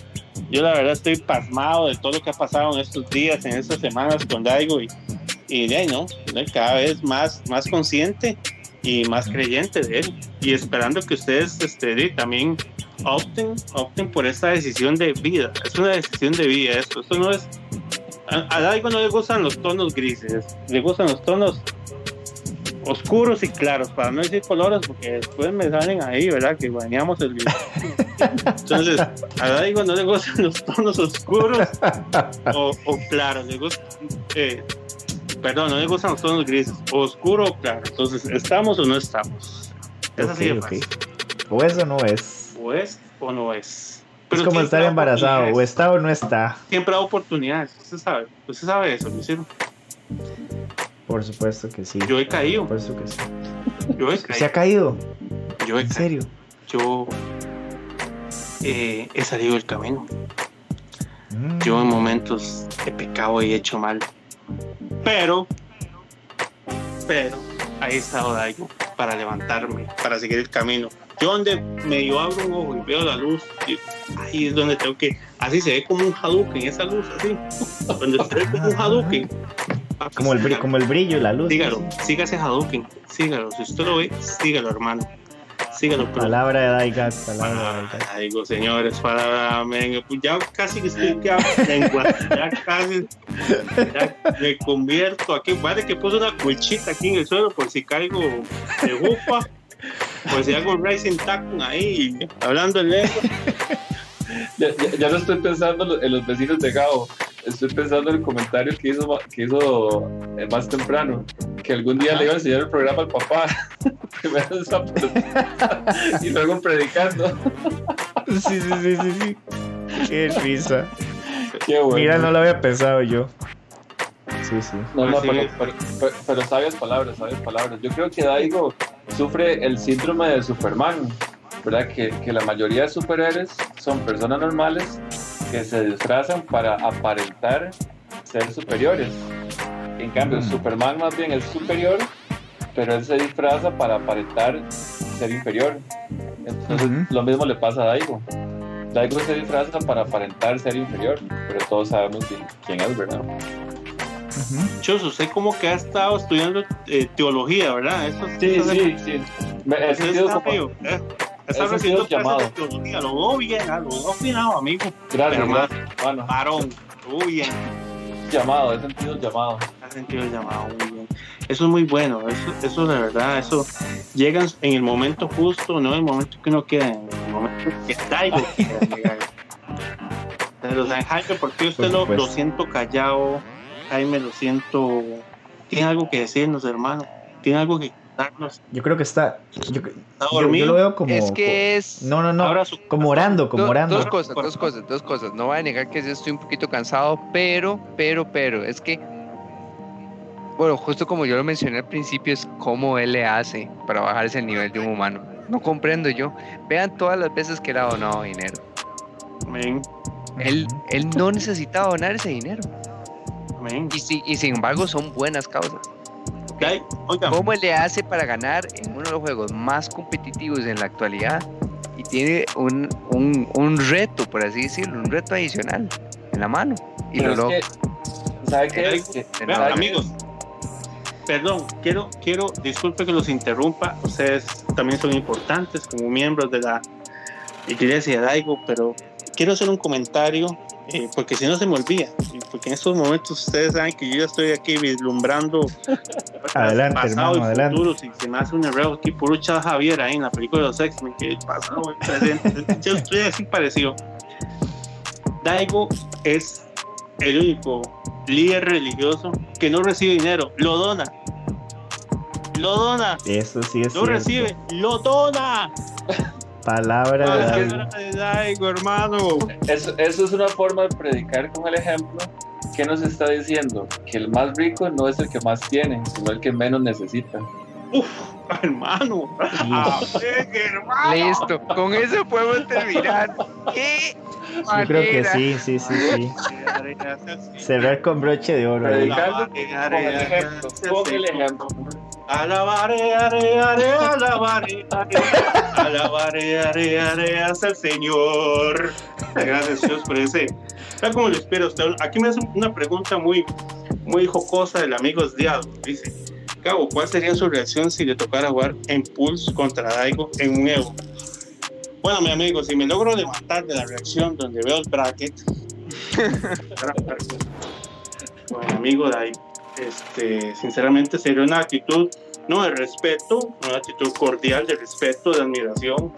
yo la verdad estoy pasmado de todo lo que ha pasado en estos días, en estas semanas con Daigo y, y de ahí, ¿no? cada vez más, más consciente y más creyente de él y esperando que ustedes este, también opten, opten por esta decisión de vida. Es una decisión de vida esto. Esto no es... A, a Daigo no le gustan los tonos grises, le gustan los tonos oscuros y claros, para no decir colores, porque después me salen ahí, ¿verdad? Que bañamos el video. Entonces, a Daigo no le gustan los tonos oscuros o, o claros, le gusta, eh, perdón, no le gustan los tonos grises, oscuro o claro. Entonces, ¿estamos o no estamos? Es así de Ok, ok. fácil. O no es. ¿O es o no es? Es como estar embarazado, o está o no está. Siempre hay oportunidades, usted sabe, usted sabe eso, Luciano. Por supuesto que sí. Yo he caído, Por supuesto que sí. yo he ¿Se ha caído, caído? yo he ¿En caído. serio? yo eh, he salido del camino. Mm. Yo en momentos he pecado y he hecho mal. Pero, pero, ahí está Daigo para levantarme, para seguir el camino. Yo donde medio abro un ojo y veo la luz, y ahí es donde tengo que, así se ve como un Hadouken, esa luz así, donde se ve como un Hadouken. Como el, como el brillo y la luz. Sígalo, siga ese Hadouken, sígalo, si usted lo ve, sígalo hermano, sígalo. pero- Palabra de Daigat, palabra de Daigat. Digo, señores, para men, pues ya casi que estoy lengua, ya casi ya me convierto aquí. Vale que puse una cuchita aquí en el suelo por si caigo de bufa, por si hago un Rising Tacon ahí, hablando en lengua. Ya, ya- ya no estoy pensando en los- en los vecinos de Gabo. Estoy pensando en el comentario que hizo, ma- que hizo eh, más temprano. Que algún día le iba a enseñar el programa al papá. Primero esa- y luego predicando. Sí, sí, sí, sí, sí. Qué risa. Qué bueno. Mira, no lo había pensado yo. Sí, sí. No, no, pero, pero, pero- pero sabias palabras, sabias palabras. Yo creo que Daigo sufre el síndrome de Superman, ¿verdad? Que, que la mayoría de superhéroes son personas normales que se disfrazan para aparentar ser superiores. En cambio, Mm. Superman más bien es superior, pero él se disfraza para aparentar ser inferior. Entonces, Ujú. lo mismo le pasa a Daigo. Daigo se disfraza para aparentar ser inferior, pero todos sabemos quién- quién es, ¿verdad? Ujú. Chus, usted como que ha estado estudiando eh, teología, ¿verdad? Eso, Sí, eso- sí, sí. Me- He sentido como... eh, está he clases de llamado. Lo veo bien, lo veo afinado, amigo. Gracias, Hermano. gracias. Bueno, Varón, muy bien. llamado, he sentido llamado. Ha sentido el llamado, muy bien. Eso es muy bueno, eso, eso de verdad, eso llega en el momento justo, no en el momento que uno quiera, en el momento que quiera llegar. Pero, o sea, Jaime, ¿por qué usted Por lo, lo siento callado? Jaime, lo siento. ¿Tiene algo que decirnos, hermano? ¿Tiene algo que Yo creo que está. Yo, ¿Está yo- yo lo veo como. Es que es... No, no, no. Su- Como orando, como Do- orando. Dos cosas, dos cosas, dos cosas. No voy a negar que sí estoy un poquito cansado, pero, pero, pero, es que, bueno, justo como yo lo mencioné al principio, es cómo él le hace para bajar ese nivel de un humano. No comprendo yo. Vean todas las veces que él ha donado dinero. Amén, Él, él no necesita donar ese dinero. amén. Y, si- y sin embargo son buenas causas. Oiga, ¿Cómo él le hace para ganar en uno de los juegos más competitivos en la actualidad? Y tiene un, un, un reto, por así decirlo, un reto adicional en la mano. Y Pero lo es logra. que, ¿sabe qué? Que- vean, nada. amigos, perdón, quiero, quiero, disculpe que los interrumpa, ustedes también son importantes como miembros de la iglesia de Daigo, pero quiero hacer un comentario, eh, porque si no se me olvida, porque en estos momentos ustedes saben que yo ya estoy aquí vislumbrando Adelante, pasado hermano, y adelante. futuro, si se me hace un error aquí, puro Chad Javier ahí en la película de los X-Men, que el pasado, el presente, yo estoy así parecido. Daigo es el único líder religioso que no recibe dinero, lo dona. Lo dona, Eso sí es. no cierto. recibe, lo dona. Palabra de Palabra Daigo. hermano. Eso, eso es una forma de predicar con el ejemplo. ¿Qué nos está diciendo? Que el más rico no es el que más tiene, sino el que menos necesita. Uf, hermano. Amén, hermano. Listo, con eso podemos terminar. ¿Qué Yo creo que sí, sí, sí, sí. Cerrar con broche de oro. ahí. Predicando con el ejemplo. Con el ejemplo. Alabaré, aré, aré, alabaré, aré, alabaré, aré, aré, hasta el Señor. Gracias Dios por ese. Tal como lo usted. Aquí me hace una pregunta muy, muy jocosa del amigo Diablo. Dice, Cabo, ¿cuál sería su reacción si le tocara jugar en Pulse contra Daigo en un Evo? Bueno, mi amigo, si me logro levantar de la reacción donde veo el bracket, mi amigo Daigo, este, sinceramente sería una actitud no de respeto, una actitud cordial de respeto, de admiración,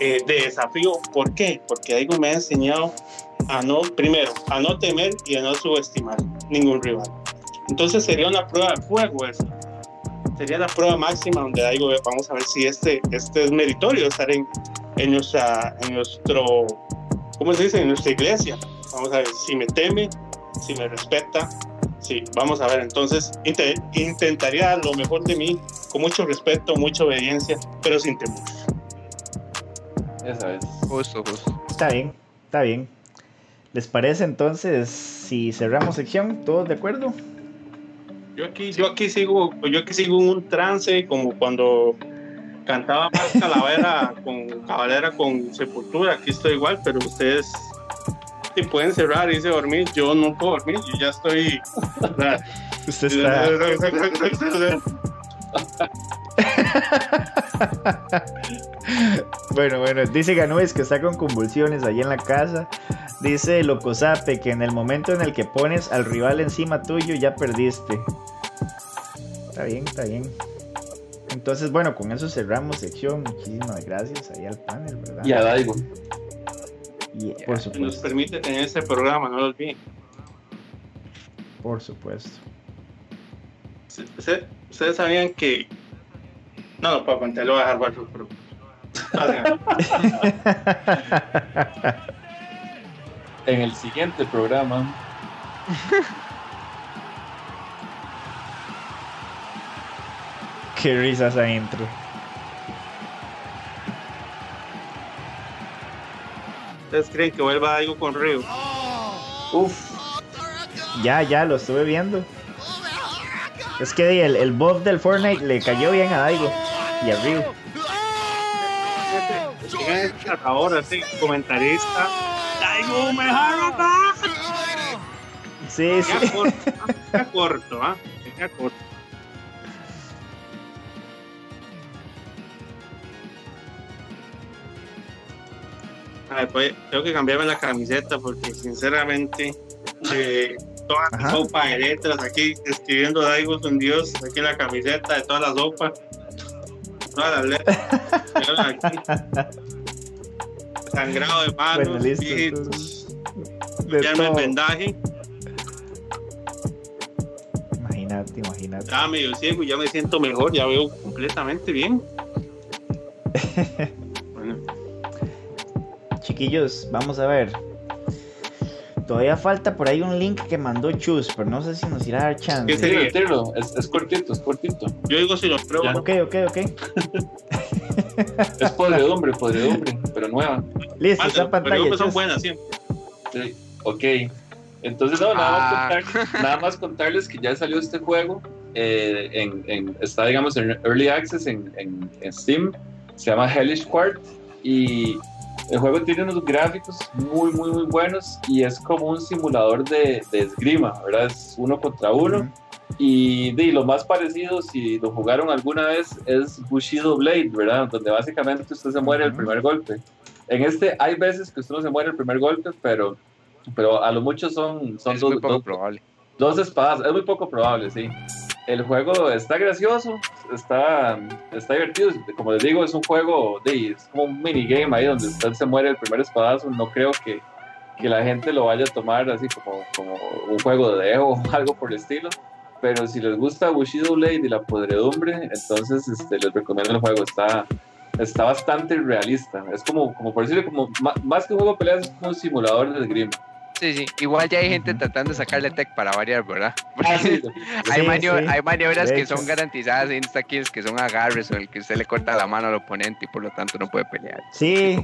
eh, de desafío. ¿Por qué? Porque Daigo me ha enseñado a no, primero, a no temer y a no subestimar ningún rival. Entonces sería una prueba de fuego eso. Sería la prueba máxima donde Daigo vamos a ver si este, este es meritorio estar en, en, nuestra, en nuestro, ¿cómo se dice? En nuestra iglesia. Vamos a ver si me teme, si me respeta, Sí, vamos a ver, entonces inte- intentaría lo mejor de mí, con mucho respeto, mucha obediencia, pero sin temor. Esa es. Justo, justo. Está bien, está bien. ¿Les parece entonces si cerramos sección? ¿Todos de acuerdo? Yo aquí, yo aquí sigo, yo aquí sigo en un trance como cuando cantaba más calavera con cabalera con sepultura, aquí estoy igual, pero ustedes si pueden cerrar y a dormir, yo no puedo dormir, yo ya estoy Usted está. Bueno, bueno, dice Ganúes que está con convulsiones ahí en la casa. Dice Locosape que en el momento en el que pones al rival encima tuyo ya perdiste. Está bien, está bien. Entonces, bueno, con eso cerramos sección. Muchísimas gracias ahí al panel, ¿verdad? Y a Daigo. Y por nos supuesto, permite tener este programa, no lo olviden. por supuesto. Usted- Ustedes sabían que. No, no puedo contar, lo voy a dejar guardado, pero. En el siguiente programa, Qué risas adentro. ¿Ustedes creen que vuelva algo con Río? uff, Ya, ya, lo estuve viendo. Es que el, el buff del Fortnite le cayó bien a Daigo y a Ryu. ahora sí, comentarista. ¡Daigo Sí, sí. Queda corto, ¿ah? Queda corto, ¿ah? Queda corto. A ver, pues, tengo que cambiarme la camiseta porque sinceramente eh, toda la sopa de letras aquí escribiendo Daigo un dios aquí en la camiseta de toda la sopa todas las letras sangrado de manos Bueno, listo, pies, De quitarme el todo. vendaje Imagínate, imagínate. ya medio ciego y ya me siento mejor ya veo completamente bien Chiquillos, vamos a ver. Todavía falta por ahí un link que mandó Chus, pero no sé si nos irá a dar chance. Tíralo. Es, es cortito, es cortito. yo digo si lo pruebo Ya. Ok, ok, ok. Es podredumbre, podredumbre, pero nueva. Listo, Ah, está pero pantalla. que son buenas siempre Sí, ok. Entonces, no, nada, Ah. más contar- nada más contarles que ya salió este juego. eh, en, en- está, digamos, en Early Access en, en- en Steam. Se llama Hellish Quart. Y el juego tiene unos gráficos muy, muy, muy buenos. Y es como un simulador de, de esgrima, ¿verdad? Es uno contra uno. Y de, lo más parecido, si lo jugaron alguna vez, es Bushido Blade, ¿verdad? Donde básicamente usted se muere el Ujú. primer golpe. En este hay veces que usted no se muere el primer golpe, pero, pero a lo mucho son, son Es dos, muy poco dos- probable. dos espadas. Es muy poco probable, sí. El juego está gracioso, está, está divertido. Como les digo, es un juego, de, es como un minigame ahí donde se muere el primer espadazo. No creo que, que la gente lo vaya a tomar así como, como un juego de o algo por el estilo. Pero si les gusta Bushido Blade y la podredumbre, entonces este, les recomiendo el juego. Está, está bastante realista. Es como, como por decirlo, como, más que un juego de peleas, es como un simulador de esgrima. Sí, sí. Igual ya hay gente tratando de sacarle tech para variar, ¿verdad? Ah, sí, hay, Sí, hay maniobras que son garantizadas en insta kills, que son agarres o el que usted le corta la mano al oponente y por lo tanto no puede pelear. Sí,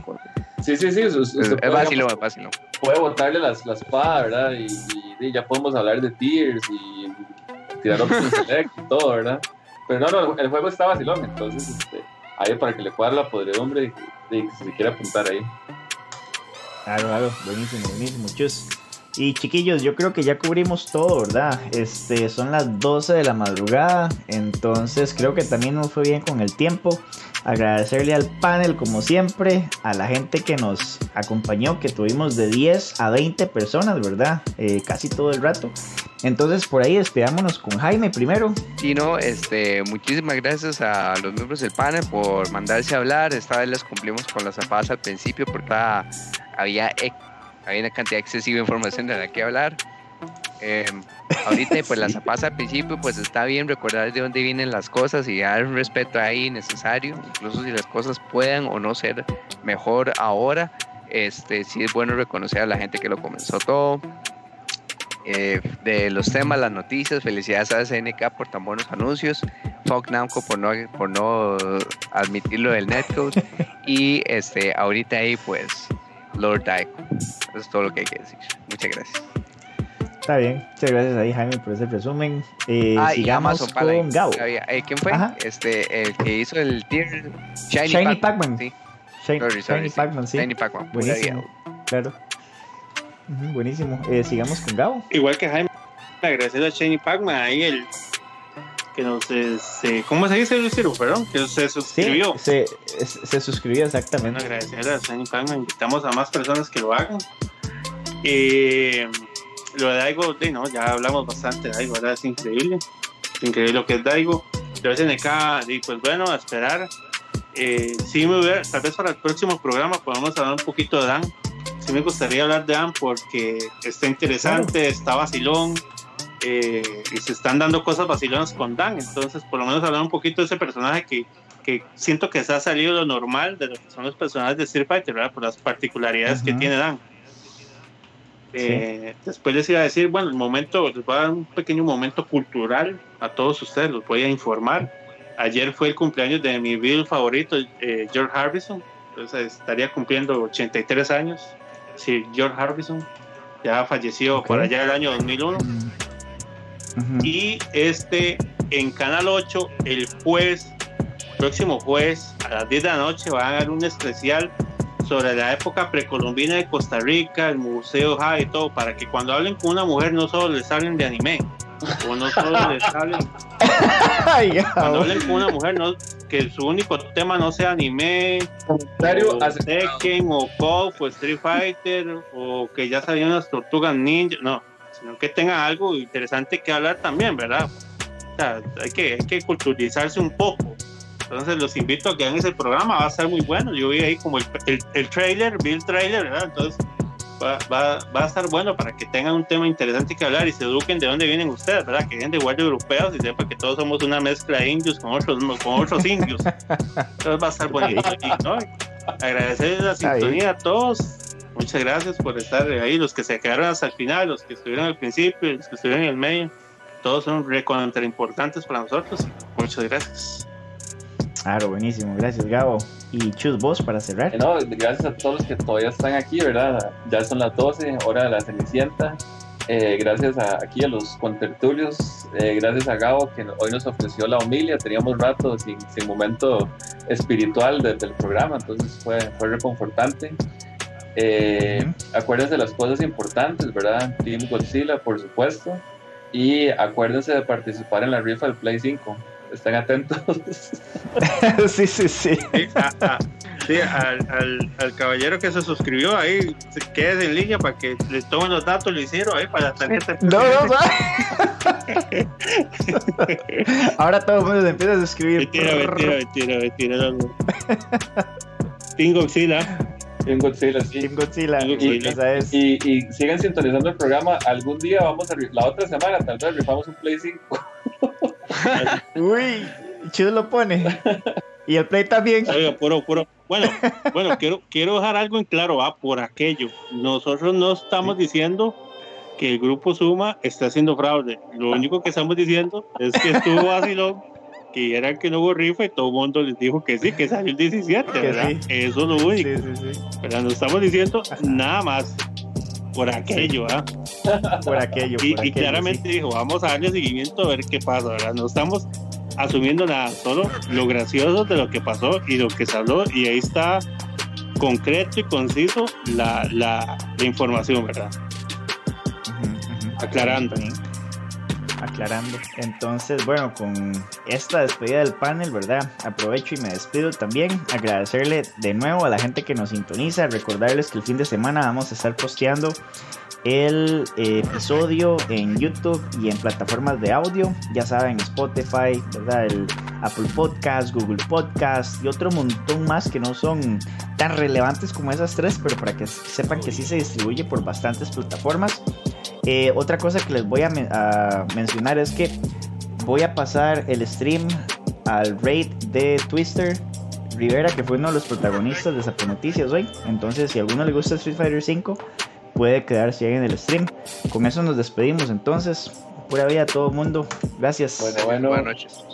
sí, sí. sí, usted Es, vacilo, es vacilo. puede botarle las, la espada, ¿verdad? Y, y- y ya podemos hablar de tiers y tirar select y todo, ¿verdad? Pero no, no, el juego está vacilón, entonces este, ahí para que le pueda la podredumbre y, y que se quiera apuntar ahí. Claro, claro, buenísimo, buenísimo, chus. Y chiquillos, yo creo que ya cubrimos todo, ¿verdad? Este, son las 12 de la madrugada, entonces creo que también nos fue bien con el tiempo. Agradecerle al panel, como siempre, a la gente que nos acompañó, que tuvimos de 10 a 20 personas, ¿verdad? Eh, casi todo el rato. Entonces, por ahí despidámonos con Jaime primero. Y no, este, muchísimas gracias a los miembros del panel por mandarse a hablar. Esta vez les cumplimos con las zapadas al principio porque ah, había, había una cantidad excesiva de información de la que hablar. Eh, ahorita, pues las zapadas al principio, pues está bien recordar de dónde vienen las cosas y dar un respeto ahí necesario, incluso si las cosas puedan o no ser mejor ahora. Este, sí es bueno reconocer a la gente que lo comenzó todo. Eh, de los temas, las noticias, felicidades a SNK por tan buenos anuncios, Fuck Namco por no, por no admitir lo del netcode y este, ahorita ahí pues Lord Daiko. Eso es todo lo que hay que decir. Muchas gracias. Está bien, muchas gracias ahí Jaime por ese resumen. Eh, Ah, y sigamos Amazon con Gabo. eh, ¿Quién fue? Ajá. Este, el que hizo el tier Shiny, Shiny Pac-Man. Pac-Man. Sí, Shiny, sorry, sorry, Shiny sí. Pac-Man, sí. Shiny Pac-Man. Buenísimo. Claro. Buenísimo. Eh, sigamos con Gabo. Igual que Jaime, agradecer a Shane Pacman ahí el que nos este, ¿cómo se dice? Perdón, que se Sí, suscribió. se, se, se suscribió Bueno, exactamente. agradecer a Shane Pacman, invitamos a más personas que lo hagan. Eh, lo de Daigo, sí, no, ya hablamos bastante de Daigo, ¿verdad? Es increíble. Es increíble lo que es Daigo. De SNK, y pues bueno, a esperar. Eh, sí me hubiera, tal vez para el próximo programa podamos hablar un poquito de Dan. Sí me gustaría hablar de Dan porque está interesante, está vacilón. Eh, y se están dando cosas vacilonas con Dan. Entonces, por lo menos hablar un poquito de ese personaje que, que siento que se ha salido lo normal de lo que son los personajes de Street Fighter, ¿verdad? Por las particularidades que Ujú. tiene Dan. Eh, Después les iba a decir, bueno, el momento, les voy a dar un pequeño momento cultural a todos ustedes, los voy a informar. Ayer fue el cumpleaños de mi Bill favorito, eh, George Harbison. Entonces estaría cumpliendo 83 años. Sí, George Harbison. Ya falleció Ok. por allá del año 2001. Y este en Canal 8, el jueves próximo jueves a las 10 de la noche van a dar un especial sobre la época precolombina de Costa Rica, el Museo Ja y todo, para que cuando hablen con una mujer no solo les hablen de anime, o no solo les hablen, cuando hablen con una mujer, no, que su único tema no sea anime, Contrario, o Tekken, o KOF, o Street Fighter, o que ya sabían las tortugas ninja, no, sino que tengan algo interesante que hablar también, ¿verdad? O sea, hay que, hay que culturalizarse un poco. Entonces los invito a que vean ese programa, va a estar muy bueno. Yo vi ahí como el, el, el trailer, vi el trailer, ¿verdad? Entonces va, va, va a estar bueno para que tengan un tema interesante que hablar y se eduquen de dónde vienen ustedes, ¿verdad? Que vienen de guardias europeos y sepan que todos somos una mezcla de indios con otros, con otros indios. Entonces va a estar bonito. Y, ¿no? Agradecer la sintonía a todos. Muchas gracias por estar ahí, los que se quedaron hasta el final, los que estuvieron al principio, los que estuvieron en el medio. Todos son recontra importantes para nosotros. Muchas gracias. Claro, buenísimo, gracias Gabo. Y Chus, vos para cerrar. No, gracias a todos los que todavía están aquí, ¿verdad? Ya son las 12, hora de la Cenicienta. Eh, gracias a, aquí a los contertulios, eh, gracias a Gabo que hoy nos ofreció la homilia. Teníamos rato sin, sin momento espiritual desde el programa, entonces fue, fue reconfortante. Eh. Acuérdense de las cosas importantes, ¿verdad? Team Godzilla, por supuesto. Y acuérdense de participar en la rifa del Play 5. Estén atentos. sí, sí, sí. Sí, a- a- sí, al, al- al caballero que se suscribió ahí, se quede en línea para que le tomen los datos, lo hicieron ahí para la tarjeta. No, no, no. Ahora todo el mundo se empieza a suscribir. Mentira, mentira, mentira, mentira. no, no. Team Godzilla. Team Godzilla, sí. Team Godzilla. Esa es. Y, y sigan sintonizando el programa. Algún día vamos a, la otra semana, tal vez rifamos un Play 5. Uy, Chus lo pone. Y el play también. Oiga, puro, puro. Bueno, bueno, quiero, quiero dejar algo en claro, va, por aquello. Nosotros no estamos diciendo que el grupo Suma está haciendo fraude. Lo único que estamos diciendo es que estuvo vacilón, que era que no hubo rifa y todo el mundo les dijo que sí, que salió el 17, Que ¿verdad? sí. Eso es lo único. Sí, sí, sí. Pero no estamos diciendo nada más por aquello, ¿ah? Por aquello. Y, por y aquello, claramente dijo, vamos a darle seguimiento a ver qué pasa, ¿verdad? No estamos asumiendo nada, solo lo gracioso de lo que pasó y lo que se habló, y ahí está concreto y conciso la, la, la información, ¿verdad? Aclarando. Aclarando. Entonces, bueno, con esta despedida del panel, ¿verdad? Aprovecho y me despido también. Agradecerle de nuevo a la gente que nos sintoniza. Recordarles que el fin de semana vamos a estar posteando el eh, episodio en YouTube y en plataformas de audio, ya saben, Spotify, ¿verdad? El Apple Podcast, Google Podcast y otro montón más que no son tan relevantes como esas tres, pero para que sepan que sí se distribuye por bastantes plataformas. Eh, otra cosa que les voy a, men- a mencionar es que voy a pasar el stream al raid de Twister Rivera, que fue uno de los protagonistas de Zapo Noticias hoy. Entonces, si a alguno le gusta Street Fighter 5, puede quedarse ahí en el stream. Con eso nos despedimos entonces. Pura vida a todo el mundo. Gracias. Bueno, bueno. Buenas noches.